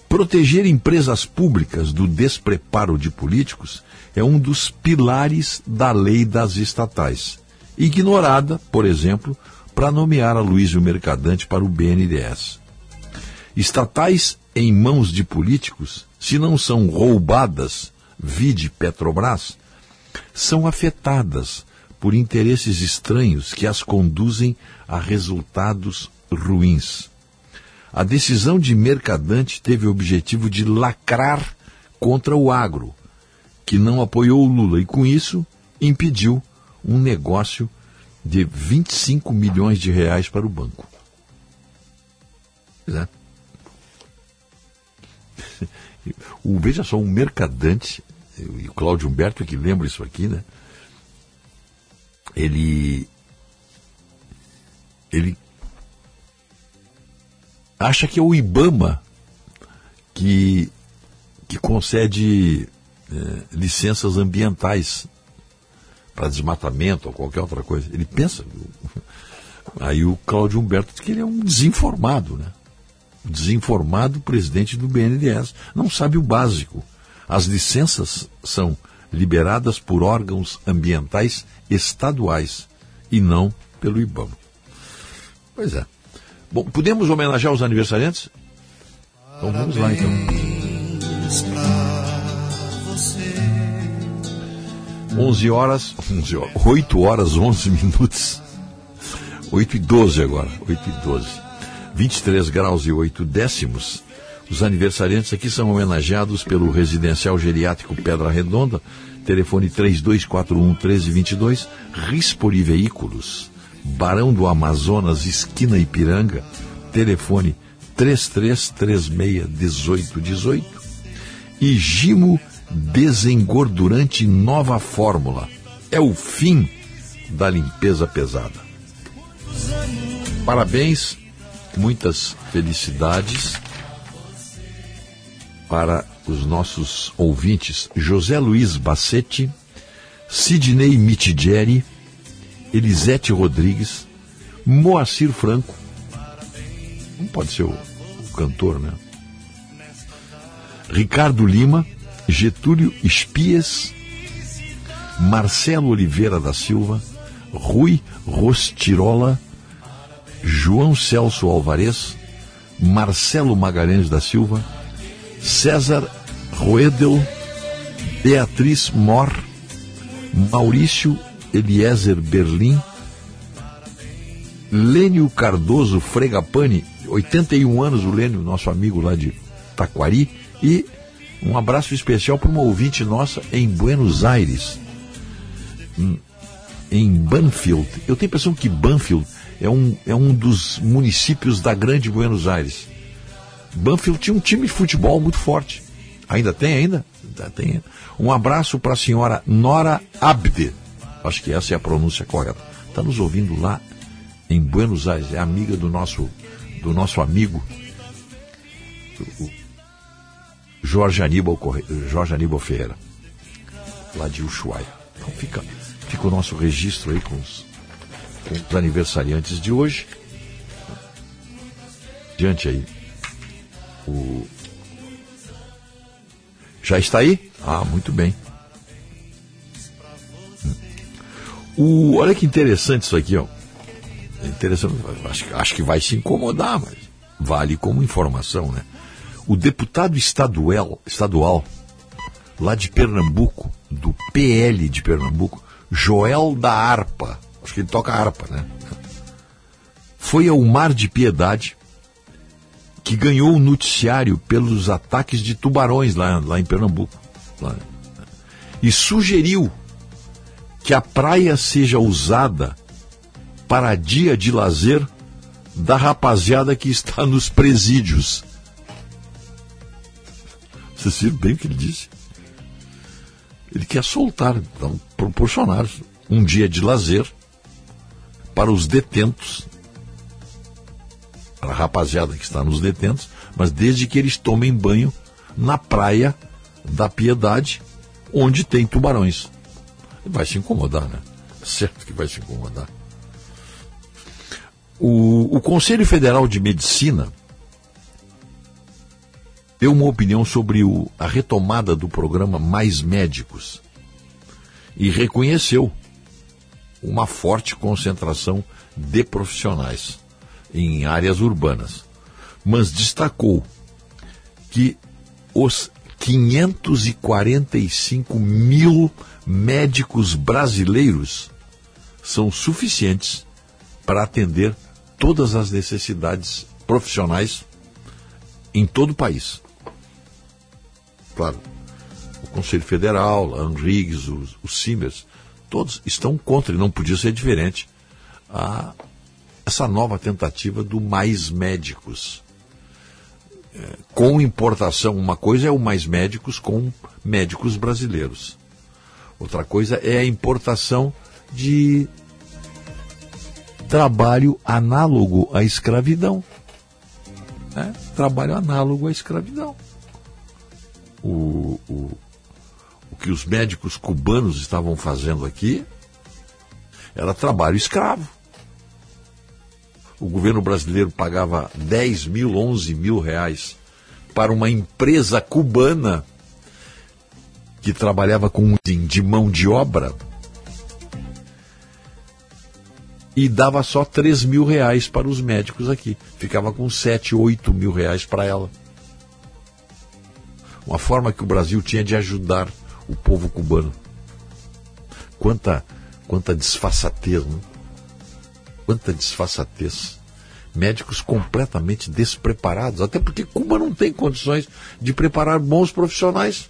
Proteger empresas públicas do despreparo de políticos é um dos pilares da lei das estatais, ignorada, por exemplo, para nomear a Luísio Mercadante para o BNDES. Estatais em mãos de políticos, se não são roubadas, vide Petrobras, são afetadas por interesses estranhos que as conduzem a resultados ruins. A decisão de Mercadante teve o objetivo de lacrar contra o agro, que não apoiou o Lula e, com isso, impediu um negócio de 25 milhões de reais para o banco. É. O, veja só, um mercadante, e o Cláudio Humberto é que lembra isso aqui, né? Ele, ele acha que é o IBAMA que, que concede é, licenças ambientais para desmatamento ou qualquer outra coisa. Ele pensa. Aí o Cláudio Humberto diz que ele é um desinformado, né? Desinformado presidente do BNDES. Não sabe o básico. As licenças são liberadas por órgãos ambientais estaduais e não pelo IBAMA. Pois é. Bom, podemos homenagear os aniversariantes? Então vamos lá então. 11 horas, 11 horas, 8 horas, 11 minutos. 8 e 12 agora, 8 e 12. 23 graus e 8 décimos. Os aniversariantes aqui são homenageados pelo Residencial Geriátrico Pedra Redonda, telefone 3241 1322, Rispoli Veículos. Barão do Amazonas, esquina Ipiranga, telefone 33361818 e Gimo Desengordurante Nova Fórmula. É o fim da limpeza pesada. Parabéns, muitas felicidades para os nossos ouvintes José Luiz Bassetti, Sidney Mitigeri, Elisete Rodrigues, Moacir Franco. Não pode ser o, o cantor, né? Ricardo Lima, Getúlio Espias, Marcelo Oliveira da Silva, Rui Rostirola, João Celso Alvarez, Marcelo Magalhães da Silva, César Roedel, Beatriz Mor, Maurício Eliezer Berlim, Lênio Cardoso Fregapani, 81 anos o Lênio, nosso amigo lá de Taquari, e um abraço especial para uma ouvinte nossa em Buenos Aires, em Banfield. Eu tenho a impressão que Banfield é um, é um dos municípios da grande Buenos Aires. Banfield tinha um time de futebol muito forte. Ainda tem, ainda? Ainda tem. Um abraço para a senhora Nora Abde. Acho que essa é a pronúncia correta. Está nos ouvindo lá em Buenos Aires. É amiga do nosso, do nosso amigo Jorge Aníbal, Corre... Jorge Aníbal Ferreira, lá de Ushuaia. Então fica, fica o nosso registro aí com os, com os aniversariantes de hoje. Diante aí. O... Já está aí? Ah, muito bem. O, olha que interessante isso aqui, ó. É interessante, acho, acho que vai se incomodar, mas vale como informação, né? O deputado estadual, estadual lá de Pernambuco, do PL de Pernambuco, Joel da Arpa, acho que ele toca harpa, né? Foi ao Mar de Piedade que ganhou o noticiário pelos ataques de tubarões lá, lá em Pernambuco. Lá, e sugeriu que a praia seja usada para dia de lazer da rapaziada que está nos presídios. Você viu bem o que ele disse? Ele quer soltar, então, proporcionar um dia de lazer para os detentos, para a rapaziada que está nos detentos, mas desde que eles tomem banho na praia da Piedade, onde tem tubarões. Vai se incomodar, né? Certo que vai se incomodar. O, o Conselho Federal de Medicina deu uma opinião sobre o, a retomada do programa Mais Médicos e reconheceu uma forte concentração de profissionais em áreas urbanas, mas destacou que os 545 mil médicos brasileiros são suficientes para atender todas as necessidades profissionais em todo o país. Claro, o Conselho Federal, a Anrigues, os Simers, todos estão contra, e não podia ser diferente, a essa nova tentativa do mais médicos. É, com importação, uma coisa é o mais médicos com médicos brasileiros. Outra coisa é a importação de trabalho análogo à escravidão. Né? Trabalho análogo à escravidão. O, o, o que os médicos cubanos estavam fazendo aqui era trabalho escravo. O governo brasileiro pagava 10 mil, 11 mil reais para uma empresa cubana que trabalhava com de mão de obra e dava só 3 mil reais para os médicos aqui. Ficava com 7, 8 mil reais para ela. Uma forma que o Brasil tinha de ajudar o povo cubano. Quanta, quanta desfaçatez, né? Quanta desfaçatez. Médicos completamente despreparados, até porque Cuba não tem condições de preparar bons profissionais.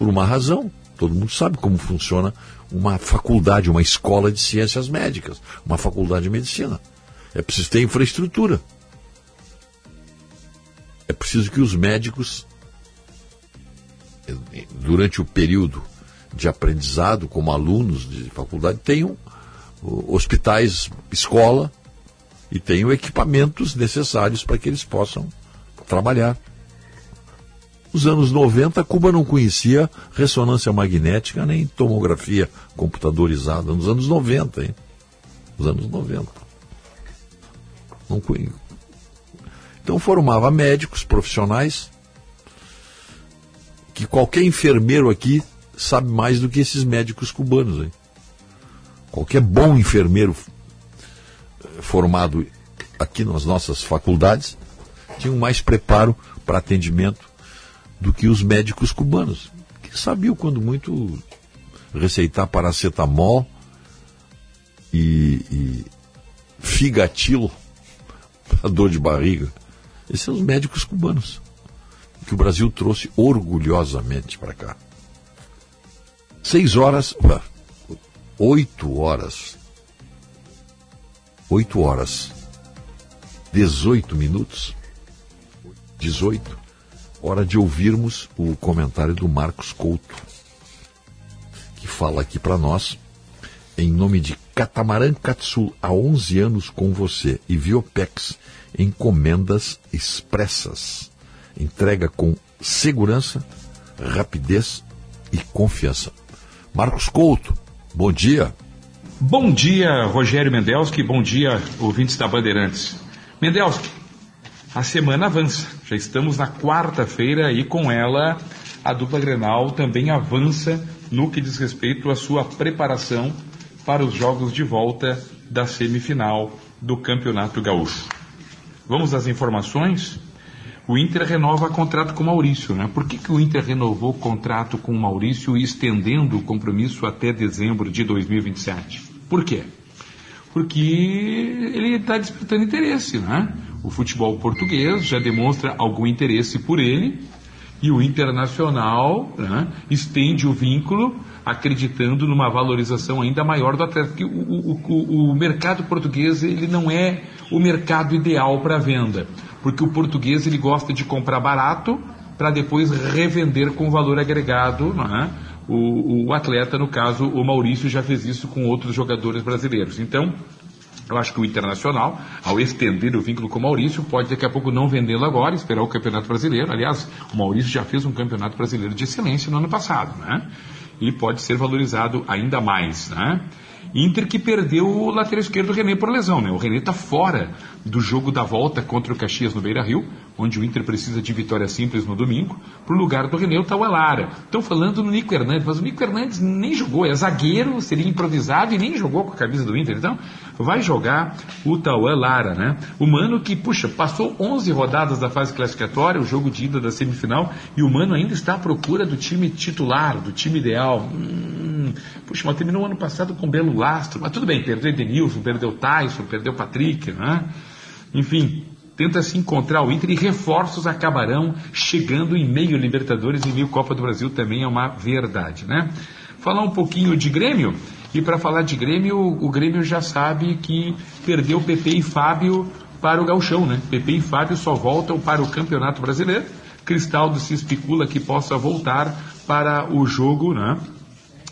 Por uma razão, todo mundo sabe como funciona uma faculdade, uma escola de ciências médicas, uma faculdade de medicina. É preciso ter infraestrutura. É preciso que os médicos, durante o período de aprendizado, como alunos de faculdade, tenham hospitais, escola e tenham equipamentos necessários para que eles possam trabalhar. Nos anos 90, Cuba não conhecia ressonância magnética nem tomografia computadorizada. Nos anos 90, hein? Nos anos 90. Não conhecia. Então formava médicos profissionais que qualquer enfermeiro aqui sabe mais do que esses médicos cubanos. Hein? Qualquer bom enfermeiro eh, formado aqui nas nossas faculdades tinha mais preparo para atendimento do que os médicos cubanos, que sabiam, quando muito, receitar paracetamol e, e figatilo para dor de barriga. Esses são os médicos cubanos, que o Brasil trouxe orgulhosamente para cá. Seis horas, oito horas, oito horas, dezoito minutos, dezoito, hora de ouvirmos o comentário do Marcos Couto, que fala aqui para nós, em nome de Catamaran Katsu, há 11 anos com você, e Viopex, encomendas expressas, entrega com segurança, rapidez e confiança. Marcos Couto, bom dia. Bom dia, Rogério Mendelski, bom dia, ouvintes da Bandeirantes. Mendelski, a semana avança. Já estamos na quarta-feira e com ela a dupla Grenal também avança no que diz respeito à sua preparação para os jogos de volta da semifinal do Campeonato Gaúcho. Vamos às informações? O Inter renova contrato com o Maurício, né? Por que, que o Inter renovou o contrato com o Maurício estendendo o compromisso até dezembro de 2027? Por quê? Porque ele está disputando interesse, né? O futebol português já demonstra algum interesse por ele e o Internacional né, estende o vínculo acreditando numa valorização ainda maior do atleta. Porque o, o, o, o mercado português ele não é o mercado ideal para venda, porque o português ele gosta de comprar barato para depois revender com valor agregado. Né? O, o atleta, no caso, o Maurício já fez isso com outros jogadores brasileiros. Então, eu acho que o Internacional, ao estender o vínculo com o Maurício, pode daqui a pouco não vendê-lo agora, esperar o Campeonato Brasileiro. Aliás, o Maurício já fez um Campeonato Brasileiro de Excelência no ano passado, né? E pode ser valorizado ainda mais, né? Inter que perdeu o lateral esquerdo René por lesão, né? O René está fora do jogo da volta contra o Caxias no Beira Rio, onde o Inter precisa de vitória simples no domingo. Para o lugar do René, o Tauelara. Estão falando no Nico Hernandes, mas o Nico Hernandes nem jogou, é zagueiro, seria improvisado e nem jogou com a camisa do Inter. Então, vai jogar o Tauelara, né? O Mano que, puxa, passou 11 rodadas da fase classificatória, o jogo de ida da semifinal, e o Mano ainda está à procura do time titular, do time ideal. Hum, puxa, mas terminou o ano passado com belo lastro, mas tudo bem, perdeu Edenilson, perdeu Tyson, perdeu Patrick, né? Enfim, tenta se encontrar o Inter e reforços acabarão chegando em meio Libertadores e meio Copa do Brasil também é uma verdade, né? Falar um pouquinho de Grêmio, e para falar de Grêmio, o Grêmio já sabe que perdeu PP e Fábio para o Galchão, né? PP e Fábio só voltam para o Campeonato Brasileiro. Cristaldo se especula que possa voltar para o jogo, né?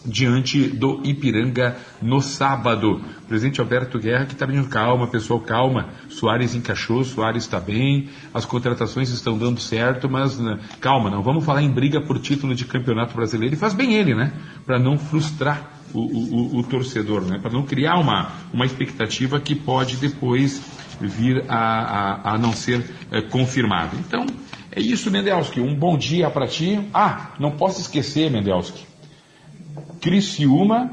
Diante do Ipiranga no sábado. Presidente Alberto Guerra que está pedindo calma, pessoal, calma. Soares encaixou, Soares está bem, as contratações estão dando certo, mas né, calma, não vamos falar em briga por título de campeonato brasileiro. E faz bem ele, né? Para não frustrar o, o, o torcedor, né? Para não criar uma, uma expectativa que pode depois vir a, a, a não ser é, confirmada. Então, é isso, Mendelski. Um bom dia para ti. Ah, não posso esquecer, Mendelski Criciúma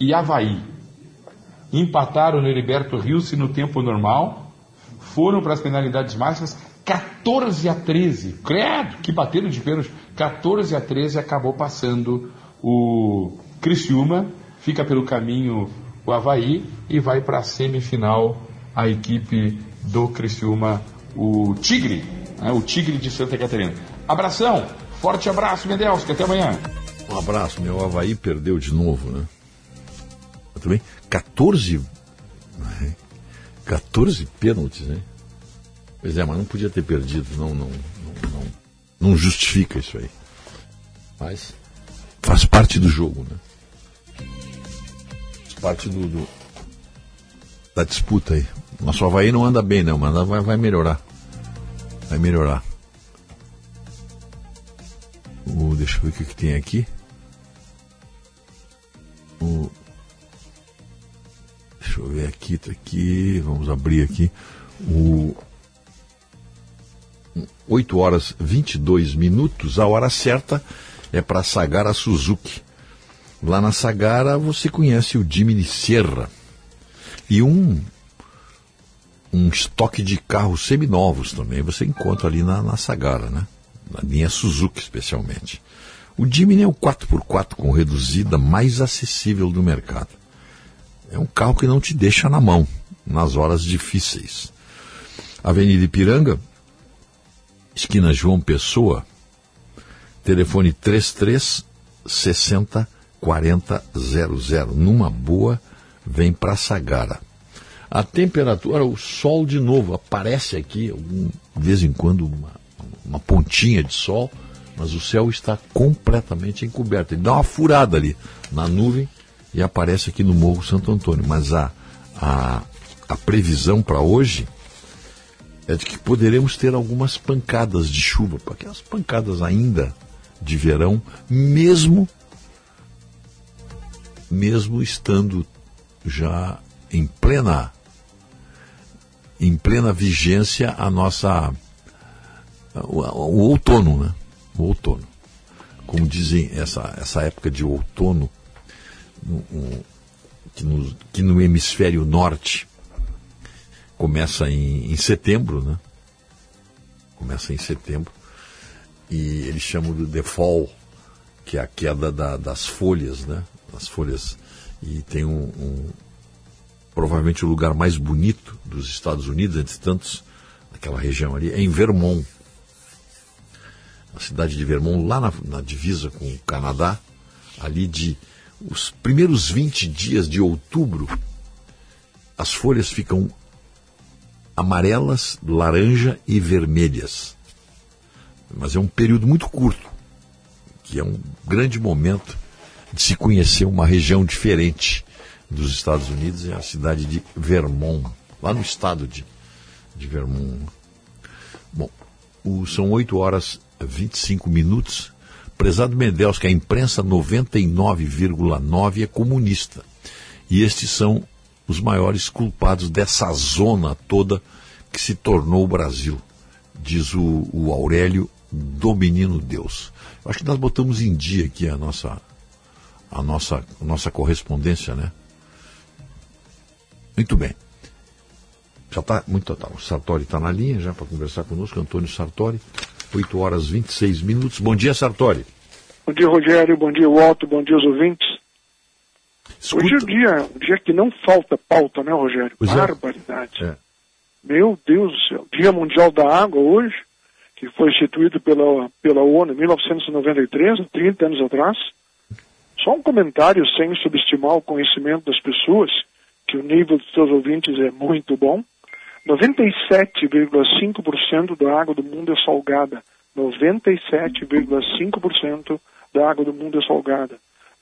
e Havaí. Empataram no Heriberto Rios no tempo normal, foram para as penalidades máximas, 14 a 13. Credo, que bateram de pênalti. 14 a 13 acabou passando o Criciúma, fica pelo caminho o Havaí e vai para a semifinal a equipe do Criciúma, o Tigre, né, o Tigre de Santa Catarina. Abração, forte abraço, Mendelski, até amanhã. Um abraço, meu Havaí perdeu de novo, né? Muito bem. 14. 14 pênaltis, né? Pois é, mas não podia ter perdido. Não, não, não, não, não justifica isso aí. Mas faz parte do jogo, né? Faz parte do, do da disputa aí. Nosso Havaí não anda bem, não, mas vai, vai melhorar. Vai melhorar. O, deixa eu ver o que, que tem aqui. O, deixa eu ver aqui, tá aqui. Vamos abrir aqui. O 8 horas 22 minutos, a hora certa é para Sagara Suzuki. Lá na Sagara você conhece o Jimmy Sierra e um um estoque de carros seminovos também você encontra ali na, na Sagara, né? Na linha Suzuki especialmente. O Jimny é o 4x4 com reduzida mais acessível do mercado. É um carro que não te deixa na mão nas horas difíceis. Avenida Ipiranga, esquina João Pessoa, telefone 33 60 40 00. Numa boa, vem para Sagara. A temperatura, o sol de novo aparece aqui, de vez em quando uma, uma pontinha de sol, mas o céu está completamente encoberto. Ele dá uma furada ali na nuvem e aparece aqui no Morro Santo Antônio. Mas a, a, a previsão para hoje é de que poderemos ter algumas pancadas de chuva, porque as pancadas ainda de verão, mesmo mesmo estando já em plena em plena vigência a nossa o, o outono, né? O outono. Como dizem essa essa época de outono no, que, no, que no hemisfério norte começa em, em setembro, né? Começa em setembro e eles chamam de fall, que é a queda da, das folhas, né? Das folhas e tem um, um, provavelmente o lugar mais bonito dos Estados Unidos, entre tantos, naquela região ali, é em Vermont. A cidade de Vermont, lá na, na divisa com o Canadá, ali de os primeiros 20 dias de outubro, as folhas ficam amarelas, laranja e vermelhas. Mas é um período muito curto, que é um grande momento de se conhecer uma região diferente dos Estados Unidos, é a cidade de Vermont, lá no estado de, de Vermont. Bom, o, são 8 horas 25 minutos. Prezado Mendels, que a imprensa 99,9 é comunista. E estes são os maiores culpados dessa zona toda que se tornou o Brasil, diz o, o Aurélio do Menino Deus. Eu acho que nós botamos em dia aqui a nossa, a nossa, a nossa correspondência, né? Muito bem. Já está muito total. O Sartori está na linha já para conversar conosco. Antônio Sartori, 8 horas 26 minutos. Bom dia, Sartori. Bom dia, Rogério. Bom dia, Walter. Bom dia, os ouvintes. Escuta. Hoje é um dia, um dia que não falta pauta, né, Rogério? Pois é. Barbaridade. É. Meu Deus do céu. Dia Mundial da Água hoje, que foi instituído pela, pela ONU em 1993, 30 anos atrás. Só um comentário sem subestimar o conhecimento das pessoas, que o nível dos seus ouvintes é muito bom. 97,5% da água do mundo é salgada. 97,5% da água do mundo é salgada.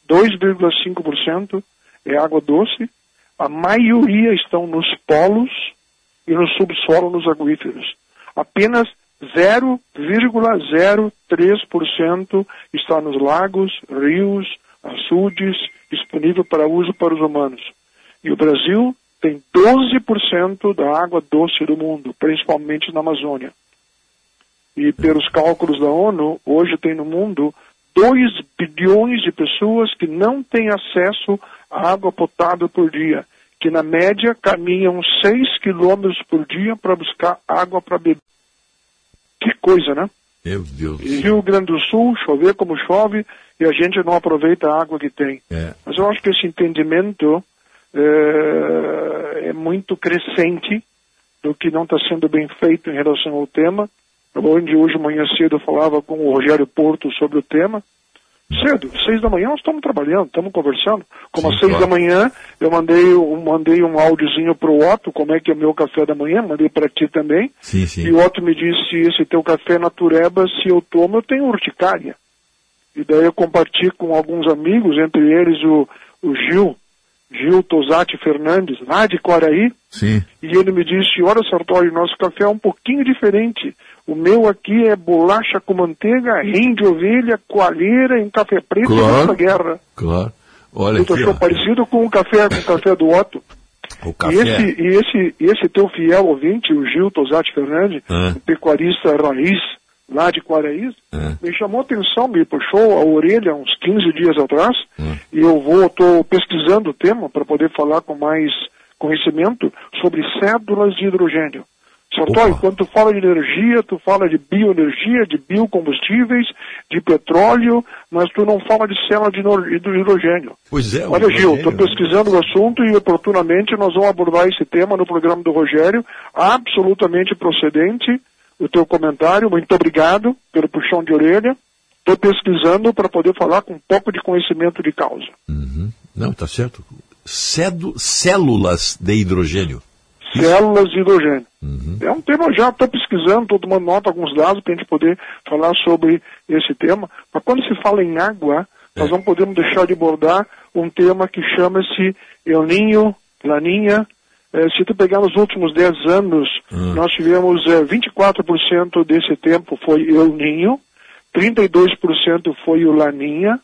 2,5% é água doce. A maioria estão nos polos e no subsolo nos aquíferos. Apenas 0,03% está nos lagos, rios, açudes, disponível para uso para os humanos. E o Brasil tem 12% da água doce do mundo, principalmente na Amazônia. E pelos cálculos da ONU, hoje tem no mundo 2 bilhões de pessoas que não têm acesso à água potável por dia que na média caminham 6 quilômetros por dia para buscar água para beber. Que coisa, né? Meu Deus céu. Rio Grande do Sul, chover como chove, e a gente não aproveita a água que tem. É. Mas eu acho que esse entendimento é, é muito crescente do que não está sendo bem feito em relação ao tema. Onde hoje, manhã cedo, eu falava com o Rogério Porto sobre o tema cedo, seis da manhã nós estamos trabalhando, estamos conversando. Como Sim, às seis claro. da manhã eu mandei, eu mandei um áudiozinho para o Otto, como é que é o meu café da manhã, mandei para ti também. Sim, sim. E o Otto me disse, esse teu café natureba, se eu tomo, eu tenho urticária. E daí eu compartilho com alguns amigos, entre eles o, o Gil, Gil Tosati Fernandes, lá de Quaraí. Sim. E ele me disse, olha Sartori, nosso café é um pouquinho diferente. O meu aqui é bolacha com manteiga, rim de ovelha, coalheira em café preto Claro. e guerra. Claro. Olha Tu aqui, ó. parecido com o café, com o café do Otto. O café. E esse, e esse, esse teu fiel ouvinte, o Gil Tosati Fernandes, Ah. pecuarista raiz, lá de Quaraís, Ah. me chamou a atenção, me puxou a orelha uns 15 dias atrás, Ah. e eu vou, estou pesquisando o tema para poder falar com mais conhecimento sobre cédulas de hidrogênio. Sartori, quando tu fala de energia, tu fala de bioenergia, de biocombustíveis, de petróleo, mas tu não fala de célula de hidro- de hidrogênio. Pois é, Olha, Gil, estou pesquisando o assunto e oportunamente nós vamos abordar esse tema no programa do Rogério, absolutamente procedente o teu comentário, muito obrigado pelo puxão de orelha. Estou pesquisando para poder falar com um pouco de conhecimento de causa. Não, tá certo. Cedo, células de hidrogênio. Células de hidrogênio. Uhum. É um tema já, estou pesquisando, estou tomando nota alguns dados para a gente poder falar sobre esse tema. Mas quando se fala em água, nós não podemos deixar de abordar um tema que chama-se El Ninho, Laninha. Eh, se tu pegar nos últimos 10 anos, nós tivemos eh, 24% desse tempo foi El Ninho, 32% foi o Laninha.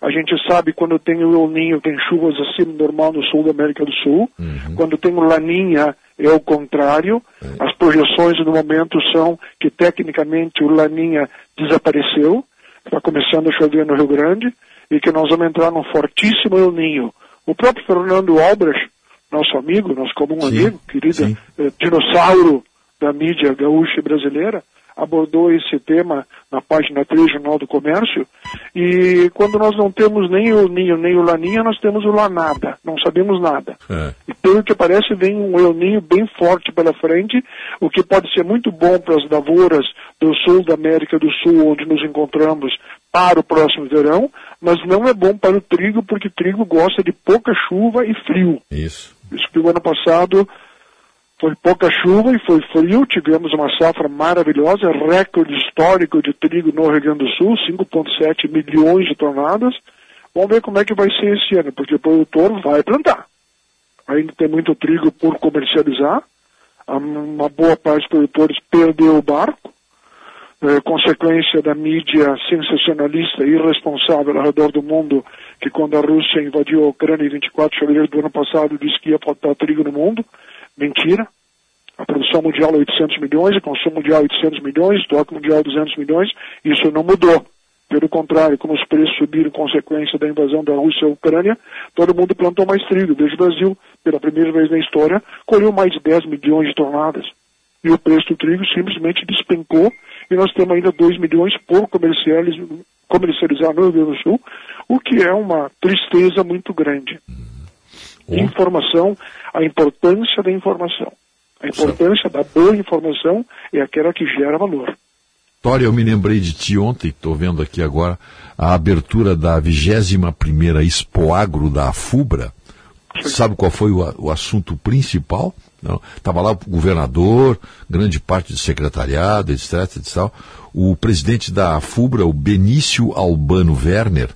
A gente sabe quando tem o El Ninho, tem chuvas acima do normal no sul da América do Sul. Quando tem o Laninha, é o contrário. As projeções no momento são que tecnicamente o Laninha desapareceu, está começando a chover no Rio Grande, e que nós vamos entrar num fortíssimo El Ninho. O próprio Fernando Albrecht, nosso amigo, nosso comum Sim, amigo, querido eh, dinossauro da mídia gaúcha e brasileira, abordou esse tema na página 3 Jornal do Comércio. E quando nós não temos nem o Ninho nem o Laninha, nós temos o Lanada. Não sabemos nada. É. E pelo que parece, vem um El Ninho bem forte pela frente, o que pode ser muito bom para as lavouras do sul da América do Sul, onde nos encontramos, para o próximo verão, mas não é bom para o trigo, porque trigo gosta de pouca chuva e frio. Isso. Isso que o ano passado foi pouca chuva e foi frio, tivemos uma safra maravilhosa, recorde histórico de trigo no Rio Grande do Sul, 5,7 milhões de toneladas. Vamos ver como é que vai ser esse ano, porque o produtor vai plantar. Ainda tem muito trigo por comercializar, uma boa parte dos produtores perdeu o barco, eh, consequência da mídia sensacionalista e irresponsável ao redor do mundo, que quando a Rússia invadiu a Ucrânia em 24 de fevereiro do ano passado disse que ia faltar trigo no mundo. Mentira. A produção mundial é 800 milhões, o consumo mundial é 800 milhões, o estoque mundial é 200 milhões, isso não mudou. Pelo contrário, como os preços subiram consequência da invasão da Rússia à Ucrânia, todo mundo plantou mais trigo. Veja o Brasil, pela primeira vez na história, colheu mais de 10 milhões de toneladas. E o preço do trigo simplesmente despencou e nós temos ainda 2 milhões por comercializ- comercializar no Rio Grande do Sul, o que é uma tristeza muito grande. Informação, a importância da informação. A importância da boa informação é aquela que gera valor. Tória, eu me lembrei de ti ontem, estou vendo aqui agora a abertura da 21ª Expoagro da Afubra. Sabe qual foi o, o assunto principal? Estava lá o governador, grande parte do secretariado, etc, etc. O presidente da Afubra, o Benício Albano Werner,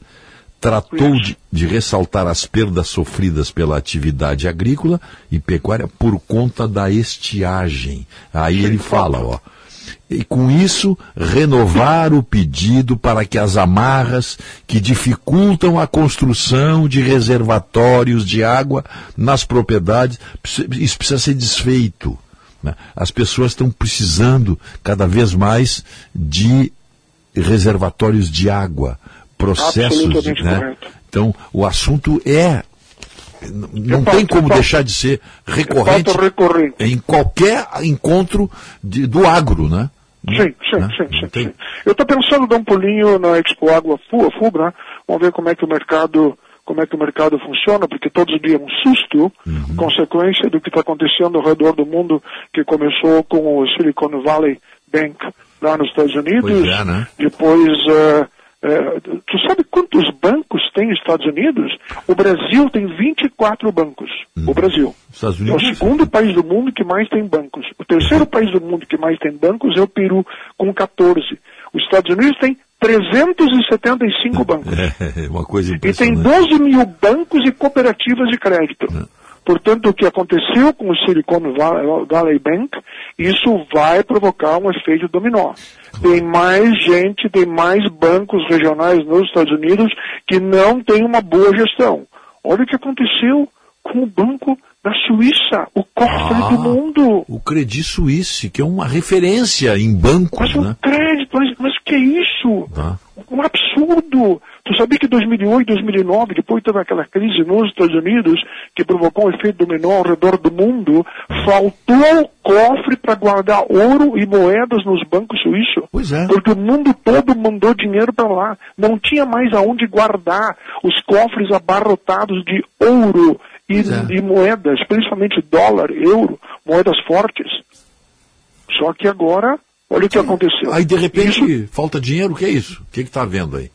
tratou de, de ressaltar as perdas sofridas pela atividade agrícola e pecuária por conta da estiagem. Aí ele fala, ó. E com isso, renovar o pedido para que as amarras que dificultam a construção de reservatórios de água nas propriedades, isso precisa ser desfeito. né? As pessoas estão precisando cada vez mais de reservatórios de água, processos, Absolutamente né? correto. Então, o assunto é não fato, tem como é fato. deixar de ser recorrente. em qualquer encontro de- do agro, né? Sim, sim, Né? sim, sim, sim. Eu estou pensando em dar um pulinho na Expo Água Fu- Fubra, vamos ver como é que o mercado como é que o mercado funciona, porque todos os dias é um susto, Uhum. consequência do que está acontecendo ao redor do mundo, que começou com o Silicon Valley Bank lá nos Estados Unidos, é, né? depois eh, eh, tu sabe quantos bancos tem nos Estados Unidos? O Brasil tem 24 bancos. O Brasil. Estados É o Unidos, segundo país do mundo que mais tem bancos. O terceiro país do mundo que mais tem bancos é o Peru, com 14. Os Estados Unidos tem 375 bancos. é uma coisa E tem impressionante. 12 mil bancos e cooperativas de crédito. Portanto, o que aconteceu com o Silicon Valley Bank, isso vai provocar um efeito dominó. Tem mais gente, tem mais bancos regionais nos Estados Unidos que não têm uma boa gestão. Olha o que aconteceu com o banco da Suíça, o cofre Ah, do mundo. O Credit Suisse, que é uma referência em bancos, Mas o né? crédito, mas, mas o que é isso? Tá. Um absurdo. Tu sabia que em 2008, 2009, depois teve aquela crise nos Estados Unidos, que provocou um efeito dominó ao redor do mundo, faltou cofre para guardar ouro e moedas nos bancos suíços. Pois é. Porque o mundo todo mandou dinheiro para lá. Não tinha mais aonde guardar os cofres abarrotados de ouro e, é. e moedas, principalmente dólar, euro, moedas fortes. Só que agora, olha o que aconteceu. Aí, de repente, falta dinheiro, o que é isso? O que está havendo aí?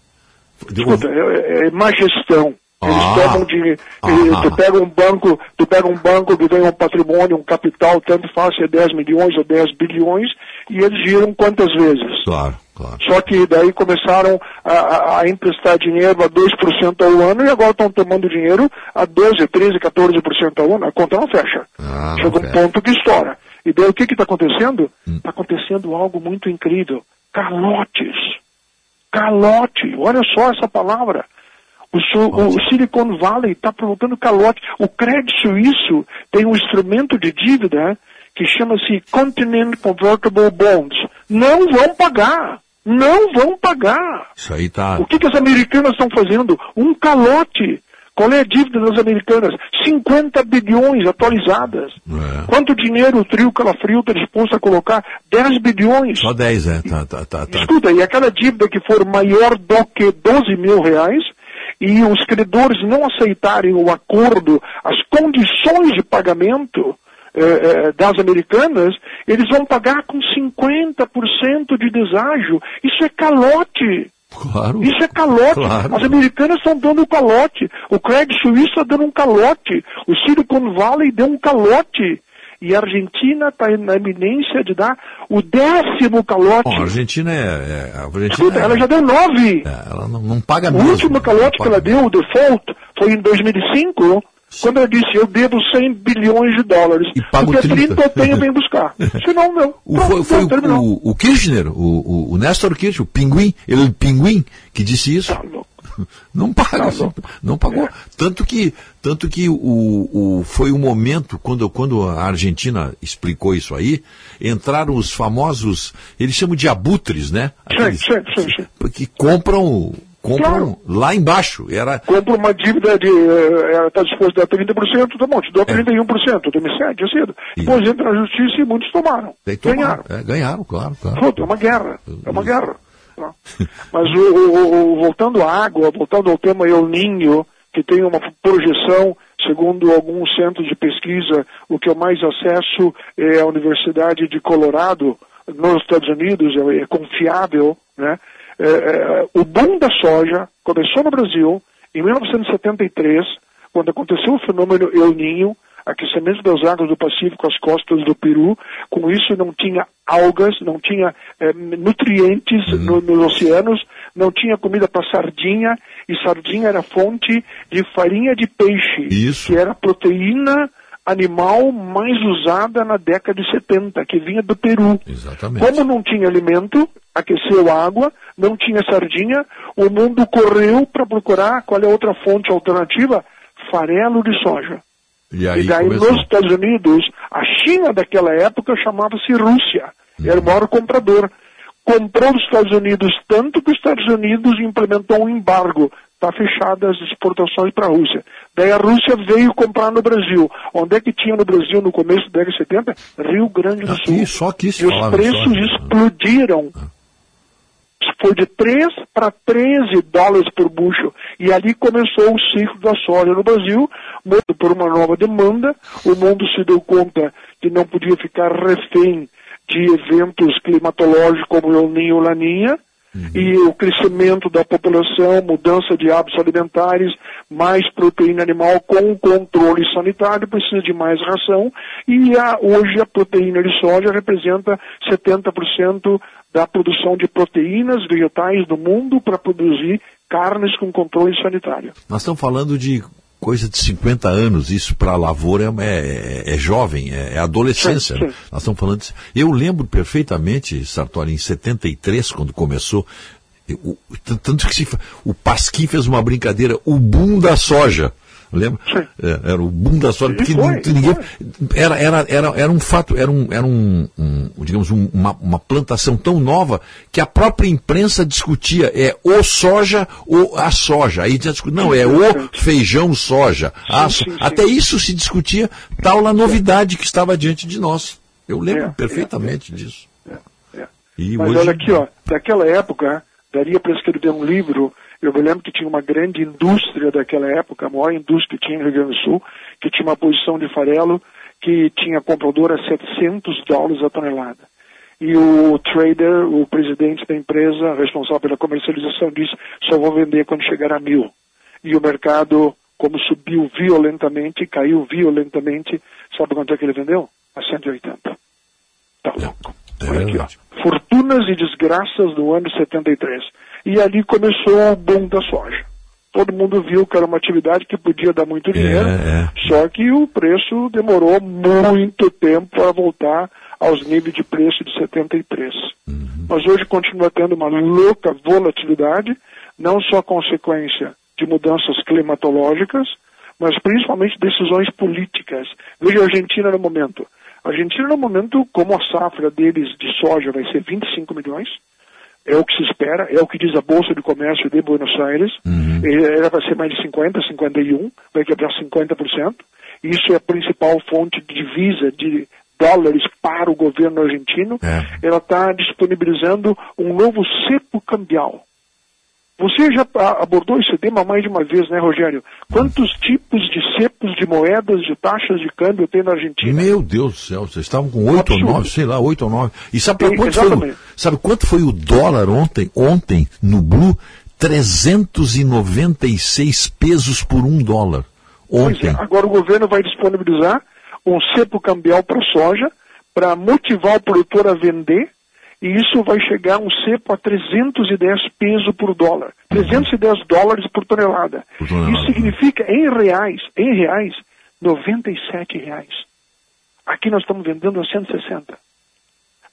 Escuta, é, é má gestão. Eles Ah. tomam dinheiro. Ah. Tu pega um banco, tu pega um banco que tem um patrimônio, um capital, tanto faz é 10 milhões ou 10 bilhões, e eles giram quantas vezes? Claro, claro. Só que daí começaram a, a- emprestar dinheiro a 2% ao ano e agora estão tomando dinheiro a 12, 13, 14% ao ano. A conta não fecha. Ah, Chega um fecha. ponto que estoura. E daí o que está acontecendo? Está acontecendo algo muito incrível. Calotes. Calote. Olha só essa palavra. O, su- o Silicon Valley está provocando calote. O crédito suíço tem um instrumento de dívida que chama-se Continent Convertible Bonds. Não vão pagar. Não vão pagar. Isso aí tá. O que, que as americanas estão fazendo? Um calote. Qual é a dívida das americanas? 50 bilhões atualizadas. É. Quanto dinheiro o trio Calafrio está disposto a colocar? 10 bilhões. Só 10, é. Tá, tá, tá, tá. Escuta, e aquela dívida que for maior do que 12 mil reais, e os credores não aceitarem o acordo, as condições de pagamento eh, eh, das americanas, eles vão pagar com 50% de deságio. Isso é calote. Claro. Isso é calote. Claro. As americanas estão dando calote. O Credit Suisse está dando um calote. O Silicon Valley deu um calote. E a Argentina está na iminência de dar o décimo calote. Bom, a Argentina é. é- a Argentina Escuta, é- ela já deu nove. é, ela não, não paga O mesmo. último calote que ela deu, o default, foi em 2005, quando ela disse, eu devo 100 bilhões de dólares. pago Porque 30. 30 eu tenho, vem buscar. Senão, não. O, Pronto, foi foi terminou. o, o, o Kirchner, o, o, o Nestor Kirchner, o pinguim, ele pinguim, que disse isso. Tá Não paga, não pagou. Tanto que, tanto que o, o, foi o momento, quando, quando a Argentina explicou isso aí, entraram os famosos, eles chamam de abutres, né? Aqueles Sim, sim, sim, sim. que compram, compram lá embaixo. Era, Compra uma dívida de, eh, está disposta a dar 30%, tá bom, te dou 31%, tu me cede, cedo. Depois entra na justiça e muitos tomaram. Ganharam. É, ganharam, claro, claro. É uma guerra. É uma guerra. Tá? Mas o, o- o- voltando à água, voltando ao tema El Ninho, que tem uma projeção, segundo alguns centros de pesquisa, o que eu mais acesso é a Universidade de Colorado, nos Estados Unidos, é, é confiável, né? É, é, o boom da soja começou no Brasil em 1973, quando aconteceu o fenômeno El Ninho, aquecimento das águas do Pacífico às costas do Peru. Com isso não tinha algas, não tinha eh, nutrientes no- nos oceanos, não tinha comida para sardinha, e sardinha era fonte de farinha de peixe, que era proteína animal mais usada na década de 70, que vinha do Peru. Exatamente. Como não tinha alimento, aqueceu água, não tinha sardinha, o mundo correu para procurar qual é a outra fonte alternativa? Farelo de soja. E aí e daí começou. nos Estados Unidos, a China daquela época chamava-se Rússia. Era o maior comprador. Comprou dos Estados Unidos tanto que os Estados Unidos implementou um embargo. Está fechada as exportações para a Rússia. Daí a Rússia veio comprar no Brasil. Onde é que tinha no Brasil no começo da década de 70? Rio Grande do Sul. só aqui se e os preços só. explodiram. Foi de 3 para 13 dólares por bushel. E ali começou o ciclo da soja no Brasil, por uma nova demanda. O mundo se deu conta que não podia ficar refém de eventos climatológicos como El Ninho ou Laninha. E o crescimento da população, mudança de hábitos alimentares, mais proteína animal com controle sanitário, precisa de mais ração. E a- hoje a proteína de soja representa 70% da produção de proteínas vegetais do mundo para produzir carnes com controle sanitário. Nós estamos falando de coisa de 50 anos. Isso para a lavoura é, é, é jovem, é, é adolescência. Sim, né? sim. Nós estamos falando disso. Eu lembro perfeitamente, Sartori, em 73, quando começou. o- tanto que se, o Pasquim fez uma brincadeira, o boom da soja. Lembra? É, era o boom da soja, porque foi, ninguém, era, era, era, era um fato, era, um, era um, um, digamos, um- uma, uma plantação tão nova que a própria imprensa discutia, é o soja ou a soja. Aí discutia, não, é o feijão soja. a so- Até isso se discutia, tal a novidade que estava diante de nós. Eu lembro É, perfeitamente disso. E Mas hoje, olha aqui, ó, daquela época, daria para escrever um livro. Eu me lembro que tinha uma grande indústria daquela época, a maior indústria que tinha no Rio Grande do Sul, que tinha uma posição de farelo que tinha comprador a 700 dólares a tonelada. E o trader, o presidente da empresa, responsável pela comercialização, disse: só vou vender quando chegar a mil. E o mercado, como subiu violentamente, caiu violentamente, sabe quanto é que ele vendeu? A 180. Tá louco. Aqui, ó. Fortunas e desgraças do ano 73. E ali começou o boom da soja. Todo mundo viu que era uma atividade que podia dar muito dinheiro, é. só que o preço demorou muito tempo para voltar aos níveis de preço de 73. Mas hoje continua tendo uma louca volatilidade, não só consequência de mudanças climatológicas, mas principalmente decisões políticas. Veja a Argentina no momento. A Argentina no momento, como a safra deles de soja vai ser 25 milhões, é o que se espera, é o que diz a Bolsa de Comércio de Buenos Aires, Eh, ela vai ser mais de 50, 51, vai quebrar 50%. Isso é a principal fonte de divisa de dólares para o governo argentino. Ela está disponibilizando um novo cepo cambial. Você já abordou esse tema mais de uma vez, né, Rogério? Quantos tipos de cepos, de moedas, de taxas de câmbio tem na Argentina? Meu Deus do céu, vocês estavam com 8 ou. 9, sei lá, 8 ou 9. E sabe, quanto foi, o- sabe quanto foi o dólar ontem, ontem no Blue? 396 pesos por um dólar. Pois Ontem. é, agora o governo vai disponibilizar um cepo cambial para soja para motivar o produtor a vender e isso vai chegar um cepo a 310 pesos por dólar. 310 dólares por tonelada. Isso significa, em reais, em reais, 97 reais. Aqui nós estamos vendendo a 160.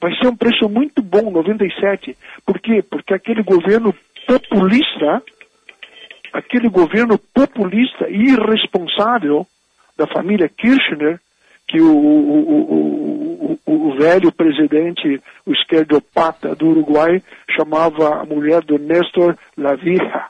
Vai ser um preço muito bom, 97. Por quê? Porque aquele governo populista, aquele governo populista e irresponsável da família Kirchner, que o, o, o, o, velho presidente, o esquerdopata do Uruguai, chamava a mulher do Néstor La Vieja,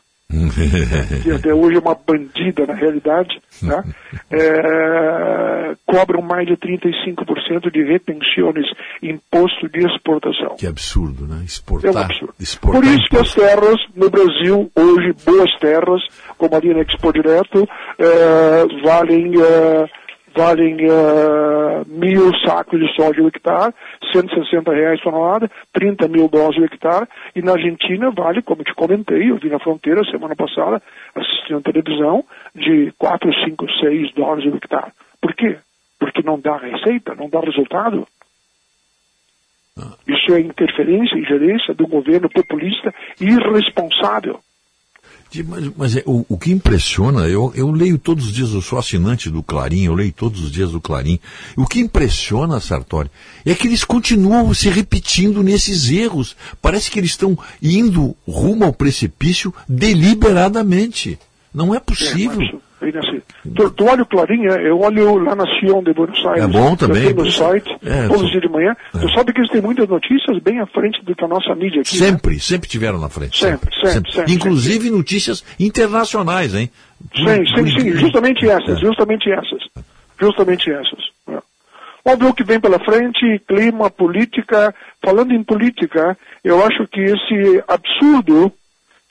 que até hoje é uma bandida na realidade, tá? É, cobram mais de 35% de retenções, imposto de exportação. Que absurdo, né? É um Exportar. absurdo. exportar Por isso que as terras no Brasil, hoje, boas terras, como ali na Expo Direto, eh, valem, eh, valem eh, mil sacos de soja o hectare, 160 reais tonelada, 30 mil doses o hectare, e na Argentina vale, como te comentei, eu vi na fronteira semana passada, assistindo a televisão, de 4, 5, 6 dólares o hectare. Por quê? Porque não dá receita, não dá resultado. Isso é interferência e gerência do governo populista irresponsável. Mas, mas é, o, o que impressiona, eu, eu leio todos os dias, eu sou assinante do Clarim, eu leio todos os dias do Clarim. O que impressiona, Sartori, é que eles continuam se repetindo nesses erros. Parece que eles estão indo rumo ao precipício deliberadamente. Não é possível. É, mas, assim, tu, tu olha o Clarim, é, eu olho La Nación de Buenos Aires. É bom também. No site, É, todos os dias de manhã. Tu sabe que eles têm muitas notícias bem à frente do que a nossa mídia aqui. né? Sempre, sempre tiveram na frente. Sempre, sempre, sempre, Inclusive notícias internacionais, hein? Sim, sim, sim, justamente essas, justamente essas. Justamente essas. É. Vamos ver o que vem pela frente, clima, política. Falando em política, eu acho que esse absurdo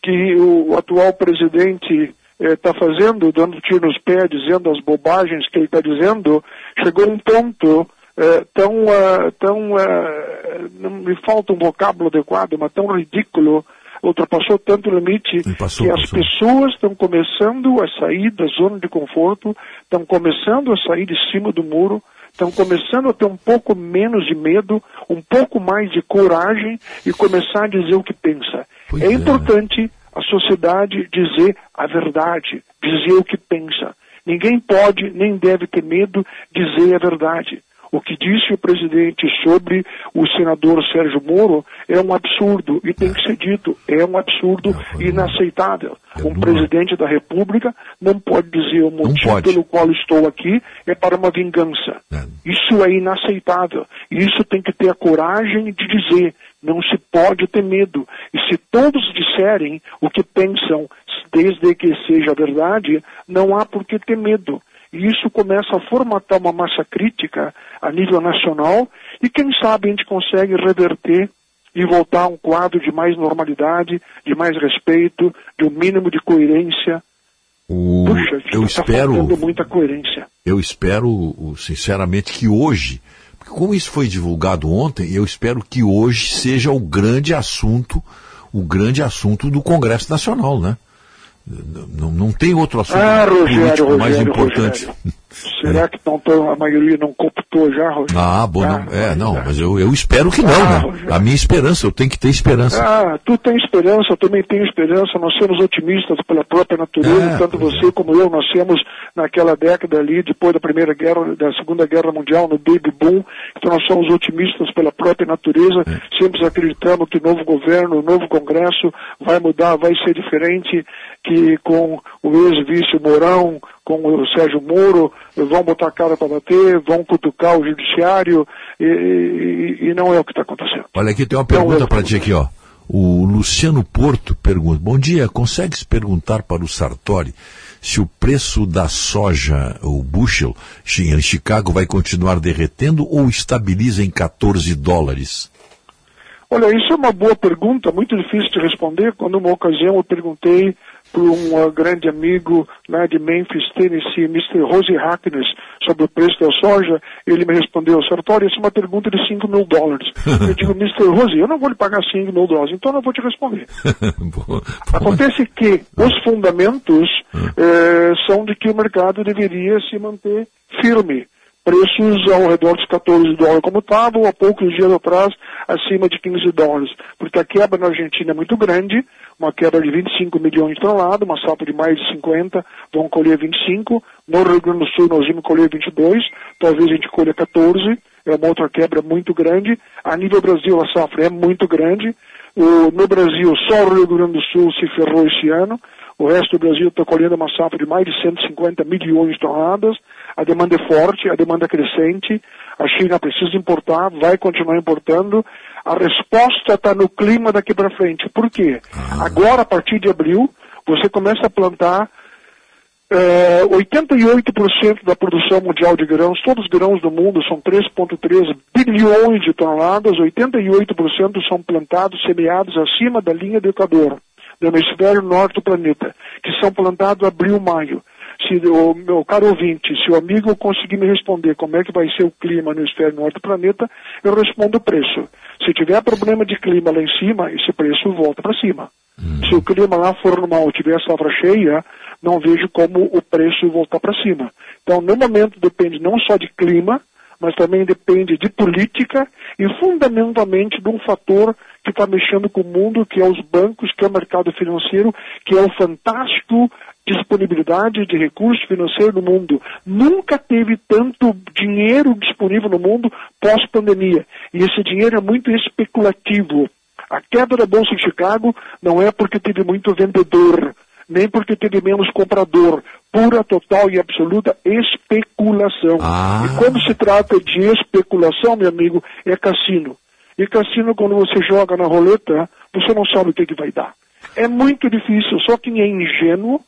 que o atual presidente está fazendo, dando tiro nos pés, dizendo as bobagens que ele está dizendo, chegou a um ponto eh, tão, ah, tão ah, não me falta um vocábulo adequado, mas tão ridículo, ultrapassou tanto o limite passou, que as passou. pessoas estão começando a sair da zona de conforto, estão começando a sair de cima do muro, estão começando a ter um pouco menos de medo, um pouco mais de coragem e começar a dizer o que pensa. Pois é é. A sociedade dizer a verdade, dizer o que pensa. Ninguém pode nem deve ter medo de dizer a verdade. O que disse o presidente sobre o senador Sérgio Moro é um absurdo e tem que ser dito. É um absurdo inaceitável. Um presidente da República não pode dizer o motivo pelo qual estou aqui é para uma vingança. Isso é inaceitável. Isso tem que ter a coragem de dizer. Não se pode ter medo. E se todos disserem o que pensam, desde que seja verdade, não há por que ter medo. E isso começa a formatar uma massa crítica a nível nacional e quem sabe a gente consegue reverter e voltar a um quadro de mais normalidade, de mais respeito, de um mínimo de coerência. O... Puxa, eu está espero muita coerência. Eu espero, sinceramente, que hoje, como isso foi divulgado ontem, eu espero que hoje seja o grande assunto, o grande assunto do Congresso Nacional, né? Não, não tem outro assunto ah, Rogério, político Rogério, mais importante. Rogério. Será que não tão, a maioria não cooptou já, Rogério? Ah, bom, não, é, não, mas eu, eu espero que não, Ah, né? Rogério. A minha esperança, eu tenho que ter esperança. Ah, tu tem esperança, eu também tenho esperança, nós somos otimistas pela própria natureza, É, tanto você como eu, nós temos naquela década ali, depois da primeira guerra, da segunda guerra mundial, no baby boom, então nós somos otimistas pela própria natureza, É. sempre acreditamos que o novo governo, o novo congresso vai mudar, vai ser diferente, que com o ex-vice Mourão, com o Sérgio Moro, vão botar a cara para bater, vão cutucar o judiciário, e, e- e não é o que está acontecendo. Olha aqui, tem uma pergunta para ti aqui, ó. O Luciano Porto pergunta: Bom dia, consegues perguntar para o Sartori se o preço da soja, o bushel, em Chicago vai continuar derretendo ou estabiliza em 14 dólares? Olha, isso é uma boa pergunta, muito difícil de responder. Quando uma ocasião eu perguntei para um ah, grande amigo lá de Memphis, Tennessee, Mr. Rose Hackness, sobre o preço da soja, ele me respondeu, Sartori, essa é uma pergunta de 5 mil dólares. eu digo, Mr. Rose, eu não vou lhe pagar 5 mil dólares, então eu não vou te responder. Acontece que os fundamentos eh, são de que o mercado deveria se manter firme. Preços ao redor dos 14 dólares, como estavam há poucos dias atrás, acima de 15 dólares. Porque a quebra na Argentina é muito grande, uma quebra de 25 milhões de toneladas, uma safra de mais de 50, vão colher 25. No Rio Grande do Sul nós vamos colher 22, talvez a gente colha 14, é uma outra quebra muito grande. A nível Brasil a safra é muito grande. No Brasil, só o Rio Grande do Sul se ferrou esse ano. O resto do Brasil está colhendo uma safra de mais de 150 milhões de toneladas. A demanda é forte, a demanda é crescente. A China precisa importar, vai continuar importando. A resposta está no clima daqui para frente. Por quê? Agora, a partir de abril, você começa a plantar é, 88% da produção mundial de grãos, todos os grãos do mundo são 3,3 bilhões de toneladas, 88% são plantados, semeados acima da linha do Equador, do hemisfério norte do planeta, que são plantados abril, maio. Se o meu caro ouvinte, se o amigo conseguir me responder como é que vai ser o clima no hemisfério norte do planeta, eu respondo o preço. Se tiver problema de clima lá em cima, esse preço volta para cima. Se o clima lá for normal, tiver safra cheia, não vejo como o preço voltar para cima. Então, no momento, depende não só de clima, mas também depende de política e fundamentalmente de um fator que está mexendo com o mundo, que é os bancos, que é o mercado financeiro, que é o fantástico disponibilidade de recursos financeiros no mundo. Nunca teve tanto dinheiro disponível no mundo pós-pandemia. E esse dinheiro é muito especulativo. A queda da Bolsa de Chicago não é porque teve muito vendedor, nem porque teve menos comprador. Pura, total e absoluta especulação. E quando se trata de especulação, meu amigo, é cassino. E cassino, quando você joga na roleta, você não sabe o que, que vai dar. É muito difícil, só quem é ingênuo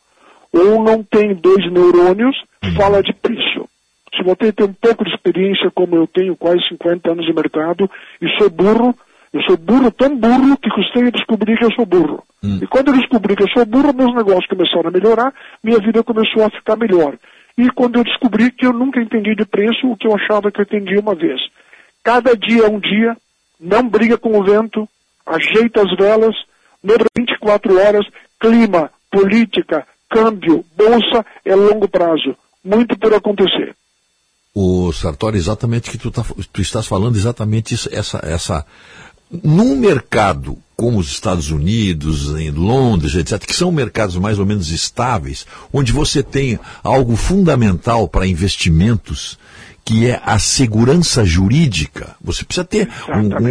ou não tem dois neurônios fala de preço. Se você tem um pouco de experiência, como eu tenho, quase 50 anos de mercado, e sou burro, eu sou burro, tão burro, que custei a descobrir que eu sou burro. E quando eu descobri que eu sou burro, meus negócios começaram a melhorar, minha vida começou a ficar melhor. E quando eu descobri que eu nunca entendi de preço o que eu achava que eu entendia uma vez. Cada dia é um dia, não briga com o vento, ajeita as velas, no 24 horas, clima, política, câmbio, bolsa é longo prazo. Muito por acontecer. O Sartori, exatamente que tu, tá, tu estás falando exatamente isso, essa, essa. Num mercado como os Estados Unidos, em Londres, etc., que são mercados mais ou menos estáveis, onde você tem algo fundamental para investimentos, que é a segurança jurídica. Você precisa ter.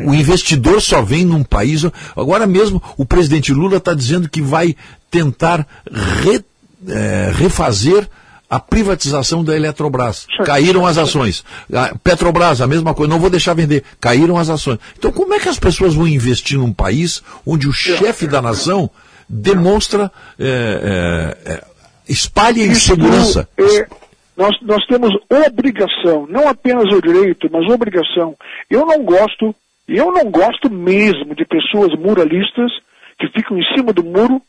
O investidor só vem num país. Agora mesmo o presidente Lula está dizendo que vai tentar re, é, refazer a privatização da Eletrobras. Caíram as ações. A Petrobras, a mesma coisa, não vou deixar vender. Caíram as ações. Então, como é que as pessoas vão investir num país onde o chefe da nação demonstra, é, é, é, espalha insegurança? É, nós, nós temos obrigação, não apenas o direito, mas obrigação. Eu não gosto, eu não gosto mesmo de pessoas muralistas que ficam em cima do muro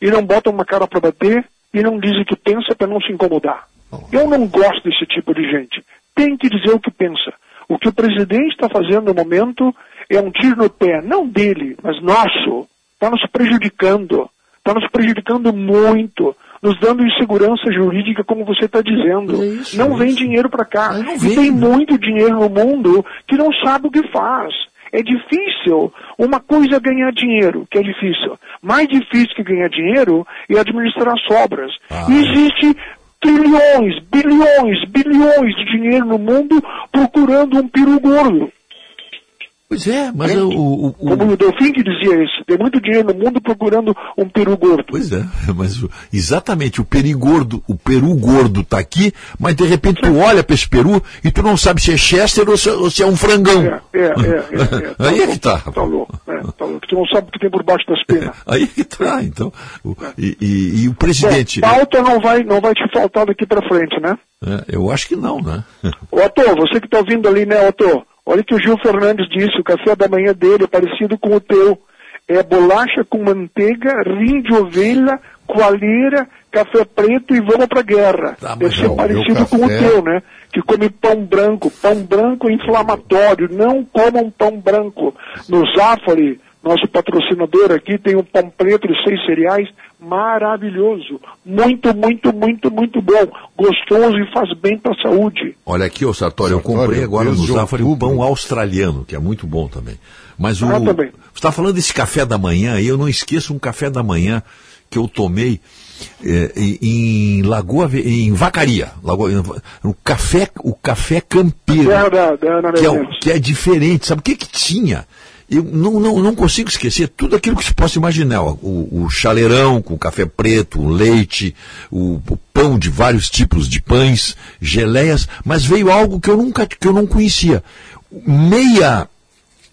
e não botam uma cara para bater e não diz o que pensa para não se incomodar. Eu não gosto desse tipo de gente. Tem que dizer o que pensa. O que o presidente está fazendo no momento é um tiro no pé, não dele, mas nosso. Está nos prejudicando. Está nos prejudicando muito, nos dando insegurança jurídica, como você está dizendo. É isso, não é vem isso. dinheiro para cá. E tem muito dinheiro no mundo que não sabe o que faz. É difícil. Uma coisa é ganhar dinheiro, que é difícil. Mais difícil que ganhar dinheiro é administrar as sobras. Ah, Existe trilhões, bilhões, bilhões de dinheiro no mundo procurando um peru gordo. Pois é, mas é, o, o, o, Como o Delfim que dizia isso, tem muito dinheiro no mundo procurando um peru gordo. Pois é, mas exatamente, o peru gordo, o peru gordo está aqui, mas de repente tu olha para esse peru e tu não sabe se é Chester ou se, ou se é um frangão. É, é, é. é, é. Tá Aí é que tá. Tá louco, é, tá louco. Tu não sabe o que tem por baixo das penas. Aí é que tá, então. O, e, e, e, o presidente. Bom, pauta não vai, não vai te faltar daqui para frente, né? É, eu acho que não, né? Otto, você que está ouvindo ali, né, Otto? Olha o que o Gil Fernandes disse, o café da manhã dele é parecido com o teu. É bolacha com manteiga, rim de ovelha, coalheira, café preto e vamos pra guerra. Tá, Deve ser parecido com o teu, né? Que come pão branco. Pão branco é inflamatório. Não comam pão branco. No Zafari, nosso patrocinador aqui, tem um pão preto de seis cereais maravilhoso. Muito, muito, muito, muito bom. Gostoso e faz bem para a saúde. Olha aqui, ô Sartori, eu comprei agora no Zafari o pão australiano, que é muito bom também. Mas o, ah, também. você está falando desse café da manhã, e eu não esqueço um café da manhã que eu tomei é, em Lagoa, em Vacaria, Lagoa, o café, o café campeiro, que, é, que é diferente. Sabe o que que tinha? Eu não, não, não consigo esquecer tudo aquilo que se possa imaginar. O, o chaleirão com café preto, o leite, o, o, pão de vários tipos de pães, geleias, mas veio algo que eu nunca que eu não conhecia. Meia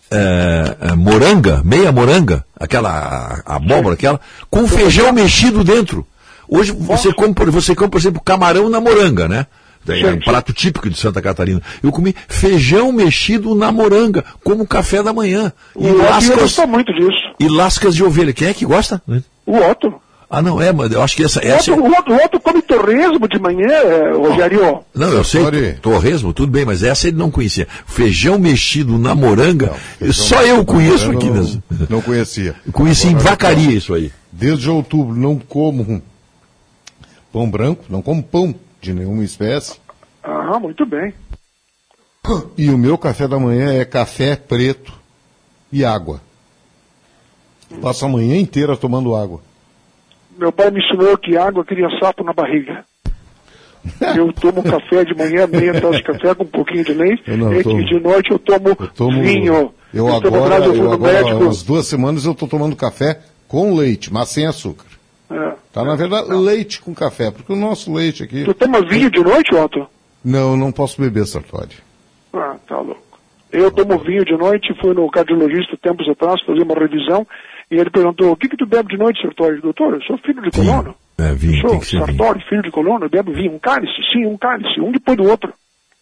é, moranga, meia moranga, aquela abóbora, aquela, com feijão mexido dentro. Hoje você come, você come, por exemplo, camarão na moranga, né? É um prato típico de Santa Catarina. Eu comi feijão mexido na moranga, como café da manhã. E o lascas, gosta muito disso. E lascas de ovelha. Quem é que gosta? O Otto. Ah, não, é, mas eu acho que essa. essa... O, Otto, o, Otto, o Otto come torresmo de manhã, Rogério. Não, eu sei, torresmo, tudo bem, mas essa ele não conhecia. Feijão mexido na moranga, não, só eu conheço aqui. Não, não conhecia. Conheci Agora, em Vacaria isso aí. Desde outubro não como pão branco, não como pão de nenhuma espécie. Ah, muito bem. E o meu café da manhã é café preto e água. Passo a manhã inteira tomando água. Meu pai me ensinou que água cria sapo na barriga. Eu tomo café de manhã, meia taça de café com um pouquinho de leite, não, e tomo, de noite eu tomo, eu tomo vinho. Eu, eu agora, eu agora umas duas semanas eu estou tomando café com leite, mas sem açúcar. É. Tá, na verdade, não. leite com café, porque o nosso leite aqui. Tu toma vinho de noite, Otto? Não, não posso beber, Sartori. Ah, tá louco. Eu tomo vinho de noite, fui no cardiologista tempos atrás fazer uma revisão, e ele perguntou, o que que tu bebe de noite, Sartori? Doutor, eu sou filho de colono. É, vinho, sou Sartori, filho de colono, eu bebo vinho, um cálice, sim, um cálice, um depois do outro.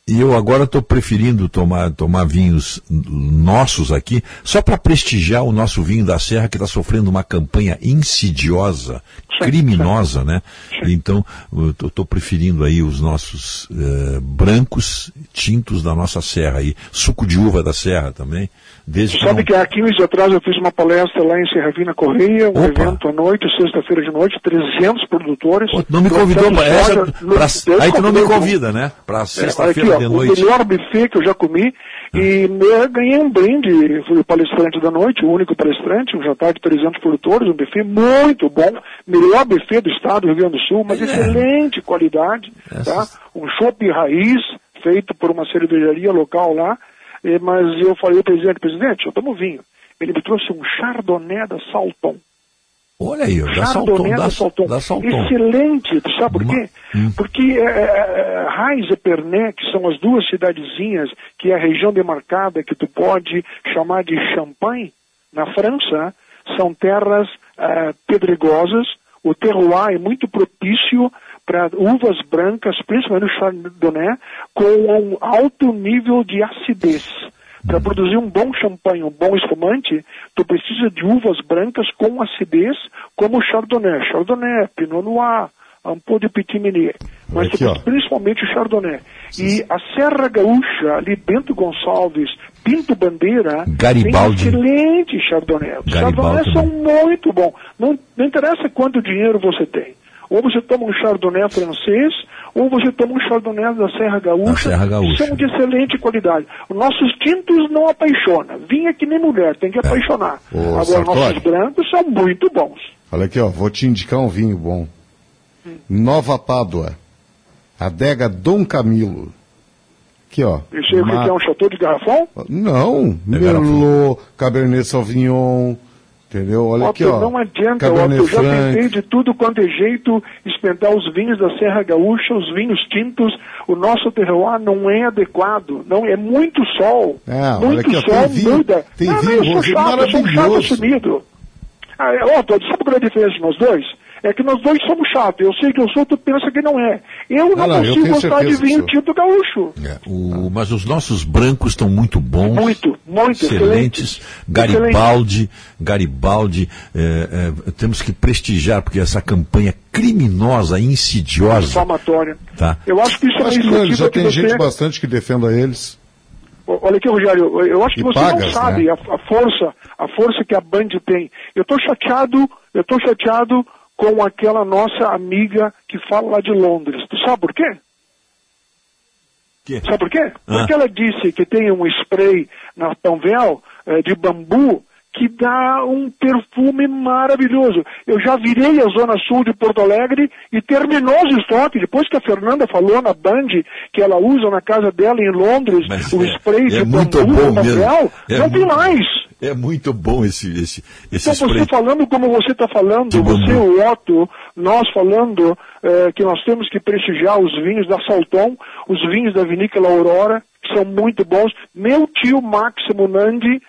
E eu agora estou preferindo tomar, tomar vinhos nossos aqui, só para prestigiar o nosso vinho da Serra, que está sofrendo uma campanha insidiosa, criminosa, né? Então, eu estou preferindo aí os nossos eh, brancos, tintos da nossa Serra aí. Suco de uva da Serra também. Desde Sabe que, não... que há 15 atrás eu fiz uma palestra lá em Serravina Correia, um Opa. evento à noite, sexta-feira de noite, 300 produtores. Pô, não me convidou para essa. Pra... Aí tu não me convida, né? Para sexta-feira. É, de noite. O melhor buffet que eu já comi. E ganhei um brinde, fui o palestrante da noite, o único palestrante, um jantar de 300 produtores, um buffet muito bom, melhor buffet do estado do Rio Grande do Sul, mas é. excelente qualidade, tá? Um chopp raiz, feito por uma cervejaria local lá, mas eu falei ao presidente, presidente, eu tomo vinho. Ele me trouxe um chardonnay da Salton. Olha aí, da Salton, da, Salton. Salton. Excelente, sabe por quê? Hum. Porque é, é, Raiz e Pernay, que são as duas cidadezinhas, que é a região demarcada que tu pode chamar de Champagne, na França, são terras é, pedregosas, o terroir é muito propício para uvas brancas, principalmente o Chardonnay, com um alto nível de acidez. Para produzir um bom champanhe, um bom espumante, tu precisa de uvas brancas com acidez, como Chardonnay. Chardonnay, Pinot Noir, pouco de Petit Meunier. Mas Aqui, principalmente o Chardonnay. E a Serra Gaúcha, ali Bento Gonçalves, Pinto Bandeira, Garibaldi. tem excelente Chardonnay. Os Chardonnay são muito bons. Não, não interessa quanto dinheiro você tem. Ou você toma um Chardonnay francês, ou você toma um Chardonnay da Serra Gaúcha, da Serra Gaúcha. são de excelente qualidade. Os nossos tintos não apaixonam. Vinha que nem mulher, tem que é. apaixonar. Ô, Agora, Sartori. nossos brancos são muito bons. Olha aqui, ó, vou te indicar um vinho bom. Hum. Nova Pádua. Adega Dom Camilo. Aqui, ó. Isso aí uma... que é um chateau de garrafão? Não, é Merlot, Cabernet Sauvignon, Entendeu? Olha Otto, aqui, ó. Não adianta, Otto, eu já tentei de tudo quanto é jeito experimentar os vinhos da Serra Gaúcha, os vinhos tintos. O nosso terroir não é adequado, não é muito sol. É, muito aqui, sol tem muda. Tem não, vinho, não, eu sou chato, eu sou chato assumido. Ah, é, Otto, sabe qual é a diferença de nós dois? É que nós dois somos chatos. Eu sei que eu sou, tu pensa que não é. Eu não, não consigo gostar de vinho tinto gaúcho. É, o, mas os nossos brancos estão muito bons. Muito, muito excelentes. Excelente. Garibaldi, Garibaldi, é, é, temos que prestigiar, porque essa campanha criminosa, insidiosa. Inflamatória. Tá. Eu acho que isso acho é uma iniciativa já tem você... gente bastante que defenda eles. Olha aqui, Rogério, eu acho que você pagas, não sabe né? a, a, força, a força que a Band tem. Eu estou chateado, eu estou chateado com aquela nossa amiga que fala lá de Londres. Tu sabe por quê? Que? Sabe por quê? Ah. Porque ela disse que tem um spray na Panvel eh, de bambu que dá um perfume maravilhoso. Eu já virei a Zona Sul de Porto Alegre e terminou os estoques. Depois que a Fernanda falou na Band que ela usa na casa dela em Londres Mas o é, spray é, de bambu bom é não tem mais. É muito bom esse esse, esse Então spray. você falando como você está falando, você o Otto, nós falando é, que nós temos que prestigiar os vinhos da Salton, os vinhos da Vinícola Aurora, que são muito bons. Meu tio Máximo Nandi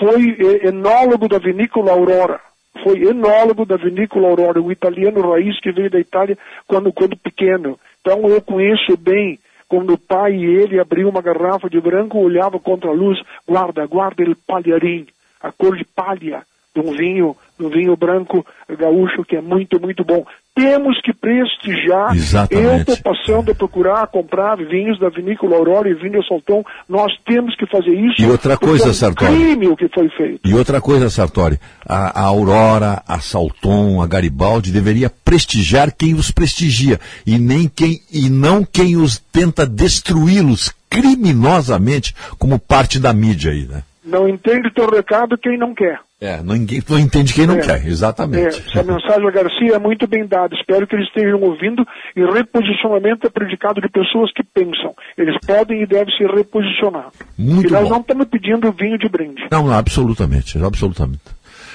foi é, enólogo da Vinícola Aurora. Foi enólogo da Vinícola Aurora, um italiano raiz que veio da Itália quando, quando pequeno. Então eu conheço bem quando o pai e ele abriam uma garrafa de branco, olhava contra a luz, guarda, guarda ele palharim, a cor de palha de um vinho, de um vinho branco gaúcho que é muito, muito bom. Temos que prestigiar. Exatamente. Eu estou passando a procurar, comprar vinhos da Vinícola Aurora e Vinho Salton. Nós temos que fazer isso. E outra coisa, é um Sartori. crime o que foi feito. E outra coisa, Sartori. A, a Aurora, a Salton, a Garibaldi deveria prestigiar quem os prestigia e nem quem e não quem os tenta destruí-los criminosamente como parte da mídia aí, né? Não entende teu recado quem não quer. É, não, não entende quem não é, quer, exatamente. É, essa mensagem, Garcia, é muito bem dada. Espero que eles estejam ouvindo e reposicionamento é predicado de pessoas que pensam. Eles podem e devem se reposicionar. Muito e nós bom. não estamos pedindo vinho de brinde. Não, não absolutamente, absolutamente.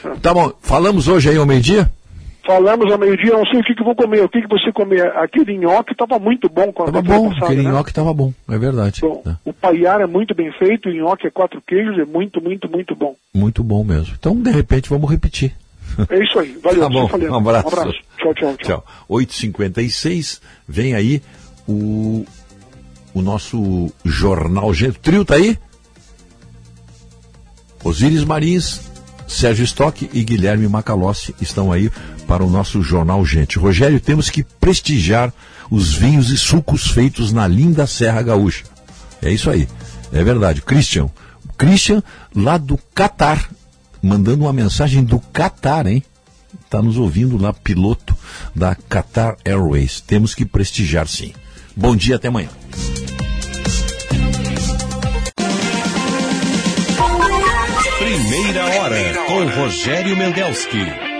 É. Tá bom, falamos hoje aí ao meio-dia? Falamos ao meio-dia, não sei o que, que vou comer, o que, que você comer. Aquele nhoque estava muito bom. Estava bom, passada, aquele né? nhoque estava bom, é verdade. Bom, é. O paiar é muito bem feito, o nhoque é quatro queijos, é muito, muito, muito bom. Muito bom mesmo. Então, de repente, vamos repetir. É isso aí, valeu. tá bom, um abraço. Um abraço. Tchau, tchau, tchau. tchau. 8h56, vem aí o, o nosso jornal Gente. Trio tá aí? Osíris Marins, Sérgio Stock e Guilherme Macalossi estão aí para o nosso jornal Gente. Rogério, temos que prestigiar os vinhos e sucos feitos na linda Serra Gaúcha. É isso aí. É verdade. Christian. Christian, lá do Catar, mandando uma mensagem do Catar, hein? Está nos ouvindo lá, piloto da Qatar Airways. Temos que prestigiar, sim. Bom dia, até amanhã. Primeira hora com Rogério Mendelski.